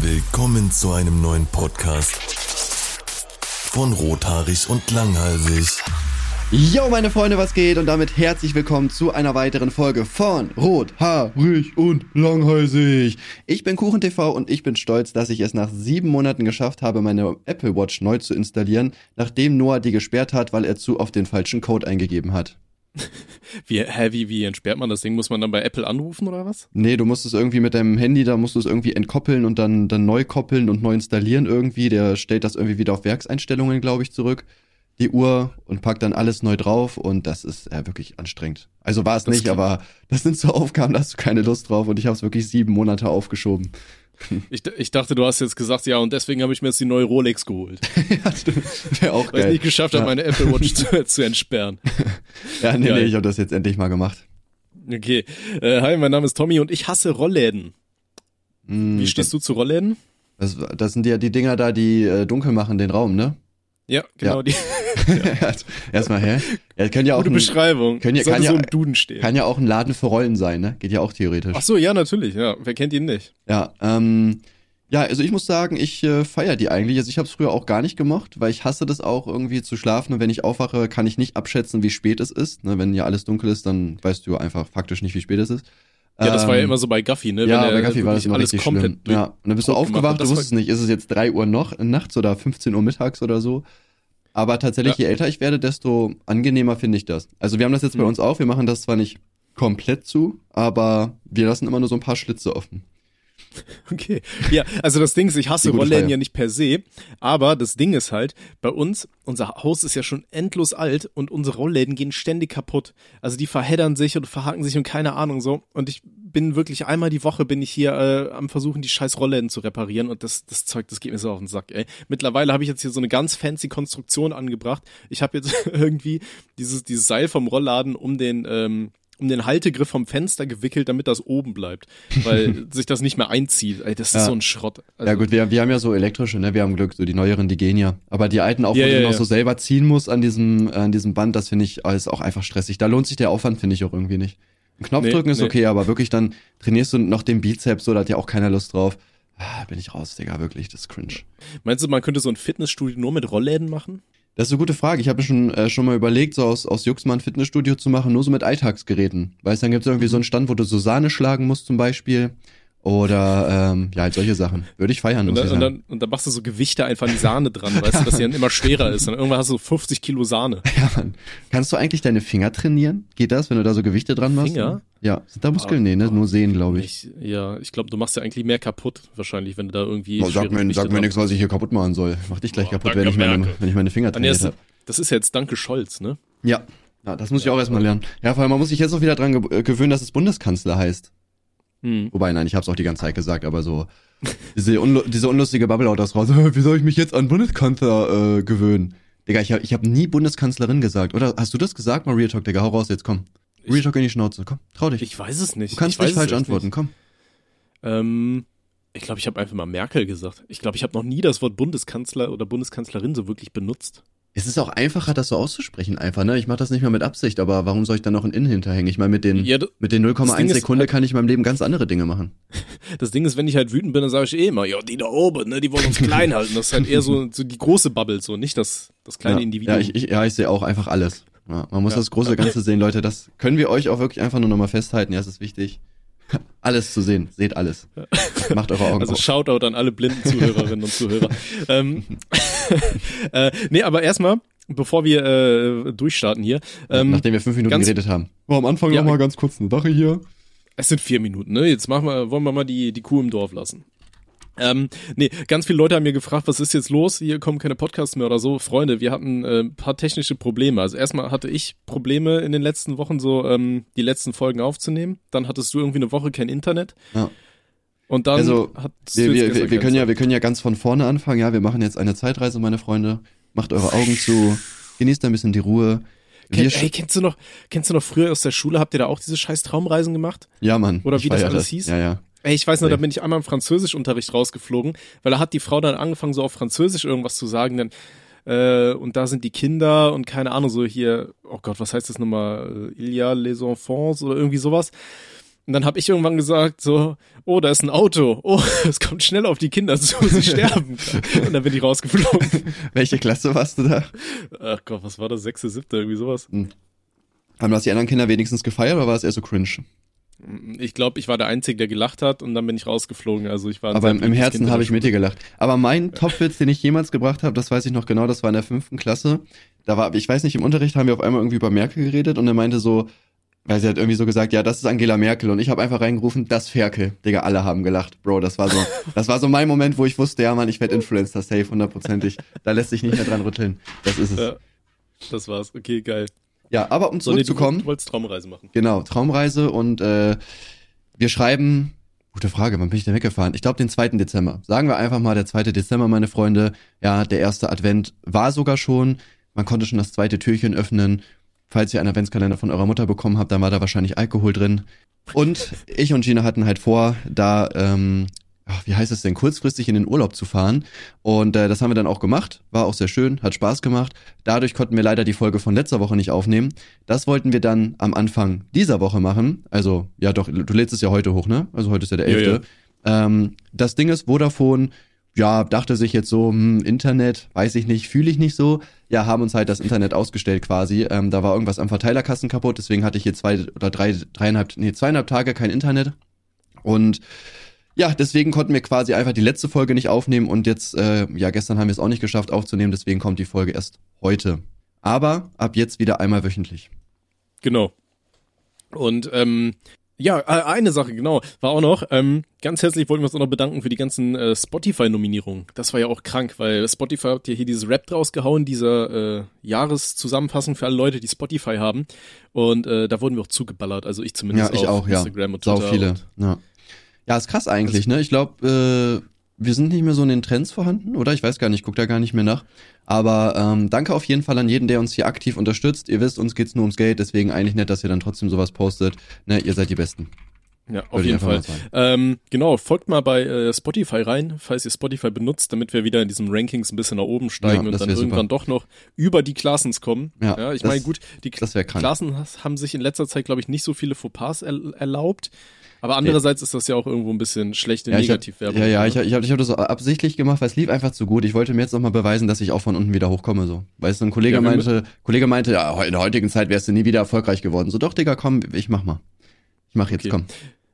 Willkommen zu einem neuen Podcast von Rothaarig und Langhalsig. Yo, meine Freunde, was geht? Und damit herzlich willkommen zu einer weiteren Folge von Rot, Haarig und Langhalsig. Ich bin KuchenTV und ich bin stolz, dass ich es nach sieben Monaten geschafft habe, meine Apple Watch neu zu installieren, nachdem Noah die gesperrt hat, weil er zu oft den falschen Code eingegeben hat. Wie, hä, wie, wie entsperrt man das Ding? Muss man dann bei Apple anrufen oder was? Nee, du musst es irgendwie mit deinem Handy, da musst du es irgendwie entkoppeln und dann, dann neu koppeln und neu installieren irgendwie. Der stellt das irgendwie wieder auf Werkseinstellungen, glaube ich, zurück. Die Uhr und packt dann alles neu drauf und das ist ja wirklich anstrengend. Also war es Das nicht, aber das sind so Aufgaben, da hast du keine Lust drauf und ich habe es wirklich sieben Monate aufgeschoben. Ich, ich dachte, du hast jetzt gesagt, ja, und deswegen habe ich mir jetzt die neue Rolex geholt. ja, stimmt. Wäre auch Weil ich geil. nicht geschafft habe, Ja. meine Apple Watch zu, zu entsperren. Ja, nee, Geil. nee, ich habe das jetzt endlich mal gemacht. Okay. Äh, hi, mein Name ist Tommy und ich hasse Rollläden. Hm, Wie stehst du zu Rollläden? Das, das sind ja die Dinger da, die äh, dunkel machen den Raum, ne? Ja, genau Ja. die Erstmal, hä? Ja, können ja auch gute ein, Beschreibung. können ja- kann ja- so im Duden stehen. kann ja auch ein Laden für Rollen sein, ne? Geht ja auch theoretisch. Ach so, ja, natürlich. Ja, wer kennt ihn nicht? Ja, ähm, ja, also ich muss sagen, ich äh, feier die eigentlich. Also ich habe es früher auch gar nicht gemocht, weil ich hasse das auch irgendwie zu schlafen und wenn ich aufwache, kann ich nicht abschätzen, wie spät es ist. Ne, wenn ja alles dunkel ist, dann weißt du einfach faktisch nicht, wie spät es ist. Ja, das war ja Ähm, immer so bei Guffy, ne? ja, bei Kaffee war das immer alles richtig komplett schlimm. Ja, und dann bist du aufgewacht, du wusstest nicht, ist es jetzt 3 Uhr noch nachts oder 15 Uhr mittags oder so. Aber tatsächlich, je älter ich werde, desto angenehmer finde ich das. Also wir haben das jetzt bei Mhm. uns auch, wir machen das zwar nicht komplett zu, aber wir lassen immer nur so ein paar Schlitze offen. Okay. Ja, also das Ding ist, ich hasse Rollläden ja nicht per se, aber das Ding ist halt, bei uns, unser Haus ist ja schon endlos alt und unsere Rollläden gehen ständig kaputt. Also die verheddern sich und verhaken sich und keine Ahnung so. Und ich bin wirklich einmal die Woche bin ich hier äh, am versuchen, die scheiß Rollläden zu reparieren und das, das Zeug, das geht mir so auf den Sack, ey. Mittlerweile habe ich jetzt hier so eine ganz fancy Konstruktion angebracht. Ich habe jetzt irgendwie dieses, dieses Seil vom Rollladen um den, ähm, um den Haltegriff vom Fenster gewickelt, damit das oben bleibt, weil sich das nicht mehr einzieht. Ey, das ist Ja. so ein Schrott. Also, ja gut, wir, wir haben ja so elektrische, ne? Wir haben Glück, so die neueren, die gehen ja. Aber die alten auch, Ja, wo ja, du noch so selber ziehen musst an diesem, an diesem Band, das finde ich alles auch einfach stressig. Da lohnt sich der Aufwand, finde ich auch irgendwie nicht. Ein Knopf Nee, drücken ist nee. okay, aber wirklich dann trainierst du noch den Bizeps, so, da hat ja auch keiner Lust drauf. Ah, bin ich raus, Digga, wirklich, das ist cringe. Meinst du, man könnte so ein Fitnessstudio nur mit Rollläden machen? Das ist eine gute Frage. Ich habe mir schon, äh, schon mal überlegt, so aus, aus Jux mal ein Fitnessstudio zu machen, nur so mit Alltagsgeräten. Weißt du, dann gibt's irgendwie so einen Stand, wo du so Sahne schlagen musst zum Beispiel. Oder ähm, ja, halt solche Sachen. Würde ich feiern, Und dann, ich und, dann, und dann machst du so Gewichte einfach an die Sahne dran, weißt du, dass die dann immer schwerer ist. Und irgendwann hast du so 50 Kilo Sahne. Ja, Mann. Kannst du eigentlich deine Finger trainieren? Geht das, wenn du da so Gewichte dran machst? Finger? Ja. Sind da Muskeln? Nee, ne? Nur sehen, glaube ich. Ich, ja, ich glaube, du machst ja eigentlich mehr kaputt, wahrscheinlich, wenn du da irgendwie. Oh, sag mir, Gewichte sag mir nichts, was ich hier kaputt machen soll. Mach dich gleich Oh, kaputt, wenn ich, meine, wenn ich meine Finger Ah, trainiert das, habe. das ist jetzt Danke Scholz, ne? Ja. ja. Das muss ich auch erstmal lernen. Ja, vor allem, man muss sich jetzt auch wieder dran äh, gewöhnen, dass es Bundeskanzler heißt. Hm. Wobei, nein, ich habe es auch die ganze Zeit gesagt, aber so diese, unlu diese unlustige Bubble haut das raus. Wie soll ich mich jetzt an Bundeskanzler äh, gewöhnen? Digga, ich habe ich hab nie Bundeskanzlerin gesagt. Oder hast du das gesagt, mal Real Talk, Digga? Hau raus, jetzt komm. Real Talk in die Schnauze, komm, trau dich. Ich weiß es nicht. du kannst nicht falsch antworten, Nicht. komm. Ähm, ich glaube, ich habe einfach mal Merkel gesagt. Ich glaube, ich habe noch nie das Wort Bundeskanzler oder Bundeskanzlerin so wirklich benutzt. Es ist auch einfacher, das so auszusprechen, einfach, ne? Ich mache das nicht mehr mit Absicht, aber warum soll ich dann noch ein In hinterhängen? Ich meine, mit den, Ja, mit den das Ding 0,1 ist Sekunde halt- kann ich in meinem Leben ganz andere Dinge machen. Das Ding ist, wenn ich halt wütend bin, dann sage ich eh immer, ja, die da oben, ne, die wollen uns klein halten. Das ist halt eher so, so die große Bubble, so nicht das, das kleine ja. Individuum. Ja, ich, ich, ja, ich sehe auch einfach alles. Ja, man muss Ja. das große Ganze sehen, Leute. Das können wir euch auch wirklich einfach nur nochmal festhalten. Ja, es ist wichtig. Alles zu sehen. Seht alles. Macht eure Augen Also auf. Shoutout an alle blinden Zuhörerinnen und Zuhörer. ähm, äh, nee, aber erstmal, bevor wir äh, durchstarten hier, ähm, Nachdem wir fünf Minuten ganz- geredet haben. Oh, am Anfang Ja. noch mal ganz kurz eine Sache hier. es sind vier Minuten, ne? Jetzt machen wir, wollen wir mal die, die Kuh im Dorf lassen. Ähm, nee, ganz viele Leute haben mir gefragt, was ist jetzt los? Hier kommen keine Podcasts mehr oder so. Freunde, wir hatten äh, ein paar technische Probleme. Also erstmal hatte ich Probleme in den letzten Wochen, so ähm, die letzten Folgen aufzunehmen. Dann hattest du irgendwie eine Woche kein Internet. Ja. Und dann Also, Wir, wir, wir, wir können ja, wir können ja ganz von vorne anfangen. Ja, wir machen jetzt eine Zeitreise, meine Freunde. Macht eure Augen zu. Genießt ein bisschen die Ruhe. Sch- ey, kennst du noch, kennst du noch früher aus der Schule, habt ihr da auch diese scheiß Traumreisen gemacht? ja, Mann. oder wie das alles hieß? Ja, ja. Ey, ich weiß noch, da bin ich einmal im Französischunterricht rausgeflogen, weil da hat die Frau dann angefangen, so auf Französisch irgendwas zu sagen, dann, äh, und da sind die Kinder und keine Ahnung, so hier, oh Gott, was heißt das nochmal, äh, Il y a les enfants oder irgendwie sowas. Und dann habe ich irgendwann gesagt, so, oh, da ist ein Auto. Oh, es kommt schnell auf die Kinder zu, sie sterben. Und dann bin ich rausgeflogen. Welche Klasse warst du da? Ach Gott, was war das? Sechste, siebte, irgendwie sowas. Haben das die anderen Kinder wenigstens gefeiert oder war es eher so cringe? Ich glaube, ich war der Einzige, der gelacht hat und dann bin ich rausgeflogen. Also ich war Aber im, im Herzen habe ich mit dir gelacht. Aber mein Topwitz, den ich jemals gebracht habe, das weiß ich noch genau, das war in der fünften Klasse. Da war, ich weiß nicht, im Unterricht haben wir auf einmal irgendwie über Merkel geredet und er meinte so, weil sie hat irgendwie so gesagt, ja, das ist Angela Merkel und ich habe einfach reingerufen, das Ferkel. Digga, alle haben gelacht. Bro, das war so, das war so mein Moment, wo ich wusste, ja, Mann, ich werde Influencer safe, hundertprozentig. Da lässt sich nicht mehr dran rütteln. Das ist es. Ja. Das war's. Okay, geil. Ja, aber um So, nee, du, zurückzukommen. du wolltest Traumreise machen. Genau, Traumreise und äh, wir schreiben, gute Frage, wann bin ich denn weggefahren? Ich glaube den 2. Dezember. Sagen wir einfach mal der 2. Dezember, meine Freunde. Ja, der erste Advent war sogar schon. Man konnte schon das zweite Türchen öffnen. Falls ihr einen Adventskalender von eurer Mutter bekommen habt, dann war da wahrscheinlich Alkohol drin. Und ich und Gina hatten halt vor, da, ähm, ach, wie heißt es denn, kurzfristig in den Urlaub zu fahren. Und äh, das haben wir dann auch gemacht. War auch sehr schön, hat Spaß gemacht. Dadurch konnten wir leider die Folge von letzter Woche nicht aufnehmen. Das wollten wir dann am Anfang dieser Woche machen. Also, ja doch, du lädst es ja heute hoch, ne? Also heute ist ja der Ja, 11. Ähm, das Ding ist, Vodafone, ja, dachte sich jetzt so, hm, Internet, weiß ich nicht, fühle ich nicht so. Ja, haben uns halt das Internet ausgestellt quasi. Ähm, da war irgendwas am Verteilerkasten kaputt, deswegen hatte ich hier zwei oder drei, dreieinhalb, nee, zweieinhalb Tage kein Internet. Und ja, deswegen konnten wir quasi einfach die letzte Folge nicht aufnehmen und jetzt, äh, ja, gestern haben wir es auch nicht geschafft aufzunehmen, deswegen kommt die Folge erst heute. Aber ab jetzt wieder einmal wöchentlich. Genau. Und ähm, ja, eine Sache, genau, war auch noch, ähm, ganz herzlich wollten wir uns auch noch bedanken für die ganzen äh, Spotify-Nominierungen. Das war ja auch krank, weil Spotify hat ja hier dieses Rap draus gehauen, dieser äh, Jahreszusammenfassung für alle Leute, die Spotify haben. Und äh, da wurden wir auch zugeballert, also ich zumindest Ja, ich auf auch, ja. Instagram und Sau Twitter. viele. Und, Ja. Ja, ist krass eigentlich, ne? Ich glaube, äh, wir sind nicht mehr so in den Trends vorhanden, oder? Ich weiß gar nicht, guck da gar nicht mehr nach. Aber ähm, danke auf jeden Fall an jeden, der uns hier aktiv unterstützt. Ihr wisst, uns geht's nur ums Geld, deswegen eigentlich nett, dass ihr dann trotzdem sowas postet. Ne, ihr seid die Besten. ja, auf Würde ich jeden Fall. Ähm, genau, folgt mal bei äh, Spotify rein, falls ihr Spotify benutzt, damit wir wieder in diesen Rankings ein bisschen nach oben steigen Ja, und dann wär super. irgendwann doch noch über die Klassens kommen. Ja, ich das- meine, gut, die. Klassen haben sich in letzter Zeit, glaube ich, nicht so viele Fauxpas er erlaubt. Aber andererseits ist das ja auch irgendwo ein bisschen schlechte Ja, Negativwerbung. ja, ja, ich, ich habe ich hab das absichtlich gemacht, weil es lief einfach zu gut. Ich wollte mir jetzt nochmal beweisen, dass ich auch von unten wieder hochkomme. So. Weißt du, ein Kollege Ja, meinte, Kollege meinte, ja, in der heutigen Zeit wärst du nie wieder erfolgreich geworden. So, doch, Digga, komm, ich mach mal. Ich mach jetzt, Okay. komm.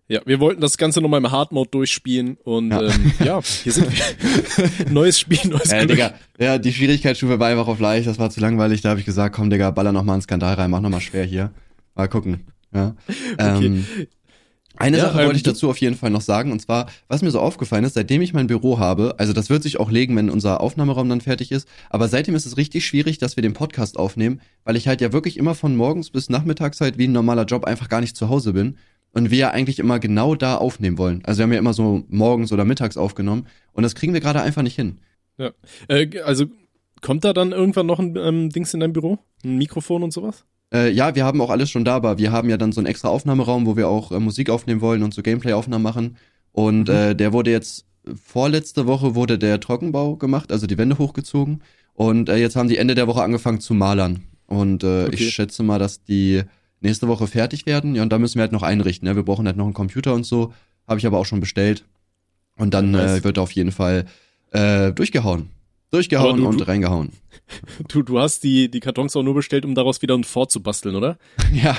Ja, wir wollten das Ganze nochmal im Hardmode durchspielen und Ja. ähm, ja hier sind wir. neues Spiel, neues Äh, Glück. Digga, ja, die Schwierigkeitsstufe war einfach auf leicht, das war zu langweilig. Da habe ich gesagt, komm, Digga, baller noch mal einen Skandal rein, mach noch mal schwer hier. Mal gucken. Ja. Ähm, eine Ja, Sache ähm, wollte ich du- dazu auf jeden Fall noch sagen, und zwar, was mir so aufgefallen ist, seitdem ich mein Büro habe, also das wird sich auch legen, wenn unser Aufnahmeraum dann fertig ist, aber seitdem ist es richtig schwierig, dass wir den Podcast aufnehmen, weil ich halt ja wirklich immer von morgens bis Nachmittagszeit wie ein normaler Job einfach gar nicht zu Hause bin und wir ja eigentlich immer genau da aufnehmen wollen. Also wir haben ja immer so morgens oder mittags aufgenommen und das kriegen wir gerade einfach nicht hin. Äh, also kommt da dann irgendwann noch ein ähm, Dings in deinem Büro? Ein Mikrofon und sowas? Äh, ja, wir haben auch alles schon da, aber wir haben ja dann so einen extra Aufnahmeraum, wo wir auch äh, Musik aufnehmen wollen und so Gameplay-Aufnahmen machen. Und Mhm. äh, der wurde jetzt, vorletzte Woche wurde der Trockenbau gemacht, also die Wände hochgezogen. Und äh, jetzt haben die Ende der Woche angefangen zu malern. Und äh, Okay. ich schätze mal, dass die nächste Woche fertig werden. Ja, und da müssen wir halt noch einrichten. Ja, wir brauchen halt noch einen Computer und so. Habe ich aber auch schon bestellt. Und dann Nice. äh, wird auf jeden Fall äh, durchgehauen. Durchgehauen du- und reingehauen. Du, du hast die, die Kartons auch nur bestellt, um daraus wieder ein Fort zu basteln, oder? Ja.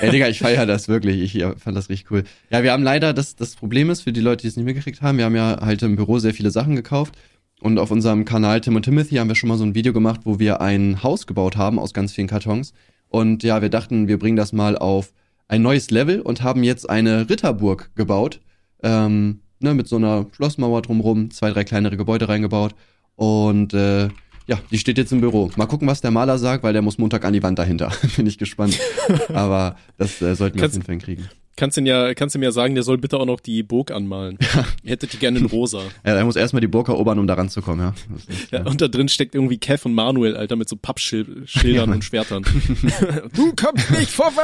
Ey, Digga, ich feiere das wirklich. Ich ja, fand das richtig cool. Ja, wir haben leider, das, das Problem ist, für die Leute, die es nicht mitgekriegt haben, wir haben ja halt im Büro sehr viele Sachen gekauft. Und auf unserem Kanal Tim und Timothy haben wir schon mal so ein Video gemacht, wo wir ein Haus gebaut haben aus ganz vielen Kartons. Und ja, wir dachten, wir bringen das mal auf ein neues Level und haben jetzt eine Ritterburg gebaut. Ähm, ne, mit so einer Schlossmauer drumrum, zwei, drei kleinere Gebäude reingebaut. Und äh, ja, die steht jetzt im Büro. Mal gucken, was der Maler sagt, weil der muss Montag an die Wand dahinter. Bin ich gespannt. Aber das äh, sollten wir Kannst- auf jeden Fall hinkriegen. Kannst du ja, kannst mir ja sagen, der soll bitte auch noch die Burg anmalen. Ihr hättet die gerne in rosa. Ja, er muss erstmal die Burg erobern, um da ranzukommen, ja. Nicht, Ja, ja. und da drin steckt irgendwie Kev und Manuel, Alter, mit so Pappschildern Ja. und Schwertern. du kommst nicht vorbei!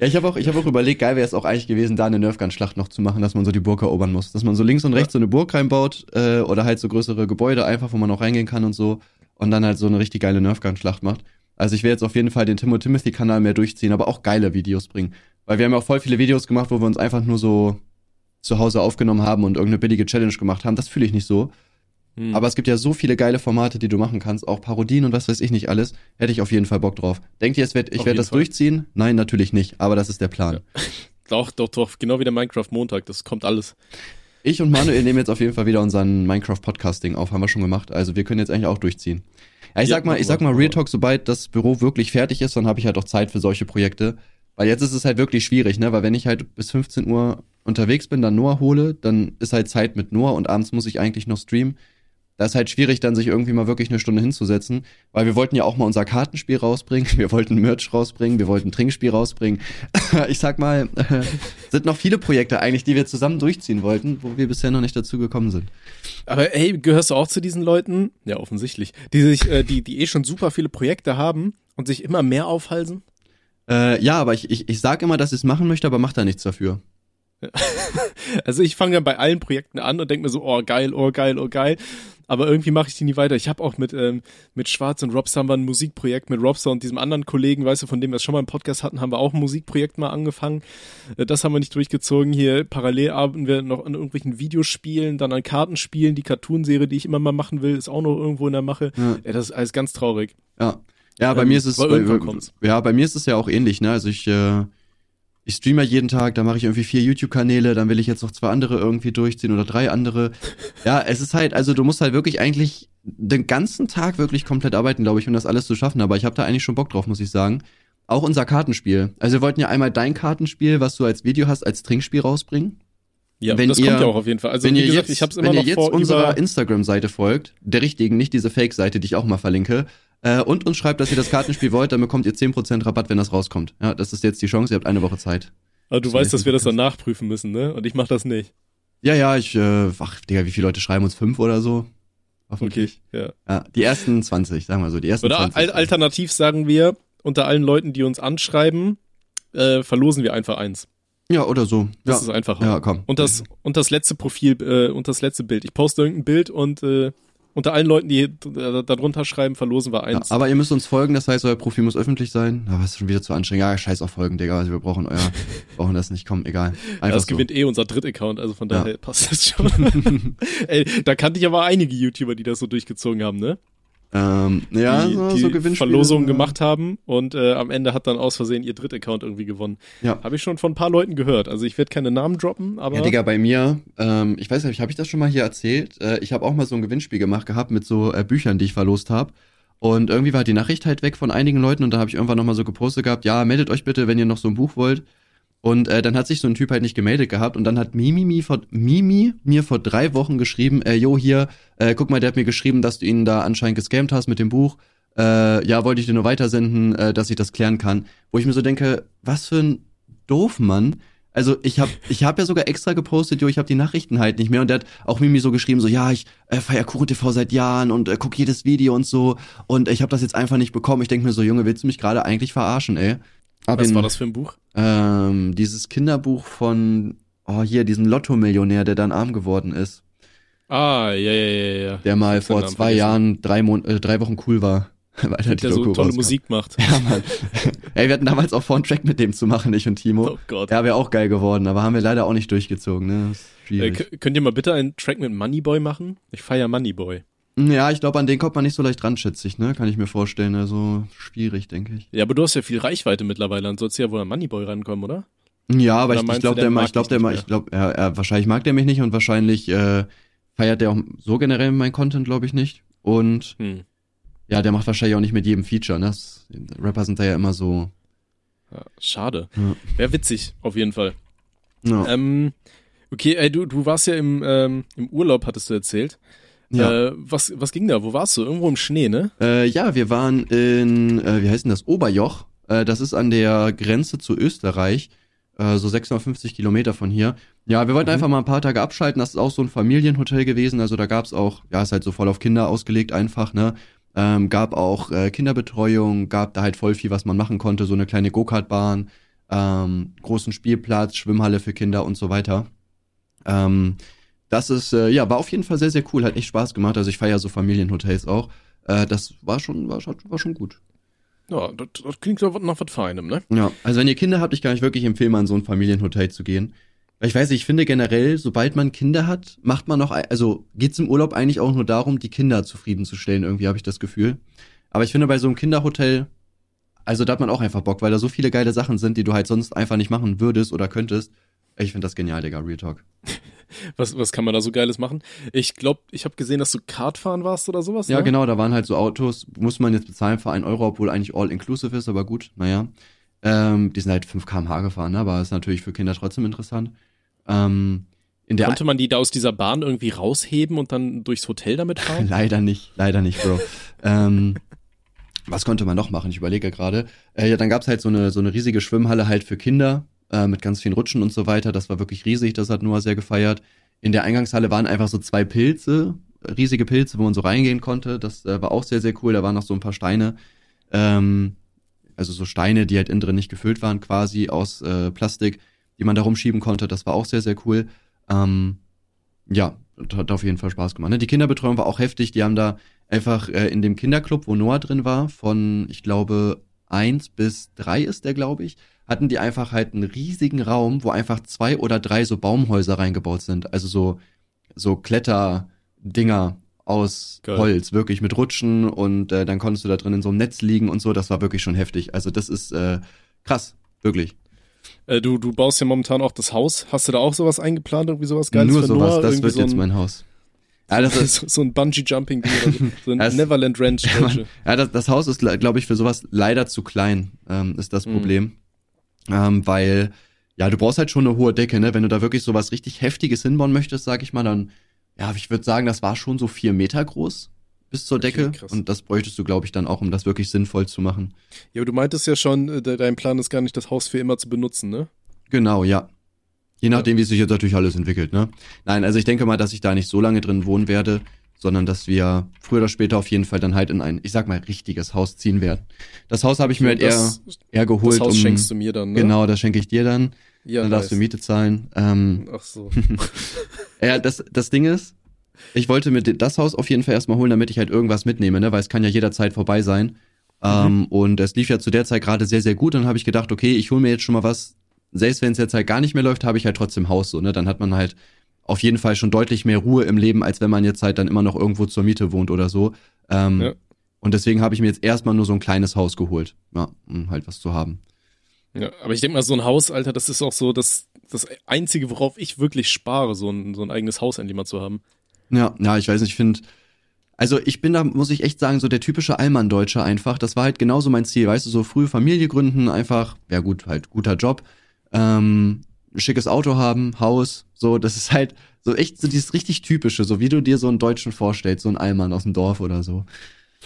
ja, ich habe auch, ich hab auch überlegt, geil wäre es auch eigentlich gewesen, da eine Nerfgun-Schlacht noch zu machen, dass man so die Burg erobern muss. Dass man so links und rechts so eine Burg reinbaut äh, oder halt so größere Gebäude einfach, wo man auch reingehen kann und so. Und dann halt so eine richtig geile Nerfgun-Schlacht macht. Also ich will jetzt auf jeden Fall den Tim und Timothy-Kanal mehr durchziehen, aber auch geile Videos bringen. Weil wir haben ja auch voll viele Videos gemacht, wo wir uns einfach nur so zu Hause aufgenommen haben und irgendeine billige Challenge gemacht haben. Das fühle ich nicht so. Hm. Aber es gibt ja so viele geile Formate, die du machen kannst, auch Parodien und was weiß ich nicht alles. Hätte ich auf jeden Fall Bock drauf. Denkt ihr, ich werde das Fall. durchziehen? Nein, natürlich nicht. Aber das ist der Plan. Doch, doch, doch, genau wie der Minecraft Montag, das kommt alles. Ich und Manuel nehmen jetzt auf jeden Fall wieder unseren Minecraft-Podcasting auf, haben wir schon gemacht. Also wir können jetzt eigentlich auch durchziehen. Ja, ich Ja, sag mal, ich sag mal, Real. Talk, sobald das Büro wirklich fertig ist, dann habe ich halt auch Zeit für solche Projekte. Weil jetzt ist es halt wirklich schwierig, ne? Weil wenn ich halt bis 15 Uhr unterwegs bin, dann Noah hole, dann ist halt Zeit mit Noah und abends muss ich eigentlich noch streamen. Da ist halt schwierig, dann sich irgendwie mal wirklich eine Stunde hinzusetzen, weil wir wollten ja auch mal unser Kartenspiel rausbringen, wir wollten Merch rausbringen, wir wollten Trinkspiel rausbringen. ich sag mal, sind noch viele Projekte eigentlich, die wir zusammen durchziehen wollten, wo wir bisher noch nicht dazu gekommen sind. Aber hey, gehörst du auch zu diesen Leuten? Ja, offensichtlich. Die sich, äh, die, die eh schon super viele Projekte haben und sich immer mehr aufhalsen? Äh, ja, aber ich, ich, ich sag immer, dass ich es machen möchte, aber mach da nichts dafür. Also ich fange dann bei allen Projekten an und denke mir so, oh geil, oh geil, oh geil. Aber irgendwie mache ich die nie weiter. Ich habe auch mit, ähm, mit Schwarz und Robster haben wir ein Musikprojekt mit Robster und diesem anderen Kollegen, weißt du, von dem wir es schon mal im Podcast hatten, haben wir auch ein Musikprojekt mal angefangen. Äh, Das haben wir nicht durchgezogen. Hier parallel arbeiten wir noch an irgendwelchen Videospielen, dann an Kartenspielen. Die Cartoonserie, die ich immer mal machen will, ist auch noch irgendwo in der Mache. Ja. Ja, das ist alles ganz traurig. Ja. Ja, bei Ähm, mir ist es, aber bei, ja, bei mir ist es ja auch ähnlich, ne? Also ich, äh, ich streame ja jeden Tag, da mache ich irgendwie vier YouTube-Kanäle, dann will ich jetzt noch zwei andere irgendwie durchziehen oder drei andere. Ja, es ist halt, also du musst halt wirklich eigentlich den ganzen Tag wirklich komplett arbeiten, glaube ich, um das alles zu schaffen. Aber ich habe da eigentlich schon Bock drauf, muss ich sagen. Auch unser Kartenspiel. Also wir wollten ja einmal dein Kartenspiel, was du als Video hast, als Trinkspiel rausbringen. Ja, Wenn das ihr- kommt ja auch auf jeden Fall. Also wenn wie ihr gesagt, jetzt, ich habe es immer wenn ihr noch jetzt vor unserer Instagram-Seite folgt, der richtigen, nicht diese Fake-Seite, die ich auch mal verlinke, äh, und uns schreibt, dass ihr das Kartenspiel wollt, dann bekommt ihr 10% Rabatt, wenn das rauskommt. Ja, das ist jetzt die Chance, ihr habt eine Woche Zeit. Aber du So weißt, dass wir das dann nachprüfen müssen, ne? Und ich mache das nicht. Ja, ja, ich, äh, ach, Digga, wie viele Leute schreiben uns? Fünf oder so? Hoffentlich. Ja. Ja, die ersten 20, sagen wir so, die ersten Oder 20. al alternativ sagen wir, unter allen Leuten, die uns anschreiben, äh, verlosen wir einfach eins. Ja, oder so. Das ja. ist einfacher. ja, komm. Und das, und das letzte Profil, äh, und das letzte Bild. Ich poste irgendein Bild und äh, unter allen Leuten, die äh, darunter schreiben, verlosen wir Ja, eins. aber ihr müsst uns folgen, das heißt, euer Profil muss öffentlich sein. Aber es ist schon wieder zu anstrengend. Ja, scheiß auf Folgen, Digga. Also wir brauchen euer, brauchen das nicht. Komm, egal. Einfach das so. gewinnt eh unser Dritt-Account, also von Ja. daher passt das schon. Ey, da kannte ich aber einige YouTuber, die das so durchgezogen haben, ne? Ähm, ja, die, so, die so Gewinnspiele. Verlosungen gemacht haben und äh, am Ende hat dann aus Versehen ihr Dritt-Account irgendwie gewonnen. Ja. Habe ich schon von ein paar Leuten gehört. Also ich werde keine Namen droppen, aber Ja, Digga, bei mir, ähm, ich weiß nicht, habe ich das schon mal hier erzählt? Äh, ich habe auch mal so ein Gewinnspiel gemacht gehabt mit so äh, Büchern, die ich verlost habe. Und irgendwie war die Nachricht halt weg von einigen Leuten und da habe ich irgendwann nochmal so gepostet gehabt, ja, meldet euch bitte, wenn ihr noch so ein Buch wollt. Und äh, dann hat sich so ein Typ halt nicht gemeldet gehabt und dann hat Mimi, mi vor, Mimi mir vor drei Wochen geschrieben, äh, jo, hier, äh, guck mal, der hat mir geschrieben, dass du ihn da anscheinend gescammt hast mit dem Buch. Äh, ja, wollte ich dir nur weitersenden, äh, dass ich das klären kann. Wo ich mir so denke, was für ein Doofmann. Also ich habe ich hab ja sogar extra gepostet, jo, ich habe die Nachrichten halt nicht mehr. Und der hat auch Mimi so geschrieben, so, ja, ich äh, feier Kuchen TV seit Jahren und äh, guck jedes Video und so. Und ich habe das jetzt einfach nicht bekommen. Ich denk mir so, Junge, willst du mich gerade eigentlich verarschen, ey? Was ihn- war das für ein Buch? ähm, dieses Kinderbuch von, oh hier, diesen Lotto-Millionär, der dann arm geworden ist. Ah, ja, ja, ja, ja. Der mal vor Namen zwei. Jahren, drei, Mon äh, drei Wochen cool war. Weil er die Der so Doku tolle rauskam. Musik macht. Ja, Mann. Ey, wir hatten damals auch vor, einen Track mit dem zu machen, ich und Timo. Oh Gott. Ja, wäre auch geil geworden, aber haben wir leider auch nicht durchgezogen, ne? Äh, könnt ihr mal bitte einen Track mit Moneyboy machen? Ich feier Moneyboy. Ja, ich glaube, an den kommt man nicht so leicht ran, schätze ich, ne? Kann ich mir vorstellen. Also schwierig, denke ich. Ja, aber du hast ja viel Reichweite mittlerweile, dann sollst du ja wohl an Moneyboy rankommen, oder? Ja, aber Oder ich, ich glaube, der, ich glaube, der, nicht ma- mehr? ich glaube, er, er, wahrscheinlich mag der mich nicht und wahrscheinlich äh, feiert der auch so generell mein Content, glaube ich nicht. Und Hm. ja, der macht wahrscheinlich auch nicht mit jedem Feature, ne? Das, Rapper sind da ja immer so. Ja, schade. Ja. Wäre witzig, auf jeden Fall. Ja. Ähm, okay, ey, du, du warst ja im, ähm, im Urlaub, hattest du erzählt. Ja. Äh, was, was ging da? Wo warst du? Irgendwo im Schnee, ne? Äh, ja, wir waren in, äh, wie heißt denn das, Oberjoch. Äh, das ist an der Grenze zu Österreich, äh, so 650 Kilometer von hier. Ja, wir wollten Mhm. einfach mal ein paar Tage abschalten. Das ist auch so ein Familienhotel gewesen. Also da gab's auch, ja, ist halt so voll auf Kinder ausgelegt einfach, ne? Ähm, gab auch äh, Kinderbetreuung, gab da halt voll viel, was man machen konnte. So eine kleine Go-Kart-Bahn, ähm, großen Spielplatz, Schwimmhalle für Kinder und so weiter. Ähm, das ist, äh, ja, war auf jeden Fall sehr, sehr cool. Hat echt Spaß gemacht. Also ich feiere so Familienhotels auch. Äh, das war schon, war, schon- war schon gut. Ja, das, das klingt doch nach was Feinem, ne? Ja, also wenn ihr Kinder habt, ich kann euch wirklich empfehlen, mal in so ein Familienhotel zu gehen. Weil ich weiß, ich finde generell, sobald man Kinder hat, macht man noch, also geht's im Urlaub eigentlich auch nur darum, die Kinder zufriedenzustellen, irgendwie habe ich das Gefühl. Aber ich finde bei so einem Kinderhotel, also da hat man auch einfach Bock, weil da so viele geile Sachen sind, die du halt sonst einfach nicht machen würdest oder könntest. Ich finde das genial, Digga, Real Talk. Was, was kann man da so Geiles machen? Ich glaube, ich habe gesehen, dass du Kartfahren warst oder sowas. Ja, ne? genau, da waren halt so Autos, muss man jetzt bezahlen für einen Euro, obwohl eigentlich all-inclusive ist, aber gut, naja. Ähm, die sind halt 5 km/h gefahren, ne? aber ist natürlich für Kinder trotzdem interessant. Ähm, in der Konnte man die da aus dieser Bahn irgendwie rausheben und dann durchs Hotel damit fahren? leider nicht, leider nicht, Bro. ähm, was konnte man noch machen? Ich überlege gerade. Äh, ja, dann gab's halt so eine, so eine riesige Schwimmhalle halt für Kinder äh, mit ganz vielen Rutschen und so weiter. Das war wirklich riesig, das hat Noah sehr gefeiert. In der Eingangshalle waren einfach so zwei Pilze, riesige Pilze, wo man so reingehen konnte. Das äh, war auch sehr, sehr cool. Da waren noch so ein paar Steine. Ähm, also so Steine, die halt innen drin nicht gefüllt waren, quasi aus äh, Plastik, die man da rumschieben konnte. Das war auch sehr, sehr cool. Ähm, ja, hat auf jeden Fall Spaß gemacht. Ne? Die Kinderbetreuung war auch heftig. Die haben da einfach äh, in dem Kinderclub, wo Noah drin war, von, ich glaube, eins bis drei ist der, glaube ich, hatten die einfach halt einen riesigen Raum, wo einfach zwei oder drei so Baumhäuser reingebaut sind. Also so, so Kletterdinger aus Geil. Holz, wirklich mit Rutschen und äh, dann konntest du da drin in so einem Netz liegen und so. Das war wirklich schon heftig. Also das ist äh, krass, wirklich. Äh, du, du baust ja momentan auch das Haus. Hast du da auch sowas eingeplant, irgendwie sowas Geiles Nur sowas, Noah? das Irgendwie wird so jetzt ein, mein Haus. Ja, das ist, so, so ein Bungee-Jumping-Ding oder so. So ein Das- Neverland Ranch. Ja, das, das Haus ist, glaube ich, für sowas leider zu klein, ähm, ist das Mhm. Ähm, weil, ja, du brauchst halt schon eine hohe Decke, ne? Wenn du da wirklich sowas richtig Heftiges hinbauen möchtest, sag ich mal, dann, ja, ich würde sagen, das war schon so vier Meter groß bis zur Okay, Decke. krass. Und das bräuchtest du, glaube ich, dann auch, um das wirklich sinnvoll zu machen. Ja, aber du meintest ja schon, äh, de- dein Plan ist gar nicht, das Haus für immer zu benutzen, ne? Genau, ja. Je nachdem, wie sich jetzt natürlich alles entwickelt, ne? Nein, also ich denke mal, dass ich da nicht so lange drin wohnen werde, sondern dass wir früher oder später auf jeden Fall dann halt in ein, ich sag mal, richtiges Haus ziehen werden. Das Haus habe ich mir halt eher, das, eher geholt, das Haus um, schenkst du mir dann, ne? Genau, das schenke ich dir dann. Ja, dann darfst du nice. Miete zahlen. Ähm, Ach so. ja, das, das Ding ist, ich wollte mir das Haus auf jeden Fall erstmal holen, damit ich halt irgendwas mitnehme, ne? Weil es kann ja jederzeit vorbei sein. Ähm, und es lief ja zu der Zeit gerade sehr, sehr gut. Und dann habe ich gedacht, okay, ich hole mir jetzt schon mal was. Selbst wenn es jetzt halt gar nicht mehr läuft, habe ich halt trotzdem Haus so, ne? Dann hat man halt auf jeden Fall schon deutlich mehr Ruhe im Leben, als wenn man jetzt halt dann immer noch irgendwo zur Miete wohnt oder so. Ähm, Ja. Und deswegen habe ich mir jetzt erstmal nur so ein kleines Haus geholt. Ja, um halt was zu haben. Ja, aber ich denke mal, so ein Haus, Alter, das ist auch so das, das Einzige, worauf ich wirklich spare, so ein, so ein eigenes Haus endlich mal zu haben. Ja, ja, ich weiß nicht, ich finde, also ich bin da, muss ich echt sagen, so der typische Allmann-Deutsche einfach. Das war halt genauso mein Ziel, weißt du, so frühe Familie gründen, einfach, ja gut, halt guter Job, ähm, schickes Auto haben, Haus, so, das ist halt so echt so dieses richtig typische, so wie du dir so einen Deutschen vorstellst, so ein Allmann aus dem Dorf oder so.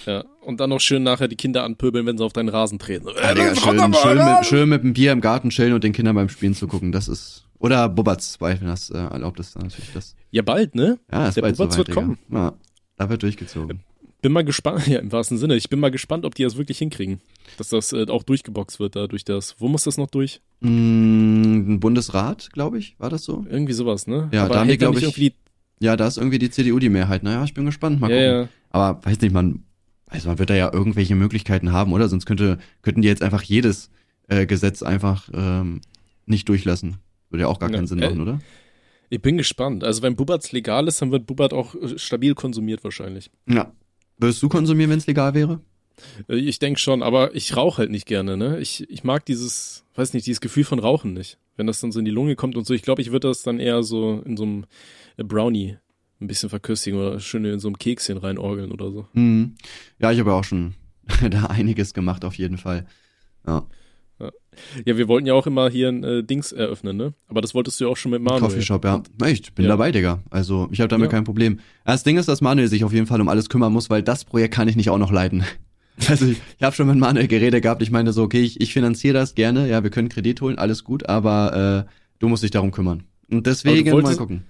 Ja, und dann noch schön nachher die Kinder anpöbeln, wenn sie auf deinen Rasen treten. So, Ja, äh, Digga, komm schön, mal, schön, äh. mit, schön mit dem Bier im Garten chillen und den Kindern beim Spielen zu gucken, das ist, oder Bubatz, weil wenn das äh, erlaubt ist, dann natürlich das. Ja, bald, ne? Ja, ist Der bald Bubatz soweit, wird kommen. Ja, da wird durchgezogen. Bin mal gespannt, ja, im wahrsten Sinne. Ich bin mal gespannt, ob die das wirklich hinkriegen. Dass das äh, auch durchgeboxt wird da durch das. Wo muss das noch durch? Mm, ein Bundesrat, glaube ich, war das so? Irgendwie sowas, ne? Ja, Aber da haben die, hält da glaub nicht ich, irgendwie Ja, da ist irgendwie die CDU die Mehrheit. Naja, ich bin gespannt. Mal die, gucken. ja, ja. Aber weiß nicht, man, also man wird da ja irgendwelche Möglichkeiten haben, oder? Sonst könnte, könnten die jetzt einfach jedes äh, Gesetz einfach ähm, nicht durchlassen. Würde ja auch gar Ja, keinen Sinn äh, machen, oder? Ich bin gespannt. Also wenn Bubatz legal ist, dann wird Bubat auch äh, stabil konsumiert wahrscheinlich. Ja. Würdest du konsumieren, wenn es legal wäre? Äh, Ich denke schon, aber ich rauche halt nicht gerne, ne? Ich, ich mag dieses, weiß nicht, dieses Gefühl von Rauchen nicht. Wenn das dann so in die Lunge kommt und so, ich glaube, ich würde das dann eher so in so einem äh, Brownie ein bisschen verköstigen oder schön in so einem Kekschen reinorgeln oder so. Mhm. Ja, ich habe ja auch schon da einiges gemacht, auf jeden Fall. Ja. Ja, wir wollten ja auch immer hier ein äh, Dings eröffnen, ne? Aber das wolltest du ja auch schon mit Manuel. Coffeeshop, ja. Echt, bin Ja. dabei, Digga. Also, ich habe damit Ja. kein Problem. Das Ding ist, dass Manuel sich auf jeden Fall um alles kümmern muss, weil das Projekt kann ich nicht auch noch leiten. Also, ich, ich habe schon mit Manuel geredet gehabt. Ich meinte so, okay, ich, ich finanziere das gerne. Ja, wir können Kredit holen, alles gut, aber äh, du musst dich darum kümmern. Und deswegen wolltest- mal gucken.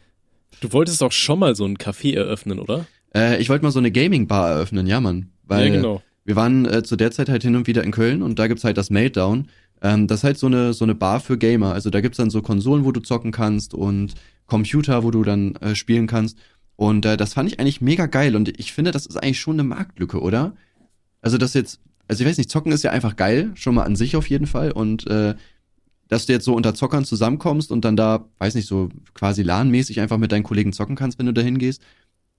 Du wolltest auch schon mal so ein Café eröffnen, oder? Äh, ich wollte mal so eine Gaming-Bar eröffnen, ja, Mann. Weil ja, genau. wir waren äh, zu der Zeit halt hin und wieder in Köln und da gibt's halt das Meltdown. Ähm, das ist halt so eine, so eine Bar für Gamer. Also da gibt's dann so Konsolen, wo du zocken kannst und Computer, wo du dann äh, spielen kannst. Und äh, das fand ich eigentlich mega geil und ich finde, das ist eigentlich schon eine Marktlücke, oder? Also das jetzt, also ich weiß nicht, zocken ist ja einfach geil, schon mal an sich auf jeden Fall. Und äh, dass du jetzt so unter Zockern zusammenkommst und dann da, weiß nicht, so quasi LAN-mäßig einfach mit deinen Kollegen zocken kannst, wenn du da hingehst.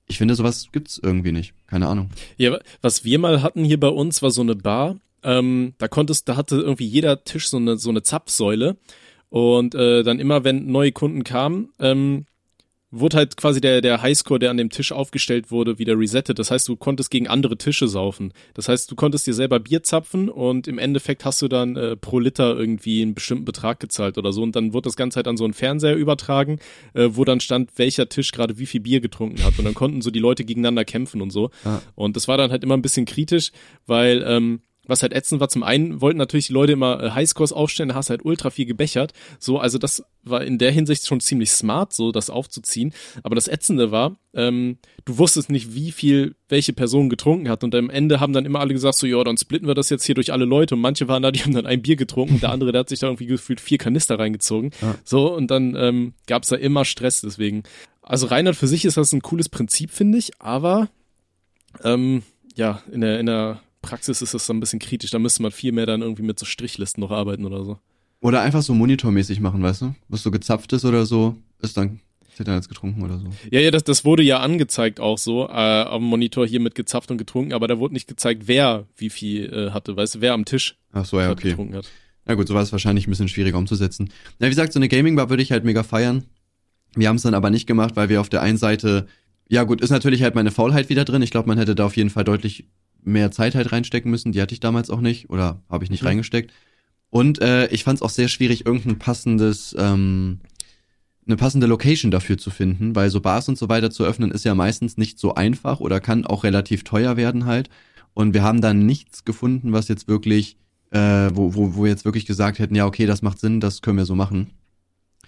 Ich finde, sowas gibt's irgendwie nicht. Keine Ahnung. Ja, was wir mal hatten hier bei uns, war so eine Bar. Ähm, da konntest, da hatte irgendwie jeder Tisch so eine, so eine Zapfsäule. Und äh, dann immer, wenn neue Kunden kamen, ähm, wurde halt quasi der, der Highscore, der an dem Tisch aufgestellt wurde, wieder resettet. Das heißt, du konntest gegen andere Tische saufen. Das heißt, du konntest dir selber Bier zapfen und im Endeffekt hast du dann äh, pro Liter irgendwie einen bestimmten Betrag gezahlt oder so. Und dann wurde das Ganze halt an so einen Fernseher übertragen, äh, wo dann stand, welcher Tisch gerade wie viel Bier getrunken hat. Und dann konnten so die Leute gegeneinander kämpfen und so. Ah. Und das war dann halt immer ein bisschen kritisch, weil ähm, was halt ätzend war, zum einen wollten natürlich die Leute immer äh, Highscores aufstellen, da hast du halt ultra viel gebechert. So, also das war in der Hinsicht schon ziemlich smart, so das aufzuziehen. Aber das Ätzende war, ähm, du wusstest nicht, wie viel welche Person getrunken hat. Und am Ende haben dann immer alle gesagt, so, ja, dann splitten wir das jetzt hier durch alle Leute. Und manche waren da, die haben dann ein Bier getrunken der andere, der hat sich da irgendwie gefühlt vier Kanister reingezogen. Ja. So, und dann ähm, gab es da immer Stress deswegen. Also Reinhard für sich ist das ein cooles Prinzip, finde ich, aber ähm, ja, in der, in der Praxis ist das dann ein bisschen kritisch. Da müsste man viel mehr dann irgendwie mit so Strichlisten noch arbeiten oder so. Oder einfach so monitormäßig machen, weißt du? Was so gezapft ist oder so, ist dann wird dann jetzt getrunken oder so. Ja, ja, das, das wurde ja angezeigt auch so, äh, am Monitor hier mit gezapft und getrunken, aber da wurde nicht gezeigt, wer wie viel äh, hatte, weißt du, wer am Tisch Ach so, ja, okay. getrunken hat. Na gut, so war es wahrscheinlich ein bisschen schwieriger umzusetzen. Na, wie gesagt, so eine Gaming-Bar würde ich halt mega feiern. Wir haben es dann aber nicht gemacht, weil wir auf der einen Seite, ja gut, ist natürlich halt meine Faulheit wieder drin. Ich glaube, man hätte da auf jeden Fall deutlich mehr Zeit halt reinstecken müssen. Die hatte ich damals auch nicht oder habe ich nicht mhm. reingesteckt. Und äh, ich fand es auch sehr schwierig, irgendein passendes, ähm, eine passende Location dafür zu finden, weil so Bars und so weiter zu öffnen ist ja meistens nicht so einfach oder kann auch relativ teuer werden halt. Und wir haben dann nichts gefunden, was jetzt wirklich, äh, wo, wo, wo wir jetzt wirklich gesagt hätten, ja, okay, das macht Sinn, das können wir so machen.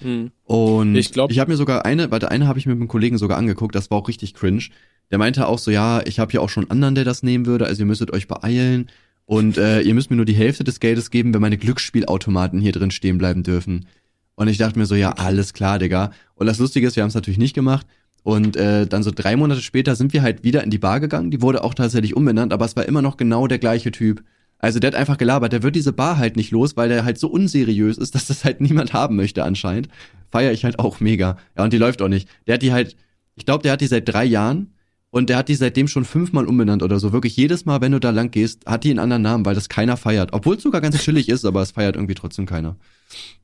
Mhm. Und ich glaube, ich habe mir sogar eine, warte, eine habe ich mit einem Kollegen sogar angeguckt, das war auch richtig cringe. Der meinte auch so, ja, ich habe hier auch schon anderen, der das nehmen würde, also ihr müsstet euch beeilen und äh, ihr müsst mir nur die Hälfte des Geldes geben, wenn meine Glücksspielautomaten hier drin stehen bleiben dürfen. Und ich dachte mir so, ja, alles klar, Digga. Und das Lustige ist, wir haben es natürlich nicht gemacht. Und äh, dann so drei Monate später sind wir halt wieder in die Bar gegangen. Die wurde auch tatsächlich umbenannt, aber es war immer noch genau der gleiche Typ. Also der hat einfach gelabert, der wird diese Bar halt nicht los, weil der halt so unseriös ist, dass das halt niemand haben möchte anscheinend. Feier ich halt auch mega. Ja, und die läuft auch nicht. Der hat die halt, ich glaube, der hat die seit drei Jahren und der hat die seitdem schon fünfmal umbenannt oder so. Wirklich jedes Mal, wenn du da lang gehst, hat die einen anderen Namen, weil das keiner feiert. Obwohl es sogar ganz chillig ist, aber es feiert irgendwie trotzdem keiner.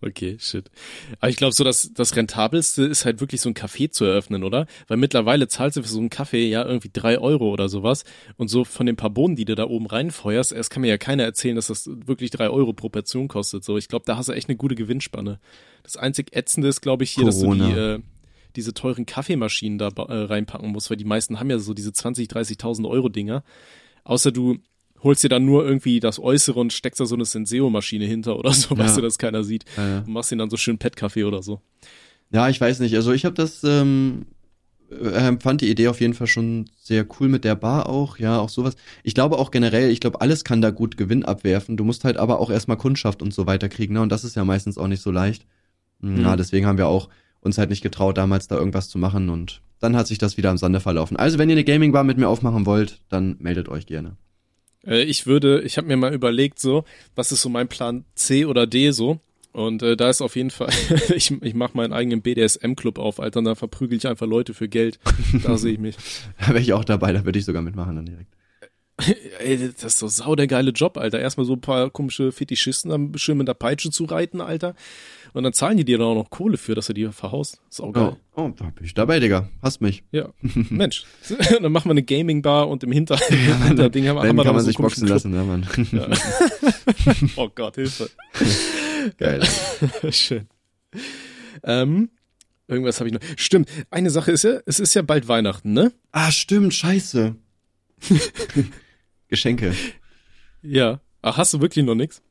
Okay, shit. Aber ich glaube, so das, das rentabelste ist halt wirklich so ein Café zu eröffnen, oder? Weil mittlerweile zahlst du für so einen Kaffee ja irgendwie drei Euro oder sowas. Und so von den paar Bohnen, die du da oben reinfeuerst, erst kann mir ja keiner erzählen, dass das wirklich drei Euro pro Portion kostet. So, ich glaube, da hast du echt eine gute Gewinnspanne. Das einzig ätzende ist, glaube ich, hier, Corona. dass du die, äh, diese teuren Kaffeemaschinen da äh, reinpacken musst, weil die meisten haben ja so diese 20, 30.000 Euro Dinger. Außer du holst dir dann nur irgendwie das Äußere und steckst da so eine Senseo-Maschine hinter oder so, ja. weißt du, dass keiner sieht. Ja, ja. Und machst ihn dann so schön Pet-Kaffee oder so. Ja, ich weiß nicht. Also ich habe das, ähm, äh, fand die Idee auf jeden Fall schon sehr cool mit der Bar auch, ja, auch sowas. Ich glaube auch generell, ich glaube, alles kann da gut Gewinn abwerfen. Du musst halt aber auch erstmal Kundschaft und so weiter kriegen, ne? Und das ist ja meistens auch nicht so leicht. Mhm. Ja, deswegen haben wir auch uns halt nicht getraut, damals da irgendwas zu machen und dann hat sich das wieder im Sande verlaufen. Also wenn ihr eine Gaming-Bar mit mir aufmachen wollt, dann meldet euch gerne. Äh, ich würde, ich habe mir mal überlegt, so, was ist so mein Plan C oder D so? Und äh, da ist auf jeden Fall, ich, ich mache meinen eigenen BDSM-Club auf, Alter, und da verprügel ich einfach Leute für Geld. Da sehe ich mich. da wäre ich auch dabei, da würde ich sogar mitmachen dann direkt. Ey, das ist so sau der geile Job, Alter. Erstmal so ein paar komische Fetischisten dann schön mit der Peitsche zu reiten, Alter. Und dann zahlen die dir dann auch noch Kohle für, dass du die verhaust. Ist auch geil. Oh, oh da bin ich dabei, Digga. Hast mich. Ja. Mensch. dann machen wir eine Gaming-Bar und im Hinter ja, Hinterding haben, haben wir kann man so sich boxen Club. lassen, ja, Mann. Ja. oh Gott, Hilfe. Geil. Schön. Ähm, irgendwas habe ich noch. Stimmt, eine Sache ist ja, es ist ja bald Weihnachten, ne? Ah, stimmt, scheiße. Geschenke. Ja. Ach, hast du wirklich noch nichts?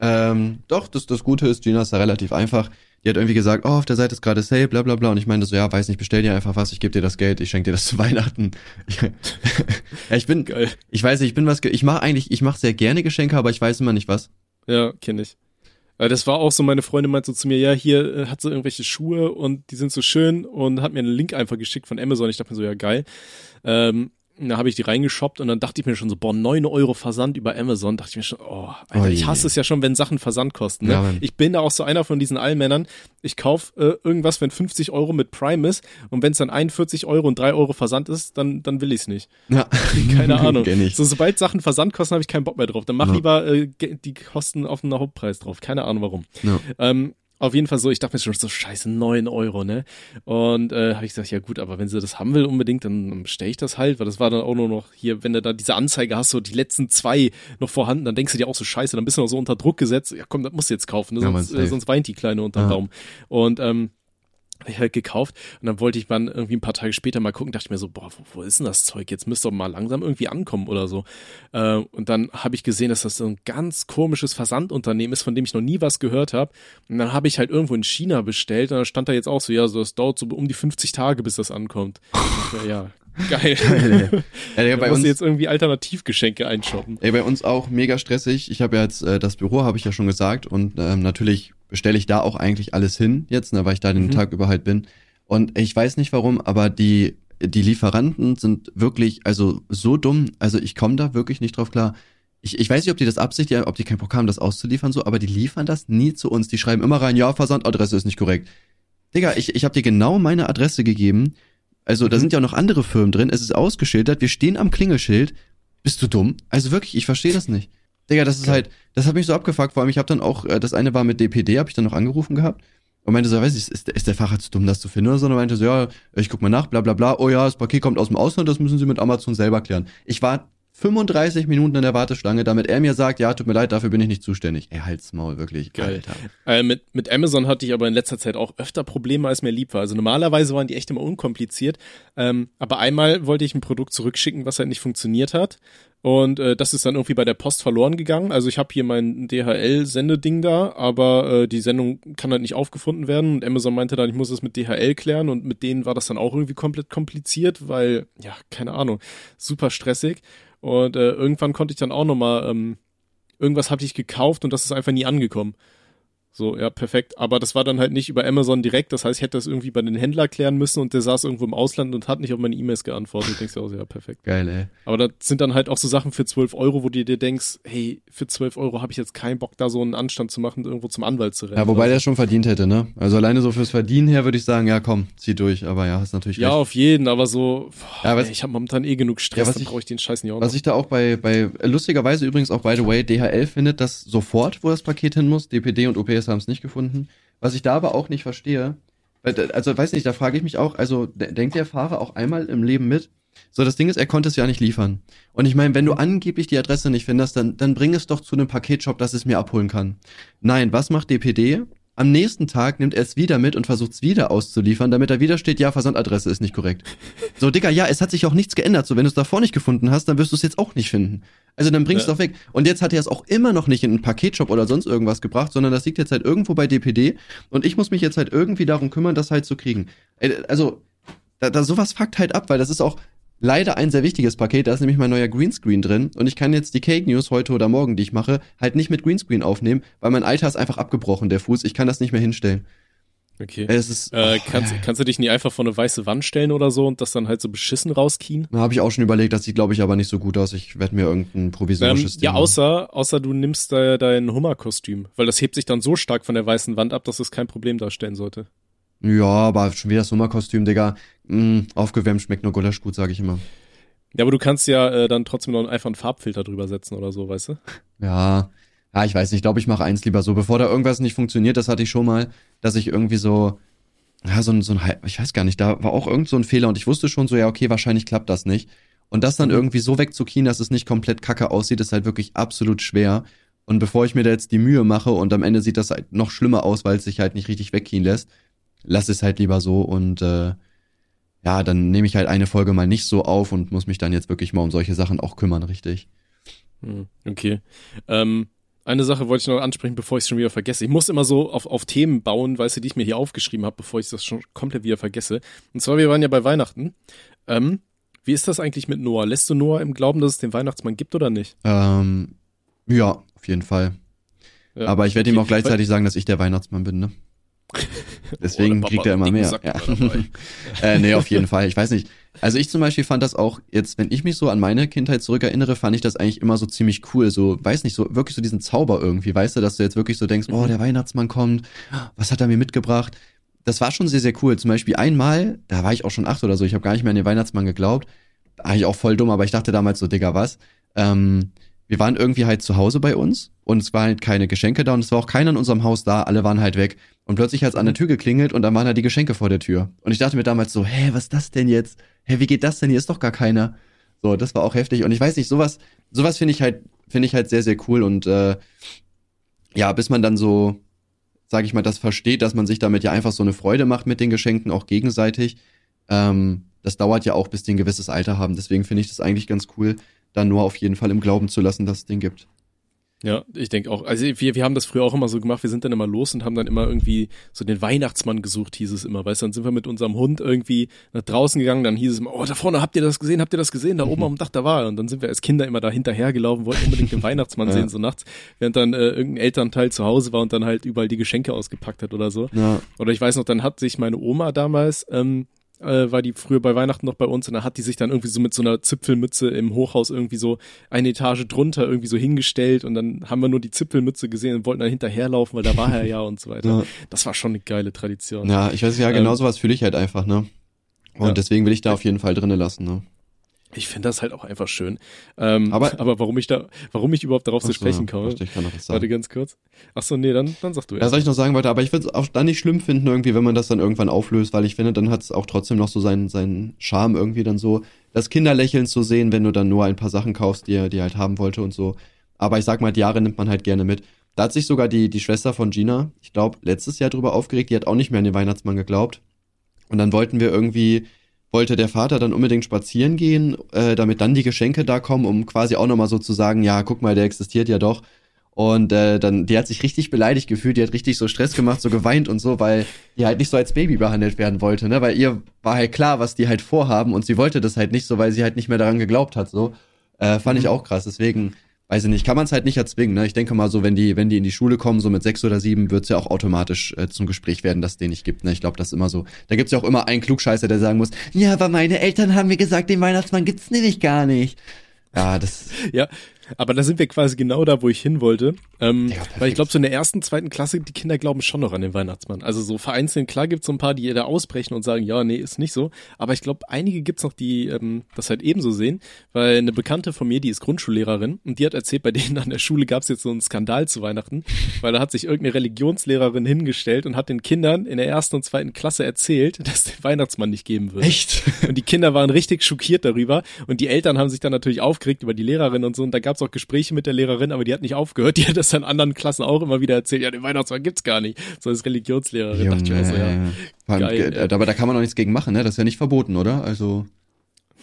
Ähm, doch, das, das Gute ist, Gina ist da relativ einfach. Die hat irgendwie gesagt, oh, auf der Seite ist gerade Sale, bla bla bla. Und ich meinte so, ja, weiß nicht, bestell dir einfach was, ich gebe dir das Geld, ich schenke dir das zu Weihnachten. ja, ich bin, Geil. ich weiß nicht, ich bin was, ich mache eigentlich, ich mache sehr gerne Geschenke, aber ich weiß immer nicht was. Ja, kenne ich. Das war auch so, meine Freundin meinte so zu mir, ja, hier äh, hat sie irgendwelche Schuhe und die sind so schön und hat mir einen Link einfach geschickt von Amazon. Ich dachte mir so, ja, geil. Ähm, da habe ich die reingeshoppt und dann dachte ich mir schon so, boah, neun Euro Versand über Amazon, dachte ich mir schon, oh, Alter, Ui. ich hasse es ja schon, wenn Sachen Versand kosten. Ne? Ja, ich bin da auch so einer von diesen Allmännern. Ich kauf äh, irgendwas, wenn 50 Euro mit Prime ist und wenn es dann 41 Euro und 3 Euro Versand ist, dann, dann will ich es nicht. Ja. Keine Ahnung. So, sobald Sachen Versand kosten, habe ich keinen Bock mehr drauf. Dann mach Ja. lieber äh, die Kosten auf den Hauptpreis drauf. Keine Ahnung warum. Ja. Ähm, auf jeden Fall so, ich dachte mir schon so, scheiße, 9 Euro, ne? Und äh, habe ich gesagt, ja gut, aber wenn sie das haben will unbedingt, dann bestelle ich das halt, weil das war dann auch nur noch hier, wenn du da diese Anzeige hast, so die letzten zwei noch vorhanden, dann denkst du dir auch so, scheiße, dann bist du noch so unter Druck gesetzt, ja komm, das musst du jetzt kaufen, ne? Sonst, äh, sonst weint die Kleine unter Ja. Daumen. Und ähm, hab ich halt gekauft und dann wollte ich dann irgendwie ein paar Tage später mal gucken, dachte ich mir so, boah, wo, wo ist denn das Zeug? Jetzt müsste doch mal langsam irgendwie ankommen oder so. Äh, und dann habe ich gesehen, dass das so ein ganz komisches Versandunternehmen ist, von dem ich noch nie was gehört habe. Und dann habe ich halt irgendwo in China bestellt und dann stand da jetzt auch so, ja, so, das dauert so um die 50 Tage, bis das ankommt. Ja, geil. Ja, Digga, da bei musst uns, jetzt irgendwie Alternativgeschenke einshoppen. ey, bei uns auch mega stressig. Ich habe ja jetzt äh, das Büro, habe ich ja schon gesagt. Und ähm, natürlich bestelle ich da auch eigentlich alles hin jetzt, ne, weil ich da den Mhm. Tag über halt bin. Und ich weiß nicht warum, aber die, die Lieferanten sind wirklich, also so dumm. Also ich komme da wirklich nicht drauf klar. Ich, ich weiß nicht, ob die das absichtlich, ob die Bock haben, das auszuliefern, so, aber die liefern das nie zu uns. Die schreiben immer rein, ja, Versandadresse ist nicht korrekt. Digga, ich, ich habe dir genau meine Adresse gegeben. Also da Mhm. sind ja auch noch andere Firmen drin. Es ist ausgeschildert. Wir stehen am Klingelschild. Bist du dumm? Also wirklich, ich verstehe das nicht. Digga, das ist Geil. halt, das hat mich so abgefuckt. Vor allem, ich habe dann auch, äh, das eine war mit DPD, habe ich dann noch angerufen gehabt. Und meinte so, weiß ich, ist, ist der Fahrer zu dumm, das zu finden oder so? Und er meinte so, ja, ich guck mal nach, bla bla bla. Oh ja, das Paket kommt aus dem Ausland, das müssen Sie mit Amazon selber klären. Ich war 35 Minuten in der Warteschlange, damit er mir sagt, ja, tut mir leid, dafür bin ich nicht zuständig. Ey, halt's Maul, wirklich. Geil. Äh, mit, mit Amazon hatte ich aber in letzter Zeit auch öfter Probleme, als mir lieb war. Also normalerweise waren die echt immer unkompliziert. Ähm, aber einmal wollte ich ein Produkt zurückschicken, was halt nicht funktioniert hat. Und äh, das ist dann irgendwie bei der Post verloren gegangen. Also ich habe hier mein DHL-Sendeding da, aber äh, die Sendung kann halt nicht aufgefunden werden. Und Amazon meinte dann, ich muss es mit DHL klären. Und mit denen war das dann auch irgendwie komplett kompliziert, weil, ja, keine Ahnung, super stressig. Und äh, irgendwann konnte ich dann auch nochmal, ähm, irgendwas hatte ich gekauft und das ist einfach nie angekommen. So, ja, perfekt. Aber das war dann halt nicht über Amazon direkt. Das heißt, ich hätte das irgendwie bei den Händler klären müssen und der saß irgendwo im Ausland und hat nicht auf meine E-Mails geantwortet. Du denkst ja auch, so, ja, perfekt. Geil, ey. Aber das sind dann halt auch so Sachen für 12 Euro, wo du dir denkst, hey, für 12 Euro habe ich jetzt keinen Bock, da so einen Anstand zu machen, irgendwo zum Anwalt zu rennen. Ja, wobei Also, der schon verdient hätte, ne? Also alleine so fürs Verdienen her würde ich sagen, ja komm, zieh durch. Aber ja, hast natürlich ja, recht. auf jeden, aber so, boah, Ja, was- ey, ich habe momentan eh genug Stress, Ja, was dann ich- brauche ich den Scheiß nicht auch Was noch. ich da auch bei, bei, lustigerweise übrigens auch by the way, DHL findet das sofort, wo das Paket hin muss. DPD und UPS haben es nicht gefunden. Was ich da aber auch nicht verstehe, also weiß nicht, da frage ich mich auch, also de- denkt der Fahrer auch einmal im Leben mit? So, das Ding ist, er konnte es ja nicht liefern. Und ich meine, wenn du angeblich die Adresse nicht findest, dann, dann bring es doch zu einem Paketshop, dass es mir abholen kann. Nein, was macht DPD? Am nächsten Tag nimmt er es wieder mit und versucht es wieder auszuliefern, damit da wieder steht, ja, Versandadresse ist nicht korrekt. So, Digga, ja, es hat sich auch nichts geändert. So, wenn du es davor nicht gefunden hast, dann wirst du es jetzt auch nicht finden. Also dann bring's Ja. doch weg. Und jetzt hat er es auch immer noch nicht in einen Paketshop oder sonst irgendwas gebracht, sondern das liegt jetzt halt irgendwo bei DPD und ich muss mich jetzt halt irgendwie darum kümmern, das halt zu kriegen. Ey, Also, da, da sowas fuckt halt ab, weil das ist auch leider ein sehr wichtiges Paket. Da ist nämlich mein neuer Greenscreen drin und ich kann jetzt die Cake News heute oder morgen, die ich mache, halt nicht mit Greenscreen aufnehmen, weil mein Alter ist einfach abgebrochen, der Fuß. Ich kann das nicht mehr hinstellen. Okay. Es ist, Äh, oh, kannst, ja. kannst du dich nie einfach vor eine weiße Wand stellen oder so und das dann halt so beschissen rauskien? Da habe ich auch schon überlegt, das sieht, glaube ich, aber nicht so gut aus. Ich werde mir irgendein Ähm, provisorisches ja, Ding- außer, außer du nimmst da dein Hummerkostüm, weil das hebt sich dann so stark von der weißen Wand ab, dass es kein Problem darstellen sollte. Ja, aber schon wieder das Sommerkostüm, Digga. Mm, aufgewärmt schmeckt nur Gulasch gut, sage ich immer. Ja, aber du kannst ja äh, dann trotzdem noch einfach einen Farbfilter drüber setzen oder so, weißt du? Ja, ja, ich weiß nicht. Ich glaube, ich mache eins lieber so. Bevor da irgendwas nicht funktioniert, das hatte ich schon mal, dass ich irgendwie so, ja, so ein, so ein, ich weiß gar nicht, da war auch irgend so ein Fehler und ich wusste schon so, ja, okay, wahrscheinlich klappt das nicht. Und das dann Mhm. irgendwie so wegzukien, dass es nicht komplett kacke aussieht, ist halt wirklich absolut schwer. Und bevor ich mir da jetzt die Mühe mache und am Ende sieht das halt noch schlimmer aus, weil es sich halt nicht richtig wegkien lässt, lass es halt lieber so und äh, ja, dann nehme ich halt eine Folge mal nicht so auf und muss mich dann jetzt wirklich mal um solche Sachen auch kümmern, richtig. Hm, okay. Ähm, eine Sache wollte ich noch ansprechen, bevor ich es schon wieder vergesse. Ich muss immer so auf, auf Themen bauen, weißt du, die ich mir hier aufgeschrieben habe, bevor ich das schon komplett wieder vergesse. Und zwar, wir waren ja bei Weihnachten. Ähm, wie ist das eigentlich mit Noah? Lässt du Noah im Glauben, dass es den Weihnachtsmann gibt oder nicht? Ähm, ja, auf jeden Fall. Ja, Aber ich werde ihm okay. auch gleichzeitig sagen, dass ich der Weihnachtsmann bin, ne? Deswegen kriegt er immer mehr. Ja. Äh, nee, auf jeden Fall. Ich weiß nicht. Also ich zum Beispiel fand das auch jetzt, wenn ich mich so an meine Kindheit zurückerinnere, fand ich das eigentlich immer so ziemlich cool. So, weiß nicht, so wirklich so diesen Zauber irgendwie, weißt du, dass du jetzt wirklich so denkst, oh, der Weihnachtsmann kommt, was hat er mir mitgebracht? Das war schon sehr, sehr cool. Zum Beispiel einmal, da war ich auch schon acht oder so, ich habe gar nicht mehr an den Weihnachtsmann geglaubt. Eigentlich auch voll dumm, aber ich dachte damals so, Digga, was? Ähm, wir waren irgendwie halt zu Hause bei uns und es waren halt keine Geschenke da und es war auch keiner in unserem Haus da, alle waren halt weg. Und plötzlich hat es an der Tür geklingelt und dann waren da die Geschenke vor der Tür. Und ich dachte mir damals so, hä, was ist das denn jetzt? Hä, wie geht das denn? Hier ist doch gar keiner. So, das war auch heftig. Und ich weiß nicht, sowas, sowas finde ich halt, finde ich halt sehr, sehr cool. Und äh, ja, bis man dann so, sage ich mal, das versteht, dass man sich damit ja einfach so eine Freude macht mit den Geschenken, auch gegenseitig. Ähm, das dauert ja auch, bis die ein gewisses Alter haben. Deswegen finde ich das eigentlich ganz cool, dann nur auf jeden Fall im Glauben zu lassen, dass es den gibt. Ja, ich denke auch. Also wir, wir haben das früher auch immer so gemacht. Wir sind dann immer los und haben dann immer irgendwie so den Weihnachtsmann gesucht, hieß es immer. Weißt du, dann sind wir mit unserem Hund irgendwie nach draußen gegangen. Dann hieß es immer, oh, da vorne, habt ihr das gesehen? Habt ihr das gesehen? Da oben am Dach, da war er. Und dann sind wir als Kinder immer da hinterhergelaufen, wollten unbedingt den Weihnachtsmann ja. sehen, so nachts. Während dann äh, irgendein Elternteil zu Hause war und dann halt überall die Geschenke ausgepackt hat oder so. Ja. Oder ich weiß noch, dann hat sich meine Oma damals ähm, äh, war die früher bei Weihnachten noch bei uns und dann hat die sich dann irgendwie so mit so einer Zipfelmütze im Hochhaus irgendwie so eine Etage drunter irgendwie so hingestellt und dann haben wir nur die Zipfelmütze gesehen und wollten dann hinterherlaufen, weil da war er ja und so weiter. Ja. Das war schon eine geile Tradition. Ja, ich weiß ja, genau ähm, sowas fühle ich halt einfach, ne? Und ja. deswegen will ich da auf jeden Fall drinnen lassen, ne? Ich finde das halt auch einfach schön. Ähm, aber, aber warum ich da, warum ich überhaupt darauf zu sprechen komme. Ich kann noch was sagen. Warte ganz kurz. Ach so, nee, dann, dann sagst du erst. Ja, soll ich noch sagen wollte, aber ich würde es auch dann nicht schlimm finden, irgendwie, wenn man das dann irgendwann auflöst, weil ich finde, dann hat es auch trotzdem noch so seinen, seinen Charme irgendwie dann so, das Kinderlächeln zu sehen, wenn du dann nur ein paar Sachen kaufst, die er, die er halt haben wollte und so. Aber ich sag mal, die Jahre nimmt man halt gerne mit. Da hat sich sogar die, die Schwester von Gina, ich glaube, letztes Jahr drüber aufgeregt, die hat auch nicht mehr an den Weihnachtsmann geglaubt. Und dann wollten wir irgendwie wollte der Vater dann unbedingt spazieren gehen, äh, damit dann die Geschenke da kommen, um quasi auch nochmal so zu sagen, ja, guck mal, der existiert ja doch. Und äh, dann, die hat sich richtig beleidigt gefühlt, die hat richtig so Stress gemacht, so geweint und so, weil die halt nicht so als Baby behandelt werden wollte, ne? Weil ihr war halt klar, was die halt vorhaben und sie wollte das halt nicht so, weil sie halt nicht mehr daran geglaubt hat, so. Äh, fand mhm. ich auch krass. Deswegen weiß ich nicht, kann man es halt nicht erzwingen. Ne? Ich denke mal so, wenn die, wenn die in die Schule kommen, so mit sechs oder sieben, wird's ja auch automatisch äh, zum Gespräch werden, dass es den nicht gibt. Ne? Ich glaube, das ist immer so. Da gibt's ja auch immer einen Klugscheißer, der sagen muss, ja, aber meine Eltern haben mir gesagt, den Weihnachtsmann gibt's nämlich gar nicht. Ja, das. Ja, aber da sind wir quasi genau da, wo ich hin wollte. Ähm, ja, weil ich glaube, so in der ersten, zweiten Klasse, die Kinder glauben schon noch an den Weihnachtsmann. Also so vereinzelt, klar gibt's so ein paar, die da ausbrechen und sagen, ja, nee, ist nicht so. Aber ich glaube, einige gibt's noch, die ähm, das halt ebenso sehen. Weil eine Bekannte von mir, die ist Grundschullehrerin und die hat erzählt, bei denen an der Schule gab's jetzt so einen Skandal zu Weihnachten, weil da hat sich irgendeine Religionslehrerin hingestellt und hat den Kindern in der ersten und zweiten Klasse erzählt, dass der Weihnachtsmann nicht geben wird. Echt? Und die Kinder waren richtig schockiert darüber und die Eltern haben sich dann natürlich aufgeregt über die Lehrerin und so und da gab's auch Gespräche mit der Lehrerin, aber die hat nicht aufgehört. Die hat das in anderen Klassen auch immer wieder erzählt. Ja, den Weihnachtsmann gibt's gar nicht. So als Religionslehrerin Junge. dachte ich also, ja. Geil, ja. Aber da kann man doch nichts gegen machen, ne? Das ist ja nicht verboten, oder? Also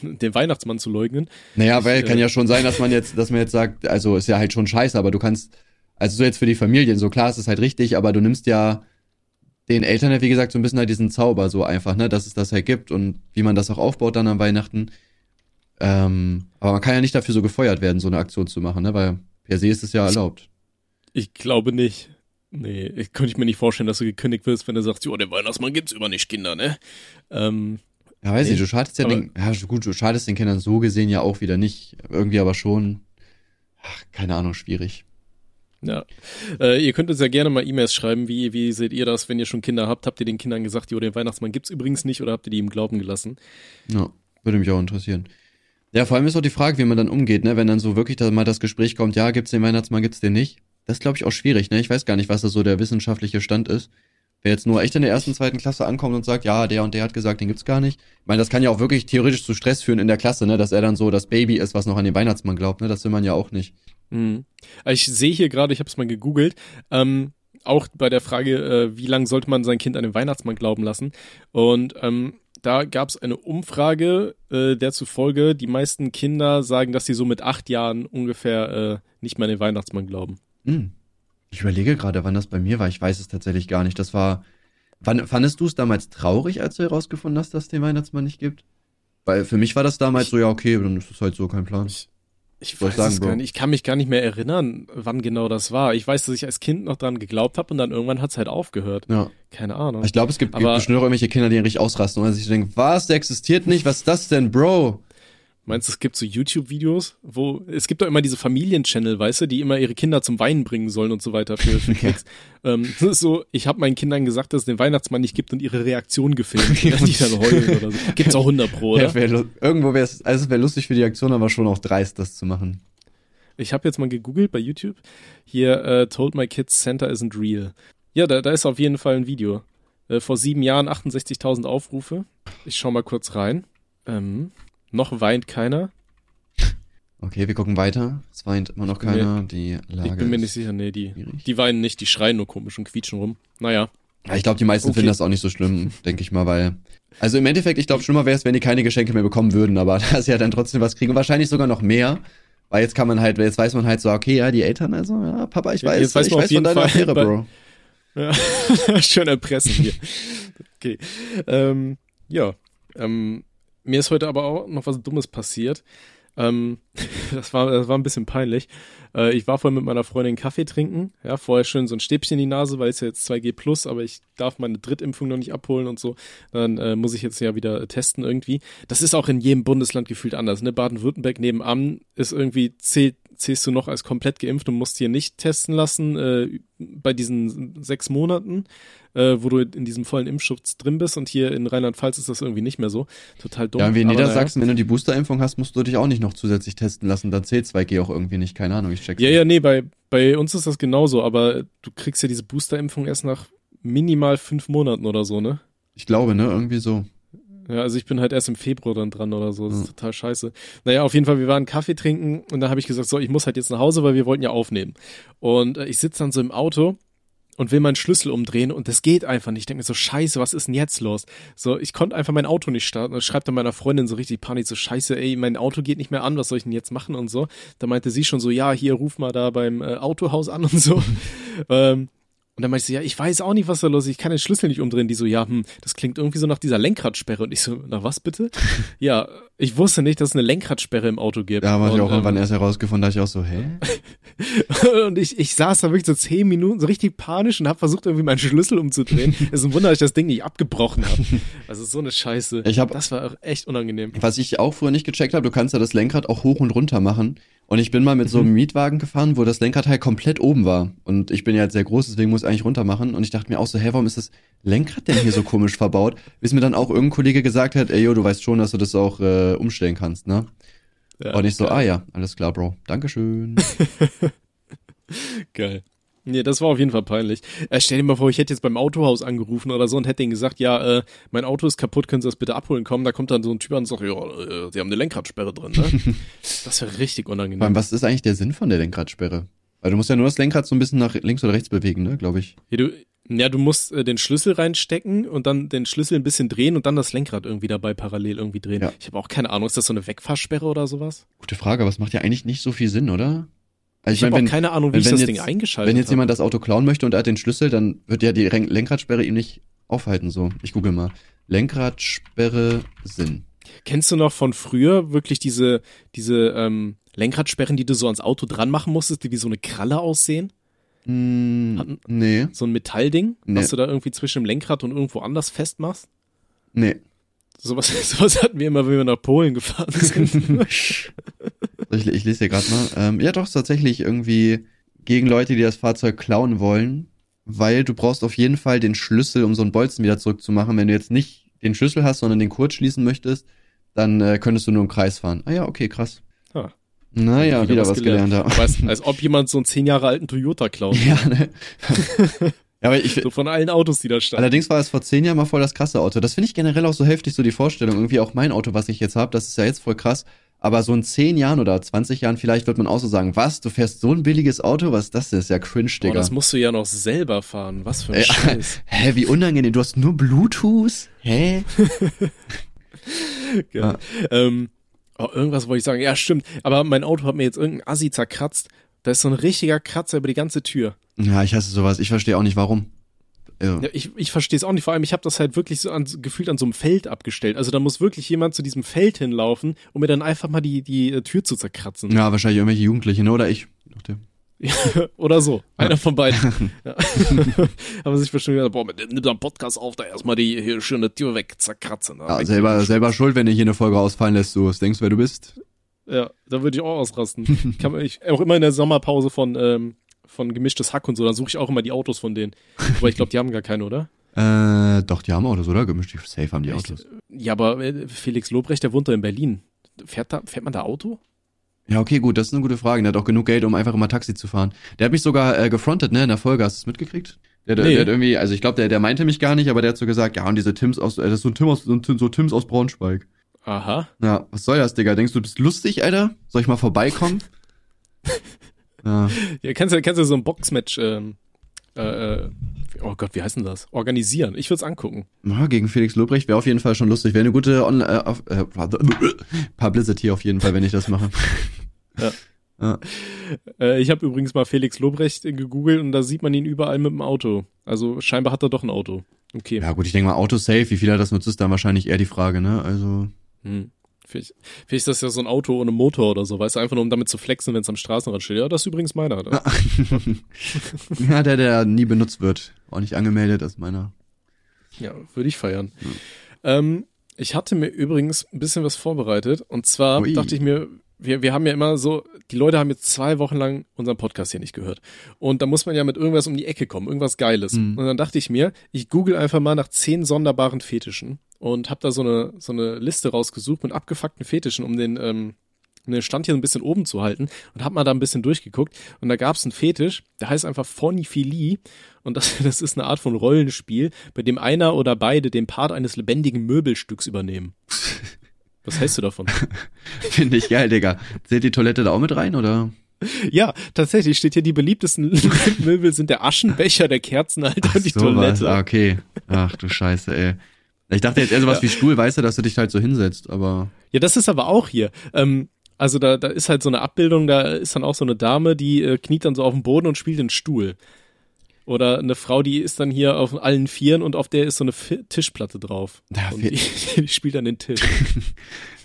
den Weihnachtsmann zu leugnen. Naja, weil ich, kann äh, ja schon sein, dass man jetzt, dass man jetzt sagt, also ist ja halt schon scheiße, aber du kannst, also so jetzt für die Familien, so klar ist es halt richtig, aber du nimmst ja den Eltern ja, wie gesagt, so ein bisschen halt diesen Zauber so einfach, ne, dass es das halt gibt und wie man das auch aufbaut dann an Weihnachten. Ähm, aber man kann ja nicht dafür so gefeuert werden, so eine Aktion zu machen, ne, weil per se ist es ja erlaubt. Ich glaube nicht. Nee, ich könnte ich mir nicht vorstellen, dass du gekündigt wirst, wenn du sagst, jo, der Weihnachtsmann gibt's immer nicht Kinder, ne? Ähm, ja, weiß nee, nicht, du schadest ja den, ja gut, du schadest den Kindern so gesehen ja auch wieder nicht, irgendwie aber schon, ach, keine Ahnung, schwierig. Ja. Äh, ihr könnt uns ja gerne mal E-Mails schreiben. Wie, wie seht ihr das, wenn ihr schon Kinder habt? Habt ihr den Kindern gesagt, jo, den Weihnachtsmann gibt's übrigens nicht oder habt ihr die im Glauben gelassen? Ja, würde mich auch interessieren. Ja, vor allem ist auch die Frage, wie man dann umgeht, ne? Wenn dann so wirklich da mal das Gespräch kommt, ja, gibt's den Weihnachtsmann, gibt's den nicht. Das glaube ich, auch schwierig, ne? Ich weiß gar nicht, was da so der wissenschaftliche Stand ist. Wer jetzt nur echt in der ersten, zweiten Klasse ankommt und sagt, ja, der und der hat gesagt, den gibt's gar nicht. Ich meine, das kann ja auch wirklich theoretisch zu Stress führen in der Klasse, ne? Dass er dann so das Baby ist, was noch an den Weihnachtsmann glaubt, ne? Das will man ja auch nicht. Mhm. Ich sehe hier gerade, ich habe es mal gegoogelt, ähm, auch bei der Frage, äh, wie lange sollte man sein Kind an den Weihnachtsmann glauben lassen? Und ähm, da gab es eine Umfrage, äh, der zufolge die meisten Kinder sagen, dass sie so mit acht Jahren ungefähr äh, nicht mehr an den Weihnachtsmann glauben. Hm. Ich überlege gerade, wann das bei mir war. Ich weiß es tatsächlich gar nicht. Das war. Wann, fandest du es damals traurig, als du herausgefunden hast, dass es den Weihnachtsmann nicht gibt? Weil für mich war das damals ich, so, ja, okay, dann ist es halt so kein Plan. Ich, Ich weiß sagen, es gar nicht. Ich kann mich gar nicht mehr erinnern, wann genau das war. Ich weiß, dass ich als Kind noch dran geglaubt habe und dann irgendwann hat's halt aufgehört. Ja. Keine Ahnung. Ich glaube, es gibt, gibt bestimmt auch irgendwelche Kinder, die richtig ausrasten und sich denken, was, der existiert nicht? Was ist das denn, Bro? Meinst du, es gibt so YouTube-Videos, wo es gibt doch immer diese Familien-Channel, weißt du, die immer ihre Kinder zum Weinen bringen sollen und so weiter für, für Klicks. ähm, das ist so, ich habe meinen Kindern gesagt, dass es den Weihnachtsmann nicht gibt und ihre Reaktion gefilmt, die dann heulen oder so. Gibt's auch 100 pro, oder? Ja, wär, irgendwo wäre es, also es wäre lustig für die Aktion, aber schon auch dreist, das zu machen. Ich habe jetzt mal gegoogelt bei YouTube. Hier, äh, Told My Kids Santa isn't real. Ja, da, da ist auf jeden Fall ein Video. Äh, vor sieben Jahren 68.000 Aufrufe. Ich schau mal kurz rein. Ähm, noch weint keiner. Okay, wir gucken weiter. Es weint immer noch bin mir- keiner. Die Lage Ich bin mir nicht sicher. Nee, die, schwierig. die weinen nicht, die schreien nur komisch und quietschen rum. Naja. Ja, ich glaube, die meisten Okay. finden das auch nicht so schlimm, denke ich mal, weil. Also im Endeffekt, ich glaube, schlimmer wäre es, wenn die keine Geschenke mehr bekommen würden, aber da sie ja dann trotzdem was kriegen. Und wahrscheinlich sogar noch mehr. Weil jetzt kann man halt, jetzt weiß man halt so, okay, ja, die Eltern, also, ja, Papa, ich Ja, weiß, jetzt weiß ich weiß von deiner Fall Affäre, bei- Bro. Ja. Schön erpressen hier. Okay. Ähm, ja. Ähm, mir ist heute aber auch noch was Dummes passiert. Ähm, das, war, das war ein bisschen peinlich. Äh, ich war vorhin mit meiner Freundin Kaffee trinken. Ja, vorher schön so ein Stäbchen in die Nase, weil es ja jetzt 2G plus, aber ich darf meine Drittimpfung noch nicht abholen und so. Dann äh, muss ich jetzt ja wieder testen irgendwie. Das ist auch in jedem Bundesland gefühlt anders. Ne? Baden-Württemberg nebenan ist irgendwie zählt zählst du noch als komplett geimpft und musst hier nicht testen lassen äh, bei diesen sechs Monaten, äh, wo du in diesem vollen Impfschutz drin bist und hier in Rheinland-Pfalz ist das irgendwie nicht mehr so. Total dumm. Ja, wie in Niedersachsen, wenn du die Boosterimpfung hast, musst du dich auch nicht noch zusätzlich testen lassen. Dann zählt 2G auch irgendwie nicht. Keine Ahnung, ich check's Ja, nicht. ja, nee, bei, bei uns ist das genauso, aber du kriegst ja diese Boosterimpfung erst nach minimal fünf Monaten oder so, ne? Ich glaube, ne, irgendwie so. Ja, also ich bin halt erst im Februar dann dran oder so. Das ist Ja. total scheiße. Naja, auf jeden Fall, wir waren Kaffee trinken und dann habe ich gesagt, so, ich muss halt jetzt nach Hause, weil wir wollten ja aufnehmen. Und äh, ich sitze dann so im Auto und will meinen Schlüssel umdrehen und das geht einfach nicht. Ich denke mir so, scheiße, was ist denn jetzt los? So, ich konnte einfach mein Auto nicht starten und schreibt dann meiner Freundin so richtig Panik, so scheiße, ey, mein Auto geht nicht mehr an, was soll ich denn jetzt machen und so. Da meinte sie schon so, ja, hier, ruf mal da beim äh, Autohaus an und so. ähm, und dann meinte ich so, ja, ich weiß auch nicht, was da los ist. Ich kann den Schlüssel nicht umdrehen. Die so, ja, hm, das klingt irgendwie so nach dieser Lenkradsperre. Und ich so, na was bitte? ja, ich wusste nicht, dass es eine Lenkradsperre im Auto gibt. Da habe ich auch irgendwann ähm, erst herausgefunden, da ich auch so, hä? und ich, ich saß da wirklich so zehn Minuten so richtig panisch und habe versucht, irgendwie meinen Schlüssel umzudrehen. Es ist ein Wunder, dass ich das Ding nicht abgebrochen habe. Also so eine Scheiße. Ich hab- das war auch echt unangenehm. Was ich auch früher nicht gecheckt habe, du kannst ja das Lenkrad auch hoch und runter machen. Und ich bin mal mit so Mhm. einem Mietwagen gefahren, wo das Lenkrad halt komplett oben war. Und ich bin ja jetzt sehr groß, deswegen muss ich eigentlich runter machen. Und ich dachte mir auch so, hä, warum ist das Lenkrad denn hier so komisch verbaut? Bis mir dann auch irgendein Kollege gesagt hat, ey, yo, du weißt schon, dass du das auch äh, umstellen kannst, ne? Ja, Und ich so, geil. ah ja, alles klar, Bro. Dankeschön. Geil. Nee, das war auf jeden Fall peinlich. Äh, stell dir mal vor, ich hätte jetzt beim Autohaus angerufen oder so und hätte denen gesagt, ja, äh, mein Auto ist kaputt, können Sie das bitte abholen kommen? Da kommt dann so ein Typ an und sagt, ja, äh, Sie haben eine Lenkradsperre drin, ne? das wäre richtig Vor allem, unangenehm. was ist eigentlich der Sinn von der Lenkradsperre? Weil du musst ja nur das Lenkrad so ein bisschen nach links oder rechts bewegen, ne, glaube ich. Ja, du, ja, du musst äh, den Schlüssel reinstecken und dann den Schlüssel ein bisschen drehen und dann das Lenkrad irgendwie dabei parallel irgendwie drehen. Ja. Ich habe auch keine Ahnung, ist das so eine Wegfahrsperre oder sowas? Gute Frage, aber es macht ja eigentlich nicht so viel Sinn, oder? Also Ich, habe mein, auch keine Ahnung, wie wenn- ich wenn das jetzt- Ding eingeschaltet Wenn jetzt habe. jemand das Auto klauen möchte und er hat den Schlüssel, dann wird ja die Lenkradsperre ihm nicht aufhalten, so. Ich google mal. Lenkradsperre Sinn. Kennst du noch von früher wirklich diese, diese ähm, Lenkradsperren, die du so ans Auto dran machen musstest, die wie so eine Kralle aussehen? Hm, Hatten- nee, So ein Metallding, Nee. was du da irgendwie zwischen dem Lenkrad und irgendwo anders festmachst? nee. Sowas, sowas hatten wir immer, wenn wir nach Polen gefahren sind. Ich, ich lese hier gerade mal. Ähm, ja, doch, tatsächlich irgendwie gegen Leute, die das Fahrzeug klauen wollen, weil du brauchst auf jeden Fall den Schlüssel, um so einen Bolzen wieder zurückzumachen. Wenn du jetzt nicht den Schlüssel hast, sondern den kurz schließen möchtest, dann äh, könntest du nur im Kreis fahren. Ah ja, okay, krass. Ah. Naja, wieder, was gelernt. ja. Aber als, als ob jemand so einen zehn Jahre alten Toyota klaut. Ja, ne? ja, aber ich, So von allen Autos, die da standen. Allerdings war es vor zehn Jahren mal voll das krasse Auto. Das finde ich generell auch so heftig, so die Vorstellung. Irgendwie auch mein Auto, was ich jetzt habe, das ist ja jetzt voll krass. Aber so in zehn Jahren oder 20 Jahren vielleicht wird man auch so sagen, was, du fährst so ein billiges Auto? Was ist das denn? Ist ja cringe, Digga. das musst du ja noch selber fahren. Was für ein Ey, Scheiß. hä, wie unangenehm. Du hast nur Bluetooth? Hä? Geil. Ähm, oh, irgendwas wollte ich sagen. Ja, stimmt. Aber mein Auto hat mir jetzt irgendein Assi zerkratzt. Da ist so ein richtiger Kratzer über die ganze Tür. Ja, ich hasse sowas. Ich verstehe auch nicht, warum. Ja. Ja, ich ich verstehe es auch nicht. Vor allem, ich habe das halt wirklich so an, gefühlt an so einem Feld abgestellt. Also da muss wirklich jemand zu diesem Feld hinlaufen, um mir dann einfach mal die, die äh, Tür zu zerkratzen. ja, wahrscheinlich irgendwelche Jugendliche, ne? Oder ich. Nachdem. Oder so. Einer von beiden. ja. Aber sich bestimmt gedacht, boah, nimm da einen Podcast auf, da erstmal die hier schöne Tür weg, zerkratzen. Ja, selber, selber schuld, wenn du hier eine Folge ausfallen lässt, du denkst, wer du bist. Ja, da würde ich auch ausrasten. Kann man, ich, auch immer in der Sommerpause von, ähm, von gemischtes Hack und so, dann suche ich auch immer die Autos von denen. Aber ich glaube, die haben gar keine, oder? Äh, doch, die haben Autos, oder? Gemischt, safe haben die Ich- Autos. Ja, aber äh, Felix Lobrecht, der wohnt da in Berlin. Fährt, da, fährt man da Auto? Ja, okay, gut, das ist eine gute Frage. Der hat auch genug Geld, um einfach immer Taxi zu fahren. Der hat mich sogar äh, gefrontet, ne, in der Folge. Hast du es mitgekriegt? Der, der, Nee. der hat irgendwie, also ich glaube, der, der meinte mich gar nicht, aber der hat so gesagt, ja, und diese Tims aus, äh, das ist so ein Tim aus, so, ein so Tims aus Braunschweig. Aha. Ja, was soll das, Digga? Denkst du, du bist lustig, Alter? Soll ich mal vorbeikommen? ja. Ja, kannst du kannst du so ein Boxmatch, ähm, äh, äh, oh Gott, wie heißt denn das? Organisieren. Ich würde es angucken. ja, gegen Felix Lobrecht wäre auf jeden Fall schon lustig. Wäre eine gute On äh, auf, äh, Publicity auf jeden Fall, wenn ich das mache. Ja. Ja. Äh, ich habe übrigens mal Felix Lobrecht gegoogelt und da sieht man ihn überall mit dem Auto. Also scheinbar hat er doch ein Auto. Okay. ja, gut, ich denke mal, Autosafe, wie viel er das nutzt, ist dann wahrscheinlich eher die Frage, ne? Also. Hm. Vielleicht, vielleicht ist das ja so ein Auto ohne Motor oder so, weißt du, einfach nur um damit zu flexen, wenn es am Straßenrand steht. Ja, das ist übrigens meiner. Da. ja, der, der nie benutzt wird. Auch nicht angemeldet, ist meiner. Ja, würde ich feiern. Ähm, ich hatte mir übrigens ein bisschen was vorbereitet. Und zwar Ui. dachte ich mir, wir, wir haben ja immer so, die Leute haben jetzt zwei Wochen lang unseren Podcast hier nicht gehört. Und da muss man ja mit irgendwas um die Ecke kommen, irgendwas Geiles. Mhm. Und dann dachte ich mir, ich google einfach mal nach zehn sonderbaren Fetischen und habe da so eine, so eine Liste rausgesucht mit abgefuckten Fetischen, um den, ähm, den Stand hier ein bisschen oben zu halten und hab mal da ein bisschen durchgeguckt und da gab's einen Fetisch, der heißt einfach Phoniphilie und das, das ist eine Art von Rollenspiel, bei dem einer oder beide den Part eines lebendigen Möbelstücks übernehmen. Was hältst du davon? Finde ich geil, Digga. Zählt die Toilette da auch mit rein, oder? ja, tatsächlich steht hier, die beliebtesten Möbel sind der Aschenbecher, der Kerzenhalter und die so was. Toilette. Ah, okay. Ach du Scheiße, ey. Ich dachte jetzt eher sowas wie Stuhl, weißt du, dass du dich halt so hinsetzt, aber. Ja, das ist aber auch hier. Ähm, also da, da ist halt so eine Abbildung, da ist dann auch so eine Dame, die äh, kniet dann so auf dem Boden und spielt den Stuhl. Oder eine Frau, die ist dann hier auf allen Vieren und auf der ist so eine Fi Tischplatte drauf. Ja, und die, die spielt dann den Tisch.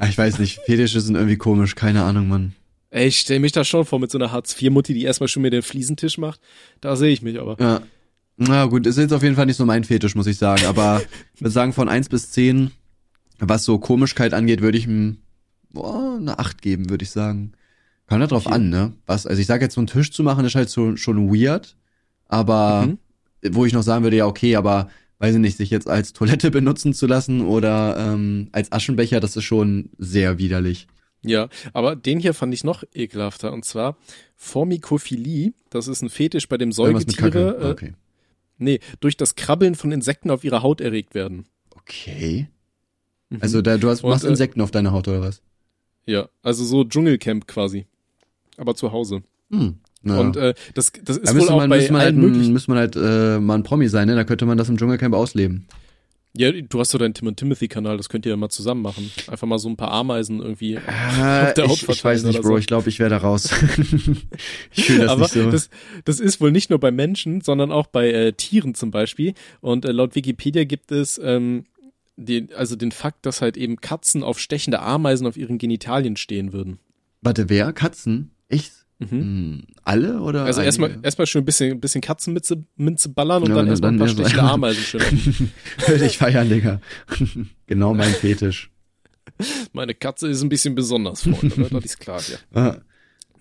Ah, ich weiß nicht, Fetische sind irgendwie komisch, keine Ahnung, Mann. Ey, ich stell mich da schon vor mit so einer Hartz-IV-Mutti, die erstmal schon mir den Fliesentisch macht. Da sehe ich mich aber. Ja. Na gut, ist jetzt auf jeden Fall nicht so mein Fetisch, muss ich sagen. Aber ich würde sagen, von eins bis zehn, was so Komischkeit angeht, würde ich ihm boah, eine acht geben, würde ich sagen. Kann da drauf Okay. an, ne? Was, also ich sage jetzt, so einen Tisch zu machen, ist halt so, schon weird. Aber Mhm. wo ich noch sagen würde, ja, okay, aber weiß ich nicht, sich jetzt als Toilette benutzen zu lassen oder ähm, als Aschenbecher, das ist schon sehr widerlich. Ja, aber den hier fand ich noch ekelhafter und zwar Formikophilie. Das ist ein Fetisch, bei dem Säugetiere, äh, Okay. Nee, durch das Krabbeln von Insekten auf ihrer Haut erregt werden. Okay. Mhm. Also da, du hast, Und, machst äh, Insekten auf deiner Haut oder was? Ja, also so Dschungelcamp quasi. Aber zu Hause. Hm. naja. Und äh, das, das ist Da wohl müsste auch man, bei man, allen halt, möglichen. müsste man halt äh, mal ein Promi sein, ne? Da könnte man das im Dschungelcamp ausleben. Ja, du hast doch deinen Tim und Timothy-Kanal, das könnt ihr ja mal zusammen machen. Einfach mal so ein paar Ameisen irgendwie. Ah, der Haut ich, ich weiß nicht, Bro. so. Ich glaube, ich wäre da raus. ich fühle das Aber nicht so. das, das ist wohl nicht nur bei Menschen, sondern auch bei äh, Tieren zum Beispiel. Und äh, laut Wikipedia gibt es ähm, den, also den Fakt, dass halt eben Katzen auf stechende Ameisen auf ihren Genitalien stehen würden. Warte, wer? Katzen? Ich? Mhm. Hm, alle oder? Also erstmal einige? erstmal schön ein bisschen, ein bisschen Katzenminze Minze ballern und Ja, dann und erstmal ein paar stechende Ameisen schön. Würde ich feiern, Digga. genau mein Fetisch. Meine Katze ist ein bisschen besonders, Freunde, ne? das ist klar, ja.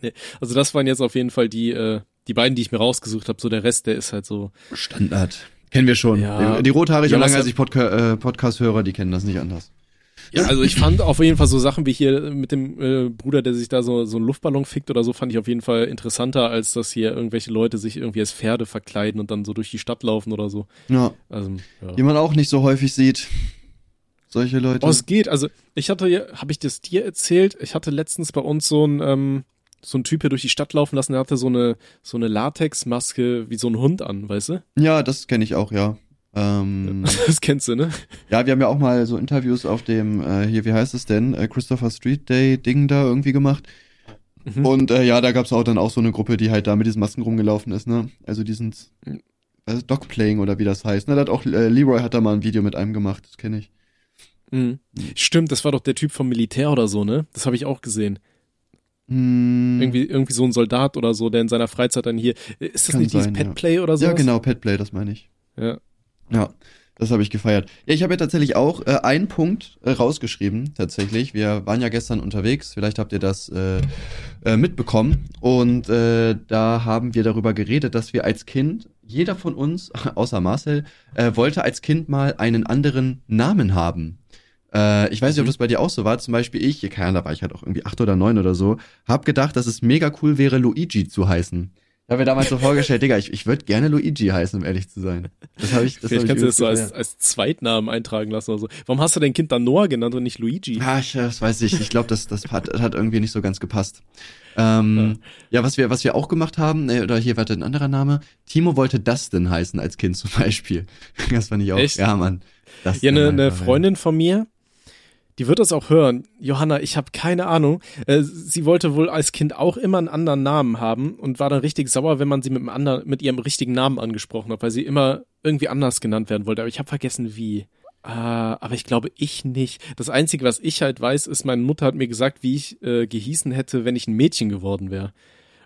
Ah, Also das waren jetzt auf jeden Fall die, äh, die beiden, die ich mir rausgesucht habe. So der Rest, der ist halt so. Standard. Kennen wir schon. Ja. Die rothaarige Ja, langhalsig Podca äh, Podcast-Hörer, die kennen das nicht anders. Ja, also ich fand auf jeden Fall so Sachen wie hier mit dem äh, Bruder, der sich da so, so einen Luftballon fickt oder so, fand ich auf jeden Fall interessanter, als dass hier irgendwelche Leute sich irgendwie als Pferde verkleiden und dann so durch die Stadt laufen oder so. Ja. Also, ja. Die man auch nicht so häufig sieht. Solche Leute. Oh, es geht. Also ich hatte ja, habe ich das dir erzählt? Ich hatte letztens bei uns so ein ähm, so ein Typ hier durch die Stadt laufen lassen, der hatte so eine so eine Latexmaske wie so ein Hund an, weißt du? ja, das kenne ich auch, ja. Ähm, Das kennst du, ne? ja, wir haben ja auch mal so Interviews auf dem, äh, hier, wie heißt es denn, äh, Christopher Street Day Ding da irgendwie gemacht. Mhm. Und äh, ja, da gab's auch dann auch so eine Gruppe, die halt da mit diesen Masken rumgelaufen ist, ne? Also die sind, also Dogplaying oder wie das heißt. Ne, da hat auch äh, Leroy hat da mal ein Video mit einem gemacht, das kenne ich. Mhm. Stimmt, das war doch der Typ vom Militär oder so, ne? Das habe ich auch gesehen. Hm, Irgendwie, irgendwie so ein Soldat oder so, der in seiner Freizeit dann hier. Ist das Kann nicht dieses sein, ja. Petplay oder so? ja, genau, Petplay, das meine ich. Ja. Ja, das habe ich gefeiert. Ja, ich habe ja tatsächlich auch äh, einen Punkt äh, rausgeschrieben, tatsächlich. Wir waren ja gestern unterwegs, vielleicht habt ihr das äh, äh, mitbekommen. Und äh, da haben wir darüber geredet, dass wir als Kind, jeder von uns, außer Marcel, äh, wollte als Kind mal einen anderen Namen haben. Äh, ich weiß nicht, ob Mhm. das bei dir auch so war. Zum Beispiel ich, keine Ahnung, da war ich halt auch irgendwie acht oder neun oder so, hab gedacht, dass es mega cool wäre, Luigi zu heißen. Ich habe mir damals so vorgestellt, Digga, ich, ich würde gerne Luigi heißen, um ehrlich zu sein. Das habe ich, das hab Vielleicht ich kannst du das so als, als Zweitnamen eintragen lassen oder so. Warum hast du dein Kind dann Noah genannt und nicht Luigi? Ah, ich, das weiß ich. Ich glaube, das, das hat, hat irgendwie nicht so ganz gepasst. Ähm, ja. was wir, was wir auch gemacht haben, äh, oder hier warte ein anderer Name. Timo wollte Dustin heißen als Kind zum Beispiel. Das fand ich auch. Echt? Ja, Mann. Ja, Dustin eine, eine einfach, Freundin von mir, die wird das auch hören. Johanna, ich habe keine Ahnung. Äh, sie wollte wohl als Kind auch immer einen anderen Namen haben und war dann richtig sauer, wenn man sie mit, einem anderen, mit ihrem richtigen Namen angesprochen hat, weil sie immer irgendwie anders genannt werden wollte. Aber ich habe vergessen, wie. Ah, aber ich glaube, ich nicht. Das Einzige, was ich halt weiß, ist, meine Mutter hat mir gesagt, wie ich äh, gehießen hätte, wenn ich ein Mädchen geworden wäre.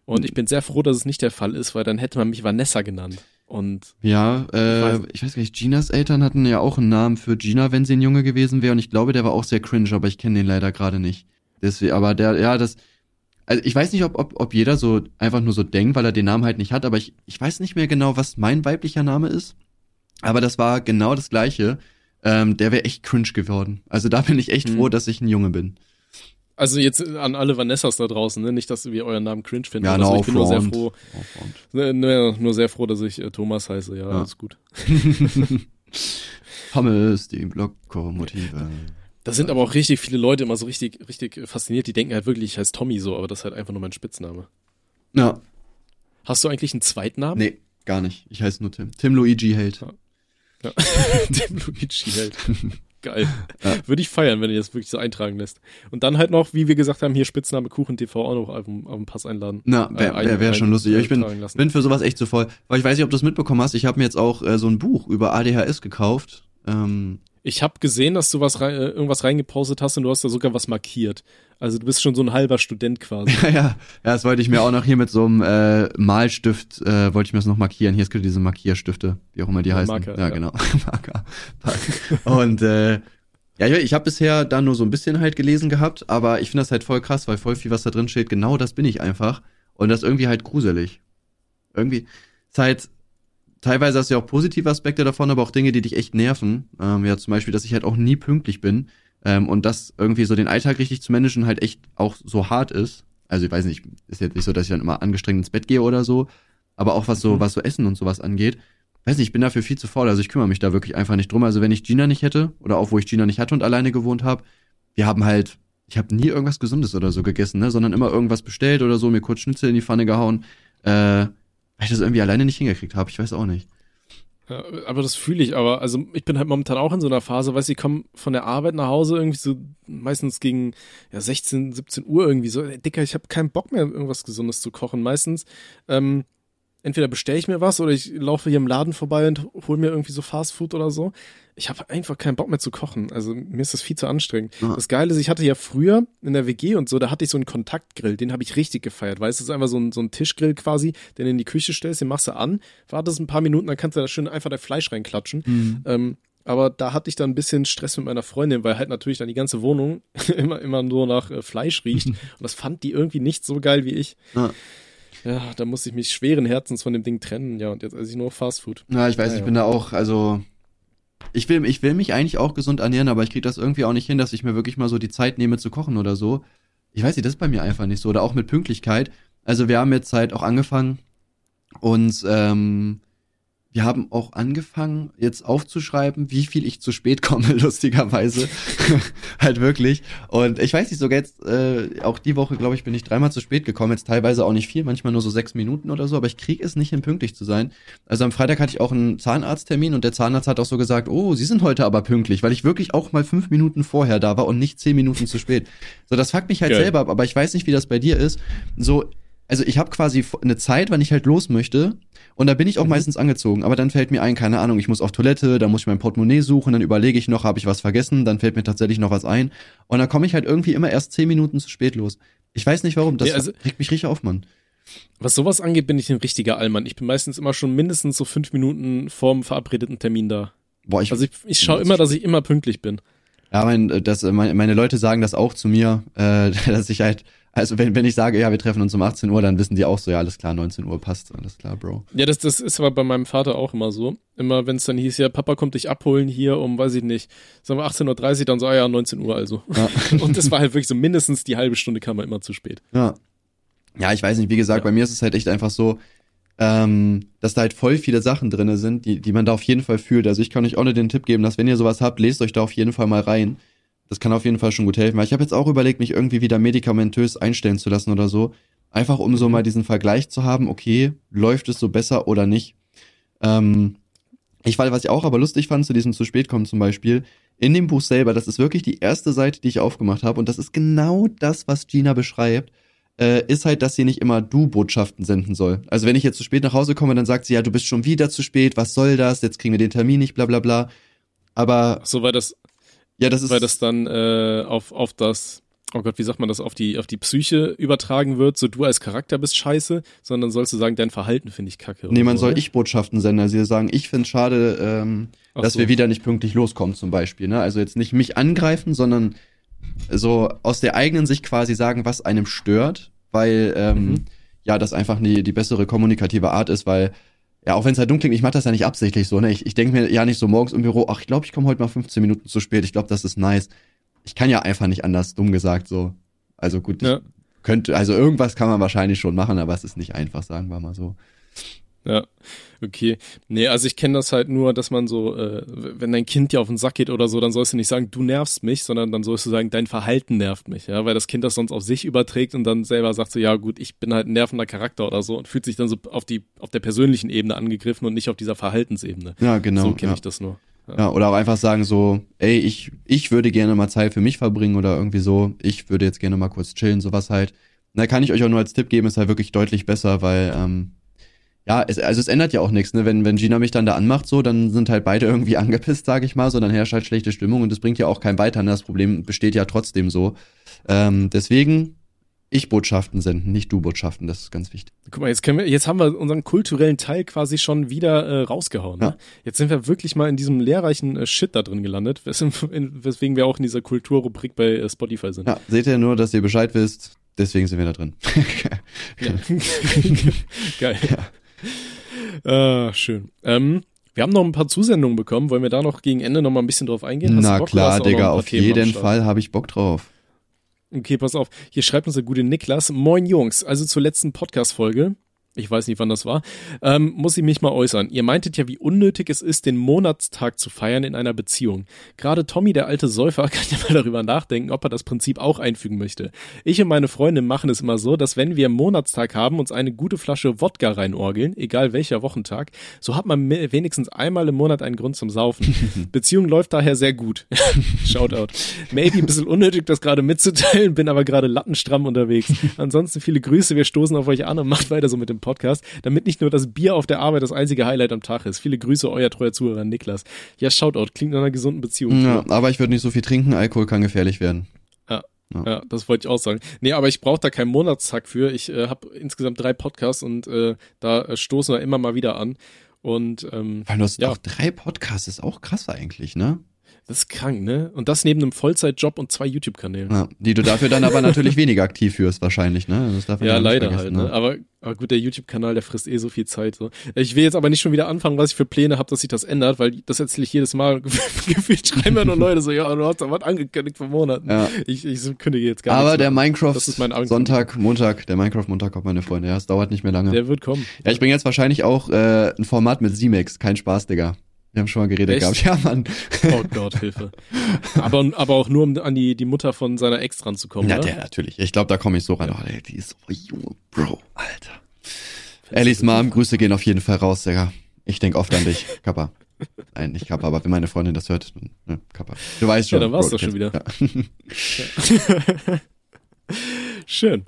Und ich bin sehr froh, dass es nicht der Fall ist, weil dann hätte man mich Vanessa genannt. Und Ja, äh, weiß- ich weiß gar nicht, Ginas Eltern hatten ja auch einen Namen für Gina, wenn sie ein Junge gewesen wäre. Und ich glaube, der war auch sehr cringe, aber ich kenne den leider gerade nicht. Deswegen, aber der, ja, das. Also ich weiß nicht, ob, ob, ob jeder so einfach nur so denkt, weil er den Namen halt nicht hat, aber ich, ich weiß nicht mehr genau, was mein weiblicher Name ist. Aber das war genau das gleiche. Ähm, der wäre echt cringe geworden. Also da bin ich echt Mhm. froh, dass ich ein Junge bin. Also jetzt an alle Vanessas da draußen, ne? nicht, dass wir euren Namen cringe finden. Ja, no ich bin nur sehr froh, Oh, ne, ne, nur sehr froh, dass ich äh, Thomas heiße. Ja, Ja. alles gut. Pommes, die Lokomotive. Da sind aber auch richtig viele Leute immer so richtig, richtig fasziniert. Die denken halt wirklich, ich heiße Tommy so, aber das ist halt einfach nur mein Spitzname. Ja, Hast du eigentlich einen Zweitnamen? nee, gar nicht. Ich heiße nur Tim. Tim Luigi Held. Ja. Dem Luigi halt. Geil. Ja. Würde ich feiern, wenn ihr das wirklich so eintragen lässt. Und dann halt noch, wie wir gesagt haben, hier Spitzname Kuchen TV auch noch auf dem Pass einladen. Na, wäre Äh, wär, wär schon lustig. Ich bin, bin für sowas echt zu voll. Weil ich weiß nicht, ob du es mitbekommen hast. Ich habe mir jetzt auch äh, so ein Buch über ADHS gekauft. Ähm, Ich habe gesehen, dass du was rein, äh, irgendwas reingepostet hast und du hast da sogar was markiert. Also du bist schon so ein halber Student quasi. ja, ja, ja, das wollte ich mir auch noch hier mit so einem äh, Malstift, äh, wollte ich mir das noch markieren. Hier gibt diese Markierstifte, wie auch immer die Ja, heißen. Marker, ja, ja. genau. Marker. Und äh, ja, ich, ich habe bisher da nur so ein bisschen halt gelesen gehabt, aber ich finde das halt voll krass, weil voll viel, was da drin steht, genau das bin ich einfach. Und das ist irgendwie halt gruselig. Irgendwie ist halt, teilweise hast du ja auch positive Aspekte davon, aber auch Dinge, die dich echt nerven. Ähm, ja, zum Beispiel, dass ich halt auch nie pünktlich bin. Ähm, und das irgendwie so den Alltag richtig zu managen halt echt auch so hart ist. Also ich weiß nicht, ist jetzt nicht so, dass ich dann immer angestrengt ins Bett gehe oder so, aber auch was so, Mhm. was so Essen und sowas angeht. Weiß nicht, ich bin dafür viel zu faul, also ich kümmere mich da wirklich einfach nicht drum. Also wenn ich Gina nicht hätte oder auch wo ich Gina nicht hatte und alleine gewohnt habe, wir haben halt, ich habe nie irgendwas Gesundes oder so gegessen, ne, sondern immer irgendwas bestellt oder so, mir kurz Schnitzel in die Pfanne gehauen, äh, weil ich das irgendwie alleine nicht hingekriegt habe. Ich weiß auch nicht. Ja, aber das fühle ich, aber also ich bin halt momentan auch in so einer Phase, weißt du, ich komme von der Arbeit nach Hause irgendwie so meistens gegen ja, 16, 17 Uhr irgendwie so, ey, Dicker, ich habe keinen Bock mehr, irgendwas Gesundes zu kochen. Meistens ähm, entweder bestelle ich mir was oder ich laufe hier im Laden vorbei und hole mir irgendwie so Fast Food oder so. Ich habe einfach keinen Bock mehr zu kochen. Also mir ist das viel zu anstrengend. Ja. Das Geile ist, ich hatte ja früher in der WG und so, da hatte ich so einen Kontaktgrill, den habe ich richtig gefeiert. Weißt du, das ist einfach so ein, so ein Tischgrill quasi, den in die Küche stellst, den machst du an, wartest ein paar Minuten, dann kannst du da schön einfach dein Fleisch reinklatschen. Ähm, aber da hatte ich dann ein bisschen Stress mit meiner Freundin, weil halt natürlich dann die ganze Wohnung immer, immer nur nach äh, Fleisch riecht. Und das fand die irgendwie nicht so geil wie ich. Ja. Ja, da musste ich mich schweren Herzens von dem Ding trennen. Ja, und jetzt esse ich nur Fast Food. Ja, ich weiß, Ja, ich ja. bin da auch, also ich will, ich will mich eigentlich auch gesund ernähren, aber ich kriege das irgendwie auch nicht hin, dass ich mir wirklich mal so die Zeit nehme zu kochen oder so. Ich weiß nicht, das ist bei mir einfach nicht so. Oder auch mit Pünktlichkeit. Also wir haben jetzt halt auch angefangen und ähm, wir haben auch angefangen, jetzt aufzuschreiben, wie viel ich zu spät komme, lustigerweise. halt wirklich. Und ich weiß nicht, sogar jetzt, äh, auch die Woche, glaube ich, bin ich dreimal zu spät gekommen. Jetzt teilweise auch nicht viel, manchmal nur so sechs Minuten oder so, aber ich kriege es nicht hin, pünktlich zu sein. Also am Freitag hatte ich auch einen Zahnarzttermin und der Zahnarzt hat auch so gesagt, oh, Sie sind heute aber pünktlich, weil ich wirklich auch mal fünf Minuten vorher da war und nicht zehn Minuten zu spät. So, das fuckt mich halt Geil. selber ab, aber ich weiß nicht, wie das bei dir ist. So, also ich habe quasi eine Zeit, wann ich halt los möchte. Und da bin ich auch Mhm. meistens angezogen. Aber dann fällt mir ein, keine Ahnung, ich muss auf Toilette, dann muss ich mein Portemonnaie suchen, dann überlege ich noch, habe ich was vergessen, dann fällt mir tatsächlich noch was ein. Und dann komme ich halt irgendwie immer erst zehn Minuten zu spät los. Ich weiß nicht warum, das Ja, also- regt mich richtig auf, Mann. Was sowas angeht, bin ich ein richtiger Allmann. Ich bin meistens immer schon mindestens so fünf Minuten vorm verabredeten Termin da. Boah, ich, Also ich, ich schaue immer, dass ich immer pünktlich bin. ja, mein, äh, das, meine, meine Leute sagen das auch zu mir, äh, dass ich halt, also wenn, wenn ich sage, ja, wir treffen uns um 18 Uhr, dann wissen die auch so, ja, alles klar, 19 Uhr passt, alles klar, Bro. Ja, das, das ist aber bei meinem Vater auch immer so. Immer wenn es dann hieß, ja, Papa kommt dich abholen hier um, weiß ich nicht, sagen wir 18.30 Uhr, dann so, ah ja, 19 Uhr also. Ja. Und das war halt wirklich so, mindestens die halbe Stunde kam er immer zu spät. Ja. Ja, ich weiß nicht, wie gesagt, Ja. bei mir ist es halt echt einfach so, ähm, dass da halt voll viele Sachen drinne sind, die, die man da auf jeden Fall fühlt. Also ich kann euch auch nur den Tipp geben, dass wenn ihr sowas habt, lest euch da auf jeden Fall mal rein. Das kann auf jeden Fall schon gut helfen. Weil ich habe jetzt auch überlegt, mich irgendwie wieder medikamentös einstellen zu lassen oder so. Einfach um so Mhm. mal diesen Vergleich zu haben, okay, läuft es so besser oder nicht. Ähm, ich fand, was ich auch aber lustig fand zu diesem zu spät kommen zum Beispiel, in dem Buch selber, das ist wirklich die erste Seite, die ich aufgemacht habe und das ist genau das, was Gina beschreibt, äh, ist halt, dass sie nicht immer Du-Botschaften senden soll. Also wenn ich jetzt zu spät nach Hause komme, dann sagt sie, ja, du bist schon wieder zu spät, was soll das, jetzt kriegen wir den Termin nicht, bla bla bla. Aber Ach so, weil das, ja, das ist, weil das dann äh, auf, auf das, oh Gott, wie sagt man das, auf die, auf die Psyche übertragen wird, so du als Charakter bist scheiße, sondern sollst du sagen, dein Verhalten finde ich kacke. nee, man so, soll? Ich-Botschaften senden. Also sie sagen, ich find's schade, ähm, Ach dass so. wir wieder nicht pünktlich loskommen zum Beispiel. Ne? Also jetzt nicht mich angreifen, sondern so aus der eigenen Sicht quasi sagen, was einem stört, weil ähm, Mhm. ja das einfach die, die bessere kommunikative Art ist, weil ja, auch wenn es halt dunkel klingt, ich mache das ja nicht absichtlich so, ne? Ich, ich denke mir ja nicht so morgens im Büro, ach, ich glaube, ich komme heute mal 15 Minuten zu spät. Ich glaube, das ist nice. Ich kann ja einfach nicht anders, dumm gesagt so. Also gut, Ja. könnte, also irgendwas kann man wahrscheinlich schon machen, aber es ist nicht einfach, sagen wir mal so. Ja, okay. Nee, also ich kenne das halt nur, dass man so, äh, wenn dein Kind dir auf den Sack geht oder so, dann sollst du nicht sagen, du nervst mich, sondern dann sollst du sagen, dein Verhalten nervt mich, ja, weil das Kind das sonst auf sich überträgt und dann selber sagt so, ja gut, ich bin halt ein nervender Charakter oder so und fühlt sich dann so auf die, auf der persönlichen Ebene angegriffen und nicht auf dieser Verhaltensebene. Ja, genau. so kenne ja. ich das nur. Ja, oder auch einfach sagen so, ey, ich, ich würde gerne mal Zeit für mich verbringen oder irgendwie so, ich würde jetzt gerne mal kurz chillen, sowas halt. Da kann ich euch auch nur als Tipp geben, ist halt wirklich deutlich besser, weil, ähm, ja, es, also es ändert ja auch nichts, ne? Wenn, wenn Gina mich dann da anmacht, so, dann sind halt beide irgendwie angepisst, sag ich mal, so, dann herrscht halt schlechte Stimmung und das bringt ja auch kein weiter, ne? Das Problem besteht ja trotzdem so. Ähm, deswegen, ich Botschaften senden, nicht du Botschaften, das ist ganz wichtig. Guck mal, jetzt können wir, jetzt haben wir unseren kulturellen Teil quasi schon wieder äh, rausgehauen. Ja. Ne? Jetzt sind wir wirklich mal in diesem lehrreichen äh, Shit da drin gelandet, wes in, weswegen wir auch in dieser Kulturrubrik bei äh, Spotify sind. Ja, seht ihr nur, dass ihr Bescheid wisst, deswegen sind wir da drin. Ja. Geil. Ah, schön. Ähm, wir haben noch ein paar Zusendungen bekommen. Wollen wir da noch gegen Ende noch mal ein bisschen drauf eingehen? Hast Na Bock, klar, Digga, auf Themen jeden? Fall habe ich Bock drauf. Okay, pass auf. Hier schreibt uns der gute Niklas. Moin Jungs, also zur letzten Podcast-Folge. Ich weiß nicht, wann das war. Ähm, muss ich mich mal äußern. Ihr meintet ja, wie unnötig es ist, den Monatstag zu feiern in einer Beziehung. Gerade Tommy, der alte Säufer, kann ja mal darüber nachdenken, ob er das Prinzip auch einfügen möchte. Ich und meine Freundin machen es immer so, dass wenn wir einen Monatstag haben, uns eine gute Flasche Wodka reinorgeln, egal welcher Wochentag, so hat man wenigstens einmal im Monat einen Grund zum Saufen. Beziehung läuft daher sehr gut. Shoutout. Maybe ein bisschen unnötig, das gerade mitzuteilen, bin aber gerade lattenstramm unterwegs. Ansonsten viele Grüße, wir stoßen auf euch an und macht weiter so mit dem Podcast, damit nicht nur das Bier auf der Arbeit das einzige Highlight am Tag ist. Viele Grüße, euer treuer Zuhörer Niklas. Ja, Shoutout, klingt nach einer gesunden Beziehung. Ja, aber ich würde nicht so viel trinken, Alkohol kann gefährlich werden. Ja, das wollte ich auch sagen. Nee, aber ich brauche da keinen Monatstag für. Ich äh, habe insgesamt drei Podcasts und äh, da äh, stoßen wir immer mal wieder an. Und ähm, Weil du hast Ja. auch drei Podcasts, ist auch krass eigentlich, ne? Das ist krank, ne? Und das neben einem Vollzeitjob und zwei YouTube-Kanälen. Ja, die du dafür dann aber natürlich weniger aktiv führst, wahrscheinlich, ne? Ja, nicht leider halt. Ne? Aber, aber gut, der YouTube-Kanal, der frisst eh so viel Zeit. So. Ich will jetzt aber nicht schon wieder anfangen, was ich für Pläne habe, dass sich das ändert, weil das erzähle ich jedes Mal. Gefühlt schreiben ja nur Leute so, ja, du hast da was angekündigt vor Monaten. Ja. Ich, ich kündige jetzt gar Aber nichts der. Minecraft mein. Sonntag, Montag, der Minecraft Montag kommt, meine Freunde. Ja, es dauert nicht mehr lange. Der wird kommen. ja, ich bringe jetzt wahrscheinlich auch äh, ein Format mit Z-Max. Kein Spaß, Digga. Wir haben schon mal geredet Echt? gehabt. Ja, Mann. Oh Gott, Hilfe. Aber, aber auch nur, um an die, die Mutter von seiner Ex dran zu kommen. Ja, der natürlich. Ich glaube, da komme ich so ran. Oh, die ist so Junge, Bro, Alter. Ellis Mom, Grüße gehen auf jeden Fall raus, Digga. Ich denk oft an dich, Kappa. Nein, nicht Kappa, aber wenn meine Freundin das hört, dann, ne, Kappa. Du weißt schon. Ja, dann war's Bro, doch schon wieder. Ja. Schön.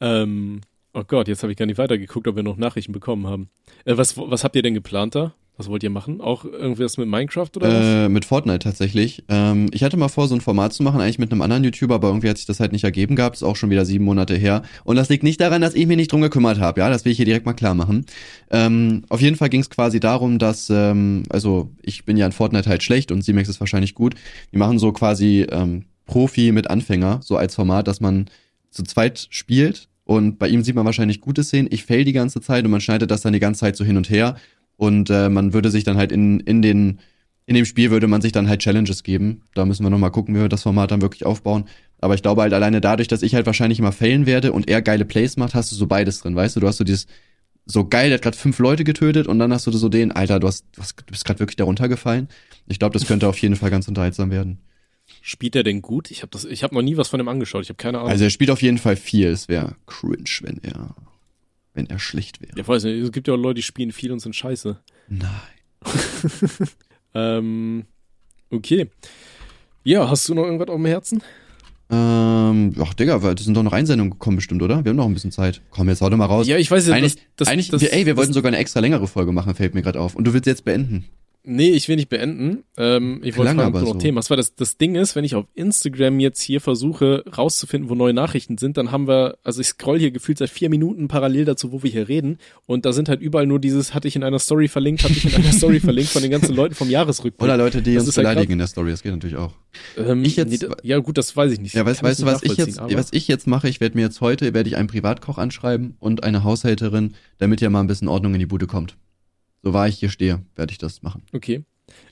Ähm, Oh Gott, jetzt habe ich gar nicht weitergeguckt, ob wir noch Nachrichten bekommen haben. Äh, was, was habt ihr denn geplant da? Was wollt ihr machen? Auch irgendwas mit Minecraft oder was? Äh, mit Fortnite tatsächlich. Ähm, ich hatte mal vor, so ein Format zu machen, eigentlich mit einem anderen YouTuber, aber irgendwie hat sich das halt nicht ergeben gehabt. Ist auch schon wieder sieben Monate her. Und das liegt nicht daran, dass ich mich nicht drum gekümmert habe. Ja, das will ich hier direkt mal klar machen. Ähm, auf jeden Fall ging es quasi darum, dass, ähm, also ich bin ja in Fortnite halt schlecht und Simex ist wahrscheinlich gut. Die machen so quasi ähm, Profi mit Anfänger, so als Format, dass man zu zweit spielt. Und bei ihm sieht man wahrscheinlich gute Szenen. Ich fail die ganze Zeit und man schneidet das dann die ganze Zeit so hin und her. Und äh, man würde sich dann halt in, in den, in dem Spiel würde man sich dann halt Challenges geben. Da müssen wir nochmal gucken, wie wir das Format dann wirklich aufbauen. Aber ich glaube halt alleine dadurch, dass ich halt wahrscheinlich immer failen werde und er geile Plays macht, hast du so beides drin, weißt du? Du hast so dieses, so geil, der hat gerade fünf Leute getötet und dann hast du so den, Alter, du hast, du, hast, du bist gerade wirklich darunter gefallen. Ich glaube, das könnte auf jeden Fall ganz unterhaltsam werden. Spielt er denn gut? Ich habe das, ich habe noch nie was von ihm angeschaut. Ich habe keine Ahnung. Also er spielt auf jeden Fall viel. Es wäre cringe, wenn er, wenn er schlecht wäre. Ja, weiß nicht, es gibt ja auch Leute, die spielen viel und sind scheiße. Nein. ähm, okay. Ja, hast du noch irgendwas auf dem Herzen? Ähm, ach Digga, weil das sind doch noch Einsendungen gekommen bestimmt, oder? Wir haben noch ein bisschen Zeit. Komm, jetzt hau doch mal raus. Ja, ich weiß ja, eigentlich, das, das, eigentlich das, wir, ey, wir wollten sogar eine extra längere Folge machen, fällt mir gerade auf. Und du willst jetzt beenden. Nee, ich will nicht beenden. Ähm, ich wollte fragen, ob du noch so. Themen hast. Weil das, das Ding ist, wenn ich auf Instagram jetzt hier versuche rauszufinden, wo neue Nachrichten sind, dann haben wir, also ich scroll hier gefühlt seit vier Minuten parallel dazu, wo wir hier reden. Und da sind halt überall nur dieses, hatte ich in einer Story verlinkt, hatte ich in einer Story verlinkt von den ganzen Leuten vom Jahresrückblick. Oder Leute, die Das uns halt beleidigen in der Story, das geht natürlich auch. Ähm, Ich jetzt- nee, ja gut, das weiß ich nicht. Ja, weißt, weißt du, was ich jetzt, aber- was ich jetzt mache? Ich werde mir jetzt heute, werde ich einen Privatkoch anschreiben und eine Haushälterin, damit ja mal ein bisschen Ordnung in die Bude kommt. So wahr ich hier stehe, werde ich das machen. Okay.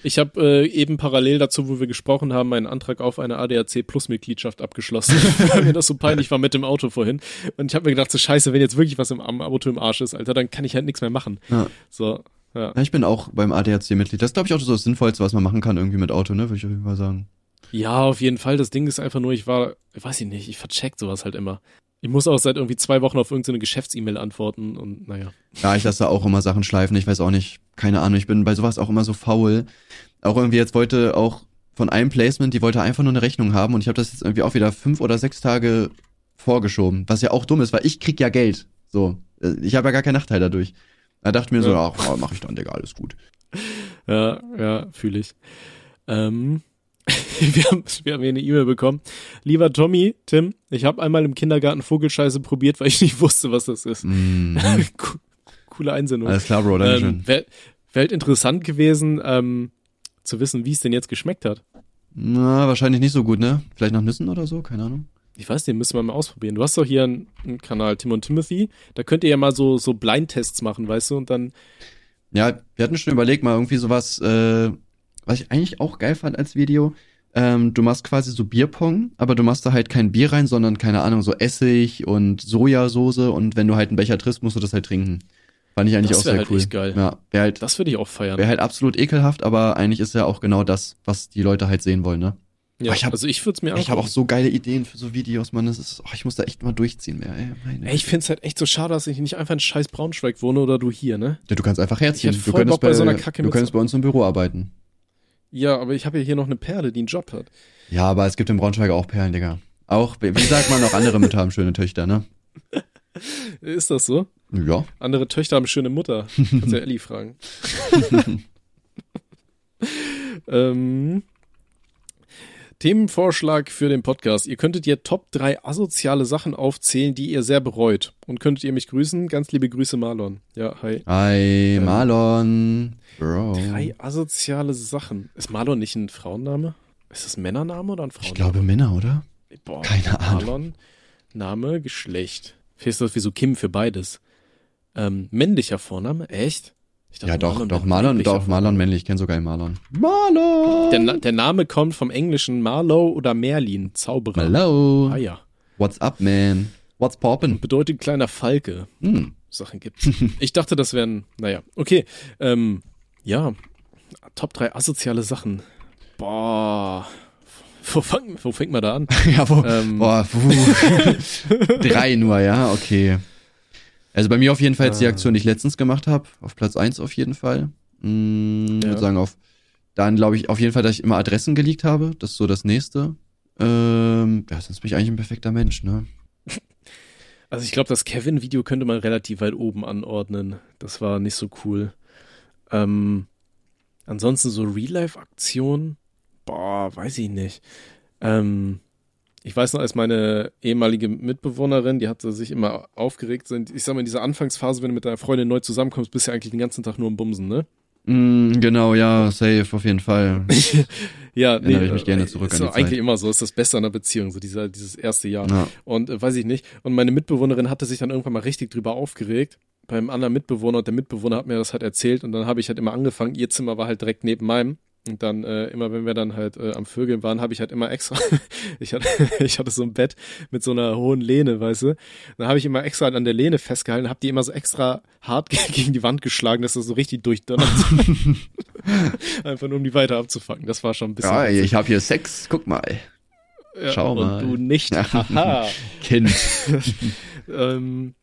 Ich habe äh, eben parallel dazu, wo wir gesprochen haben, meinen Antrag auf eine ADAC Plus Mitgliedschaft abgeschlossen, weil mir das so peinlich war mit dem Auto vorhin. Und ich habe mir gedacht, so scheiße, wenn jetzt wirklich was im Auto im Arsch ist, Alter, dann kann ich halt nichts mehr machen. Ja. So, ja. Ja, ich bin auch beim ADAC-Mitglied. Das ist, glaube ich, auch so das Sinnvollste, was man machen kann irgendwie mit Auto, ne? Würde ich auf jeden Fall sagen. Ja, auf jeden Fall. Das Ding ist einfach nur, ich war, weiß ich nicht, ich vercheck sowas halt immer. Ich muss auch seit irgendwie zwei Wochen auf irgendeine Geschäfts-E-Mail antworten und naja. Ja, ich lasse da auch immer Sachen schleifen. Ich weiß auch nicht, keine Ahnung. Ich bin bei sowas auch immer so faul. Auch irgendwie jetzt wollte auch von einem Placement, die wollte einfach nur eine Rechnung haben und ich habe das jetzt irgendwie auch wieder fünf oder sechs Tage vorgeschoben, was ja auch dumm ist, weil ich krieg ja Geld. So, Äh, ich habe ja gar keinen Nachteil dadurch. Da dachte ich mir so, Ja. ach, mach ich dann, Digga, alles gut. Ja, ja, fühle ich. Ähm, wir, haben, wir haben hier eine E-Mail bekommen. Lieber Tommy, Tim, ich habe einmal im Kindergarten Vogelscheiße probiert, weil ich nicht wusste, was das ist. Co- Coole Einsendung. Alles klar, Bro, danke ähm, schön. Wäre wär halt interessant gewesen, ähm, zu wissen, wie es denn jetzt geschmeckt hat. Na, wahrscheinlich nicht so gut, ne? Vielleicht nach Nüssen oder so, keine Ahnung. Ich weiß nicht, müssen wir mal ausprobieren. Du hast doch hier einen, einen Kanal, Tim und Timothy. Da könnt ihr ja mal so, so Blindtests machen, weißt du, und dann, Ja, wir hatten schon überlegt, mal irgendwie sowas, äh, was ich eigentlich auch geil fand als Video. Ähm, du machst quasi so Bierpong, aber du machst da halt kein Bier rein, sondern keine Ahnung, so Essig und Sojasauce und wenn du halt einen Becher triffst, musst du das halt trinken. Fand ich eigentlich Das auch wär sehr halt cool. geil. Ja, wäre halt, das würde ich auch feiern. wär halt absolut ekelhaft, aber eigentlich ist ja auch genau das, was die Leute halt sehen wollen, ne? ja, ich hab- also ich würde es mir Ich habe auch so geile Ideen für so Videos, man. Das ist, oh, ich muss da echt mal durchziehen mehr, ey. Ey, ich find's halt echt so schade, dass ich nicht einfach in scheiß Braunschweig wohne oder du hier, ne? ja, du kannst einfach herziehen. Du könntest Bock, bei so einer Kacke du könntest bei uns im Büro arbeiten. Ja, aber ich habe ja hier noch eine Perle, die einen Job hat. Ja, aber es gibt in Braunschweig auch Perlen, Digga. Auch, wie sagt man, auch andere Mütter haben schöne Töchter, ne? Ist das so? Ja. Andere Töchter haben schöne Mutter. Kannst ja Ellie fragen. ähm, Themenvorschlag für den Podcast. Ihr könntet ihr Top 3 asoziale Sachen aufzählen, die ihr sehr bereut. Und könntet ihr mich grüßen? Ganz liebe Grüße, Marlon. Ja, hi. Hi, Marlon. Bro. Drei asoziale Sachen. Ist Marlon nicht ein Frauenname? Ist das ein Männername oder ein Frauenname? Ich glaube Männer, oder? Boah, keine Ahnung. Marlon, Name, Geschlecht. Ist das wie so Kim für beides. Ähm, männlicher Vorname? Echt? Dachte, Ja, doch, wäre doch, Marlon, doch, Marlon männlich, ich kenn sogar einen Marlon. Marlon! Der, der Name kommt vom englischen Marlow oder Merlin, Zauberer. Hello. Ah ja. What's up, man? What's poppin'? Bedeutet kleiner Falke. Hm. Sachen gibt's. ich dachte, das wären, naja, okay. Ähm, ja, Top 3 asoziale Sachen. Boah. Wo, fang, wo fängt man da an? ja, wo, Ähm. boah. Drei nur, ja, okay. Also bei mir auf jeden Fall jetzt die Ah. Aktion, die ich letztens gemacht habe. Auf Platz eins auf jeden Fall. Hm, Ja. würde sagen, auf dann glaube ich auf jeden Fall, dass ich immer Adressen geleakt habe. Das ist so das nächste. Ähm, ja, sonst bin ich eigentlich ein perfekter Mensch, ne? Also ich glaube, das Kevin-Video könnte man relativ weit oben anordnen. Das war nicht so cool. Ähm, ansonsten so Real-Life-Aktionen, boah, weiß ich nicht. Ähm, ich weiß noch, als meine ehemalige Mitbewohnerin, die hatte sich immer aufgeregt, ich sag mal, in dieser Anfangsphase, wenn du mit deiner Freundin neu zusammenkommst, bist du ja eigentlich den ganzen Tag nur im Bumsen, ne? Mm, genau, ja, safe, auf jeden Fall. ja, nee, ich mich gerne zurück ist an die eigentlich Zeit. immer so, ist das Beste an der Beziehung, so dieser, dieses erste Jahr. Ja. Und äh, weiß ich nicht. Und meine Mitbewohnerin hatte sich dann irgendwann mal richtig drüber aufgeregt beim anderen Mitbewohner und der Mitbewohner hat mir das halt erzählt und dann habe ich halt immer angefangen, ihr Zimmer war halt direkt neben meinem und dann äh, immer, wenn wir dann halt äh, am Vögeln waren, habe ich halt immer extra, ich hatte, ich hatte so ein Bett mit so einer hohen Lehne, weißt du. Dann habe ich immer extra an der Lehne festgehalten, habe die immer so extra hart gegen die Wand geschlagen, dass das so richtig durchdonnert. Einfach nur um die weiter abzufangen. Das war schon ein bisschen. Ja, ich habe hier Sex, guck mal. Ja, schau und mal. du nicht. Haha. Kind. ähm,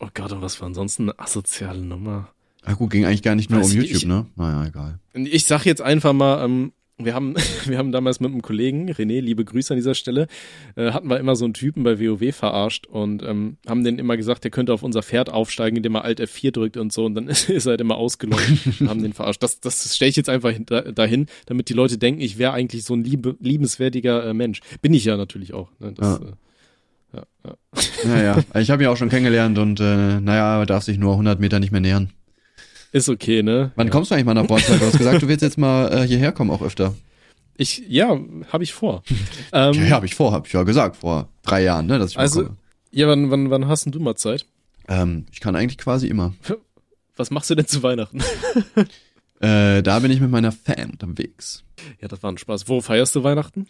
oh Gott, und was war ansonsten eine asoziale Nummer? Ah gut, ging eigentlich gar nicht nur Weiß um ich- YouTube, ne? Naja, egal. Ich sag jetzt einfach mal, ähm, wir haben, wir haben damals mit einem Kollegen, René, liebe Grüße an dieser Stelle, äh, hatten wir immer so einen Typen bei WoW verarscht und ähm, haben den immer gesagt, der könnte auf unser Pferd aufsteigen, indem er Alt F4 drückt und so und dann ist er halt immer ausgelockt und haben den verarscht. Das, das stelle ich jetzt einfach hinter, dahin, damit die Leute denken, ich wäre eigentlich so ein liebe, liebenswertiger äh, Mensch. Bin ich ja natürlich auch. Ne? Das, Ja. äh, ja, ja. Naja, ich habe ihn auch schon kennengelernt und äh, naja, er darf sich nur 100 Meter nicht mehr nähern. Ist okay, ne? Wann kommst du eigentlich mal nach Bornstein? Du hast gesagt, du willst jetzt mal äh, hierher kommen auch öfter. Ich, ja, habe ich vor. ähm, Ja, ja habe ich vor, habe ich ja gesagt, vor drei Jahren, ne, dass ich mal Also- komme. ja, wann, wann, wann hast denn du mal Zeit? Ähm, ich kann eigentlich quasi immer. Was machst du denn zu Weihnachten? Äh, da bin ich mit meiner Fam unterwegs. Ja, das war ein Spaß. Wo feierst du Weihnachten?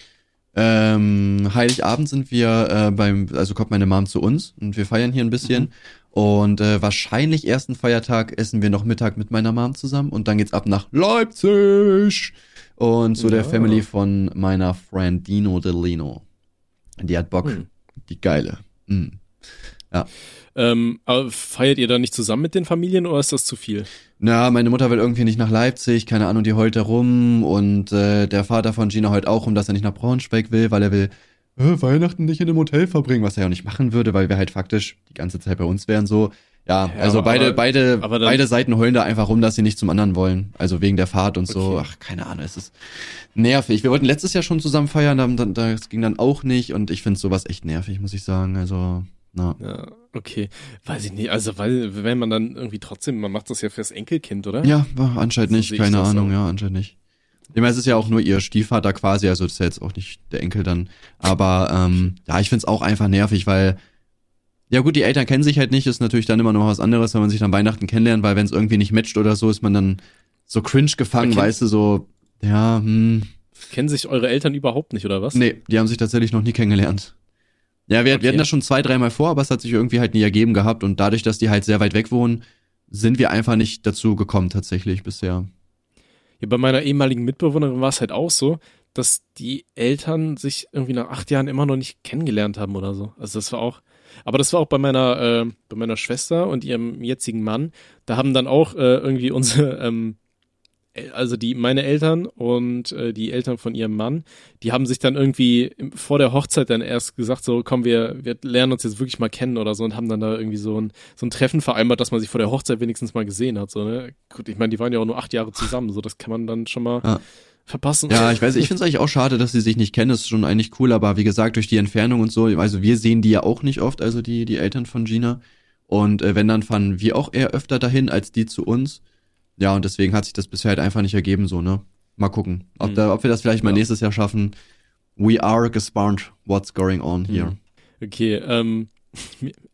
Ähm, Heiligabend sind wir äh, beim, also kommt meine Mom zu uns und wir feiern hier ein bisschen. Und äh, wahrscheinlich ersten Feiertag essen wir noch Mittag mit meiner Mom zusammen und dann geht's ab nach Leipzig und zu der Ja. Family von meiner Friend Dino Delino. Die hat Bock, Hm. die geile. Mm. Ähm, aber feiert ihr da nicht zusammen mit den Familien oder ist das zu viel? Na, meine Mutter will irgendwie nicht nach Leipzig, keine Ahnung, die heult da rum und äh, der Vater von Gina heult auch rum, dass er nicht nach Braunschweig will, weil er will äh, Weihnachten nicht in einem Hotel verbringen, was er ja auch nicht machen würde, weil wir halt faktisch die ganze Zeit bei uns wären so. Ja, Ja, also aber- beide, beide, aber dann- beide Seiten heulen da einfach rum, dass sie nicht zum anderen wollen. Also wegen der Fahrt und so. Okay. Ach, keine Ahnung, es ist nervig. Wir wollten letztes Jahr schon zusammen feiern, dann, dann, das ging dann auch nicht und ich finde sowas echt nervig, muss ich sagen. Also, na. Ja, okay. Weiß ich nicht. Also, weil, wenn man dann irgendwie trotzdem, man macht das ja fürs Enkelkind, oder? Ja, anscheinend So nicht, keine Ahnung, auch. ja, anscheinend nicht. Ich meine, es ist ja auch nur ihr Stiefvater quasi, also das ist ja jetzt auch nicht der Enkel dann. Aber ähm, ja, ich find's auch einfach nervig, weil, ja gut, die Eltern kennen sich halt nicht, ist natürlich dann immer noch was anderes, wenn man sich dann Weihnachten kennenlernt, weil wenn es irgendwie nicht matcht oder so, ist man dann so cringe gefangen, Okay. weißt du, so, ja, hm, Kennen sich eure Eltern überhaupt nicht, oder was? nee, die haben sich tatsächlich noch nie kennengelernt. Ja, wir, Okay. wir hatten das schon zwei, dreimal vor, aber es hat sich irgendwie halt nie ergeben gehabt und dadurch, dass die halt sehr weit weg wohnen, sind wir einfach nicht dazu gekommen tatsächlich bisher. Ja, bei meiner ehemaligen Mitbewohnerin war es halt auch so, dass die Eltern sich irgendwie nach acht Jahren immer noch nicht kennengelernt haben oder so. Also das war auch, aber das war auch bei meiner, äh, bei meiner Schwester und ihrem jetzigen Mann. Da haben dann auch äh, irgendwie unsere, ähm, also die meine Eltern und äh, die Eltern von ihrem Mann, die haben sich dann irgendwie vor der Hochzeit dann erst gesagt so, komm, wir wir lernen uns jetzt wirklich mal kennen oder so und haben dann da irgendwie so ein so ein Treffen vereinbart, dass man sich vor der Hochzeit wenigstens mal gesehen hat. So ne, gut, ich meine, die waren ja auch nur acht Jahre zusammen, so das kann man dann schon mal Ja. verpassen. Ja, ich weiß, ich finde es eigentlich auch schade, dass sie sich nicht kennen. Das ist schon eigentlich cool, aber wie gesagt, durch die Entfernung und so, also wir sehen die ja auch nicht oft, also die, die Eltern von Gina. Und äh, wenn, dann fahren wir auch eher öfter dahin als die zu uns. Ja, und deswegen hat sich das bisher halt einfach nicht ergeben, so, ne? Mal gucken, ob, Hm. da, ob wir das vielleicht mal Ja. nächstes Jahr schaffen. We are gespannt what's going on here. Mhm. Okay, ähm,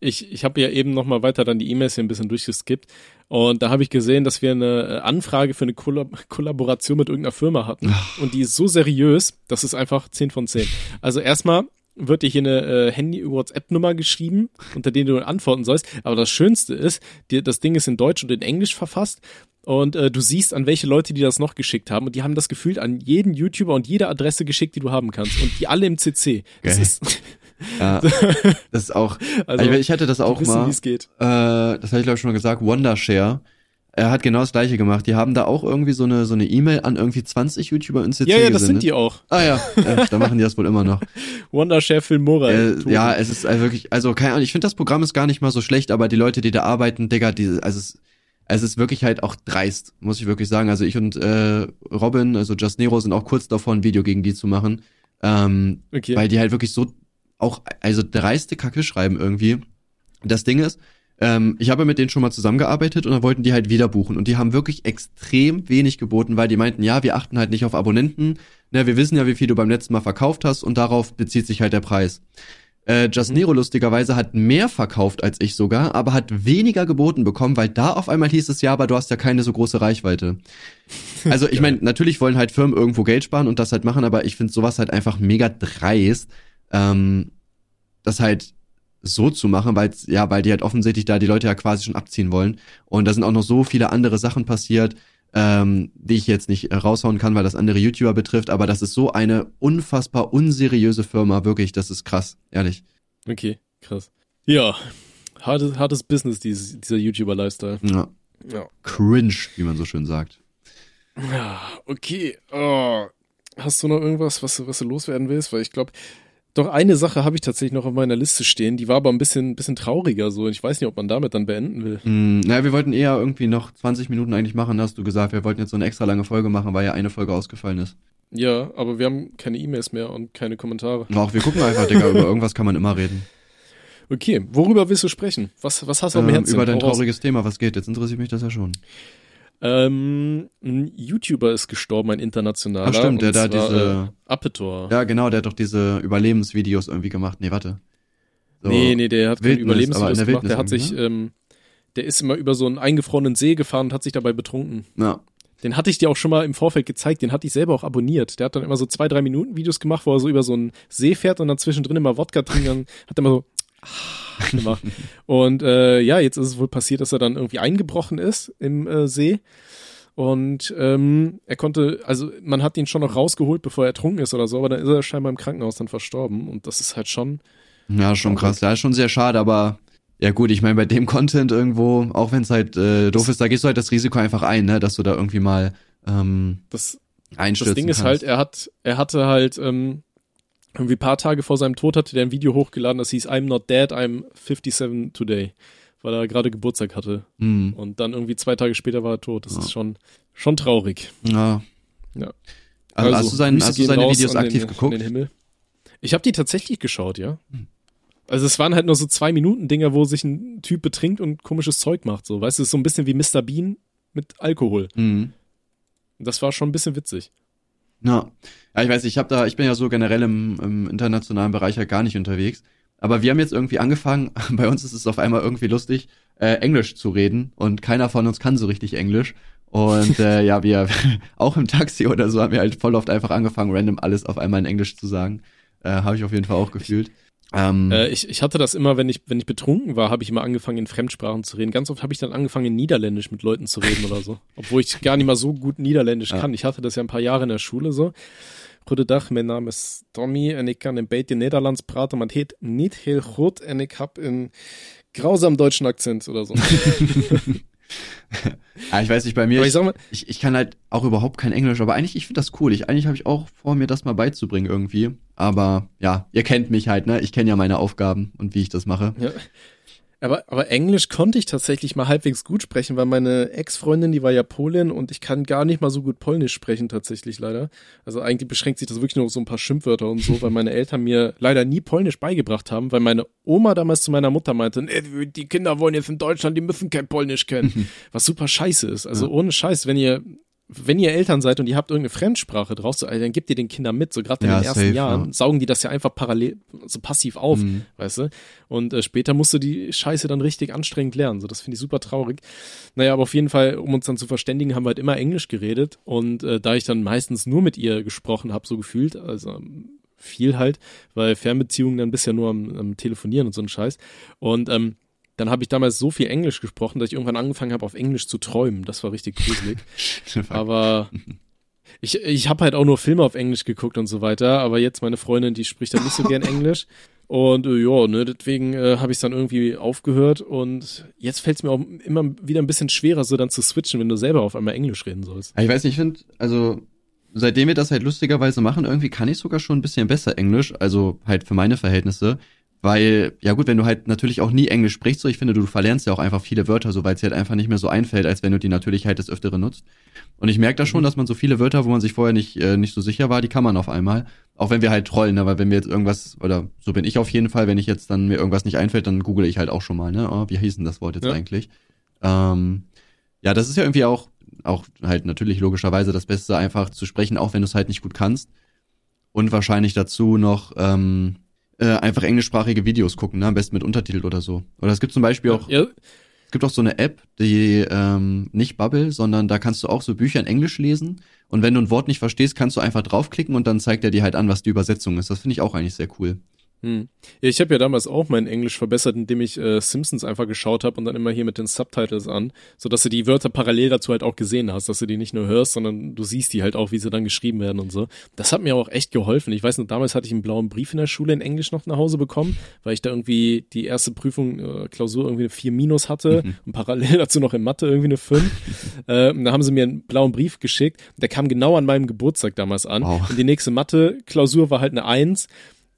ich, ich habe ja eben noch mal weiter dann die E-Mails hier ein bisschen durchgeskippt und da habe ich gesehen, dass wir eine äh, Anfrage für eine Kollab Kollaboration mit irgendeiner Firma hatten und die ist so seriös, das ist einfach 10 von 10. Also erstmal wird dir hier eine äh, Handy-WhatsApp-Nummer geschrieben, unter denen du antworten sollst, aber das Schönste ist, dir, das Ding ist in Deutsch und in Englisch verfasst und äh, du siehst, an welche Leute die das noch geschickt haben und die haben das gefühlt an jeden YouTuber und jede Adresse geschickt, die du haben kannst und die alle im CC. Das Geil. ist, Ja, das ist auch, also, also, ich hatte das auch wissen, mal. wie es geht. äh, das hatte ich glaube ich schon mal gesagt, Wondershare. er hat genau das gleiche gemacht. Die haben da auch irgendwie so eine so eine E-Mail an irgendwie 20 YouTuber in CC Ja, ja, das gesendet. sind die auch. Ah ja, äh, da machen die das wohl immer noch. Wondershare Film Moral. Äh, ja, es ist also wirklich, also keine Ahnung, ich finde das Programm ist gar nicht mal so schlecht, aber die Leute, die da arbeiten, Digga, die, also es, es ist wirklich halt auch dreist, muss ich wirklich sagen. Also ich und äh, Robin, also Just Nero, sind auch kurz davor, ein Video gegen die zu machen. Ähm, okay. weil die halt wirklich so auch, also dreiste Kacke schreiben irgendwie. Das Ding ist, ähm, ich habe mit denen schon mal zusammengearbeitet und dann wollten die halt wieder buchen. Und die haben wirklich extrem wenig geboten, weil die meinten, ja, wir achten halt nicht auf Abonnenten. Ne, wir wissen ja, wie viel du beim letzten Mal verkauft hast und darauf bezieht sich halt der Preis. Äh, Just Mhm. Nero lustigerweise hat mehr verkauft als ich sogar, aber hat weniger geboten bekommen, weil da auf einmal hieß es ja, aber du hast ja keine so große Reichweite. Also ich meine, natürlich wollen halt Firmen irgendwo Geld sparen und das halt machen, aber ich finde sowas halt einfach mega dreist, ähm, das halt so zu machen, weil ja, weil die halt offensichtlich da die Leute ja quasi schon abziehen wollen. Und da sind auch noch so viele andere Sachen passiert, ähm, die ich jetzt nicht äh, raushauen kann, weil das andere YouTuber betrifft. Aber das ist so eine unfassbar unseriöse Firma, wirklich. Das ist krass, ehrlich. Okay, krass. Ja, hartes, hartes Business, dieses, dieser YouTuber-Lifestyle. Ja. Ja. Cringe, wie man so schön sagt. Ja, okay. Oh. Hast du noch irgendwas, was, du- was du loswerden willst? Weil ich glaube, doch eine Sache habe ich tatsächlich noch auf meiner Liste stehen, die war aber ein bisschen, bisschen trauriger so. Ich weiß nicht, ob man damit dann beenden will. Hm, naja, wir wollten eher irgendwie noch 20 Minuten eigentlich machen, hast du gesagt. Wir wollten jetzt so eine extra lange Folge machen, weil ja eine Folge ausgefallen ist. Ja, aber wir haben keine E-Mails mehr und keine Kommentare. Auch wir gucken einfach, Digga, über irgendwas kann man immer reden. Okay, worüber willst du sprechen? Was, was hast du am Ähm, Herzen? über dein trauriges Thema, was geht? Jetzt interessiert mich das ja schon. Ähm, ein YouTuber ist gestorben, ein internationaler. Ach, stimmt, der da diese- Äh, Appetor. Ja, genau, der hat doch diese Überlebensvideos irgendwie gemacht. Nee, warte. So. Nee, nee, der hat Wildnis, Überlebensvideos gemacht. Wildnis Der hat sich, ähm, der ist immer über so einen eingefrorenen See gefahren und hat sich dabei betrunken. Ja. Den hatte ich dir auch schon mal im Vorfeld gezeigt, den hatte ich selber auch abonniert. Der hat dann immer so zwei, drei Minuten Videos gemacht, wo er so über so einen See fährt und dann zwischendrin immer Wodka trinkt, dann hat er immer so gemacht. Und äh, ja, jetzt ist es wohl passiert, dass er dann irgendwie eingebrochen ist im äh, See. Und ähm, er konnte, also man hat ihn schon noch rausgeholt, bevor er ertrunken ist oder so, aber dann ist er scheinbar im Krankenhaus dann verstorben. Und das ist halt schon, Ja, schon krass. Ja, ist schon sehr schade, aber ja gut, ich meine, bei dem Content irgendwo, auch wenn es halt äh, doof ist, da gehst du halt das Risiko einfach ein, ne, dass du da irgendwie mal ähm, das, einstürzen Das Ding ist kannst. halt, er hat, er hatte halt ähm, irgendwie paar Tage vor seinem Tod hatte der ein Video hochgeladen, das hieß I'm not dead, I'm 57 today, weil er gerade Geburtstag hatte. Hm, Und dann irgendwie zwei Tage später war er tot. Das ist schon, schon traurig. ja. Ja. Also, hast du, sein, Grüße hast du seine Videos aktiv den, geguckt? Ich habe die tatsächlich geschaut, ja. Hm. Also es waren halt nur so zwei Minuten Dinger, wo sich ein Typ betrinkt und komisches Zeug macht. So, weißt du, es ist so ein bisschen wie Mr. Bean mit Alkohol. Hm. Das war schon ein bisschen witzig. Ja. ja, ich weiß, ich habe da, ich bin ja so generell im, im internationalen Bereich halt gar nicht unterwegs. Aber wir haben jetzt irgendwie angefangen, bei uns ist es auf einmal irgendwie lustig, äh, Englisch zu reden und keiner von uns kann so richtig Englisch. Und äh, ja, wir auch im Taxi oder so haben wir halt voll oft einfach angefangen, random alles auf einmal in Englisch zu sagen. Äh, habe ich auf jeden Fall auch gefühlt. Ähm, Äh, ich, ich hatte das immer, wenn ich, wenn ich betrunken war, habe ich immer angefangen, in Fremdsprachen zu reden. Ganz oft habe ich dann angefangen, in Niederländisch mit Leuten zu reden oder so. Obwohl ich gar nicht mal so gut Niederländisch Ja. kann. Ich hatte das ja ein paar Jahre in der Schule so. Goedendag, mijn naam is Tommy en ik kan een beetje Nederlands praten, maar het heet niet heel goed en ik heb een grausam deutschen Akzent oder so. ja, ich weiß nicht, bei mir, ich mal, ich, ich kann halt auch überhaupt kein Englisch, aber eigentlich, ich finde das cool. Ich, eigentlich habe ich auch vor, mir das mal beizubringen irgendwie. Aber ja, ihr kennt mich halt, ne? Ich kenne ja meine Aufgaben und wie ich das mache. Ja. Aber, aber Englisch konnte ich tatsächlich mal halbwegs gut sprechen, weil meine Ex-Freundin, die war ja Polin und ich kann gar nicht mal so gut Polnisch sprechen tatsächlich leider. Also eigentlich beschränkt sich das wirklich nur auf so ein paar Schimpfwörter und so, weil meine Eltern mir leider nie Polnisch beigebracht haben, weil meine Oma damals zu meiner Mutter meinte, "Nee, die Kinder wollen jetzt in Deutschland, die müssen kein Polnisch kennen. Was super scheiße ist. Also Ja. ohne Scheiß, wenn ihr wenn ihr Eltern seid und ihr habt irgendeine Fremdsprache drauf, so, dann gebt ihr den Kindern mit, so gerade in Ja, den ersten safe, Jahren, ja. saugen die das ja einfach parallel, so passiv auf, Mhm. weißt du? Und äh, später musst du die Scheiße dann richtig anstrengend lernen. So, das finde ich super traurig. Naja, aber auf jeden Fall, um uns dann zu verständigen, haben wir halt immer Englisch geredet. Und äh, da ich dann meistens nur mit ihr gesprochen habe, so gefühlt, also viel halt, weil Fernbeziehungen dann bist ja nur am, am Telefonieren und so ein Scheiß. Und ähm, dann habe ich damals so viel Englisch gesprochen, dass ich irgendwann angefangen habe, auf Englisch zu träumen. Das war richtig gruselig. Aber Ich, ich habe halt auch nur Filme auf Englisch geguckt und so weiter, aber jetzt meine Freundin, die spricht dann nicht so gern Englisch. Und äh, ja, ne, deswegen äh, habe ich es dann irgendwie aufgehört und jetzt fällt es mir auch immer wieder ein bisschen schwerer, so dann zu switchen, wenn du selber auf einmal Englisch reden sollst. Ich weiß nicht, ich finde, also seitdem wir das halt lustigerweise machen, irgendwie kann ich sogar schon ein bisschen besser Englisch, also halt für meine Verhältnisse. Weil, ja gut, wenn du halt natürlich auch nie Englisch sprichst, so ich finde, du verlernst ja auch einfach viele Wörter, so weil es dir halt einfach nicht mehr so einfällt, als wenn du die natürlich halt des Öfteren nutzt. Und ich merke da schon, mhm. dass man so viele Wörter, wo man sich vorher nicht, äh, nicht so sicher war, die kann man auf einmal. Auch wenn wir halt trollen, ne? weil wenn wir jetzt irgendwas, oder so bin ich auf jeden Fall, wenn ich jetzt dann mir irgendwas nicht einfällt, dann google ich halt auch schon mal, ne? Oh, wie hieß denn das Wort jetzt ja. eigentlich? Ähm, ja, das ist ja irgendwie auch, auch halt natürlich logischerweise das Beste, einfach zu sprechen, auch wenn du es halt nicht gut kannst. Und wahrscheinlich dazu noch, ähm, äh, einfach englischsprachige Videos gucken, ne? am besten mit Untertitel oder so. Oder es gibt zum Beispiel auch, ja. es gibt auch so eine App, die ähm, nicht Bubble, sondern da kannst du auch so Bücher in Englisch lesen und wenn du ein Wort nicht verstehst, kannst du einfach draufklicken und dann zeigt er dir halt an, was die Übersetzung ist. Das finde ich auch eigentlich sehr cool. Hm. Ja, ich habe ja damals auch mein Englisch verbessert, indem ich äh, Simpsons einfach geschaut habe und dann immer hier mit den Subtitles an, so dass du die Wörter parallel dazu halt auch gesehen hast, dass du die nicht nur hörst, sondern du siehst die halt auch, wie sie dann geschrieben werden und so. Das hat mir auch echt geholfen. Ich weiß noch, damals hatte ich einen blauen Brief in der Schule in Englisch noch nach Hause bekommen, weil ich da irgendwie die erste Prüfung, äh, Klausur irgendwie eine 4 minus hatte mhm. und parallel dazu noch in Mathe irgendwie eine 5. äh, und da haben sie mir einen blauen Brief geschickt, der kam genau an meinem Geburtstag damals an. Wow. Und die nächste Mathe-Klausur war halt eine 1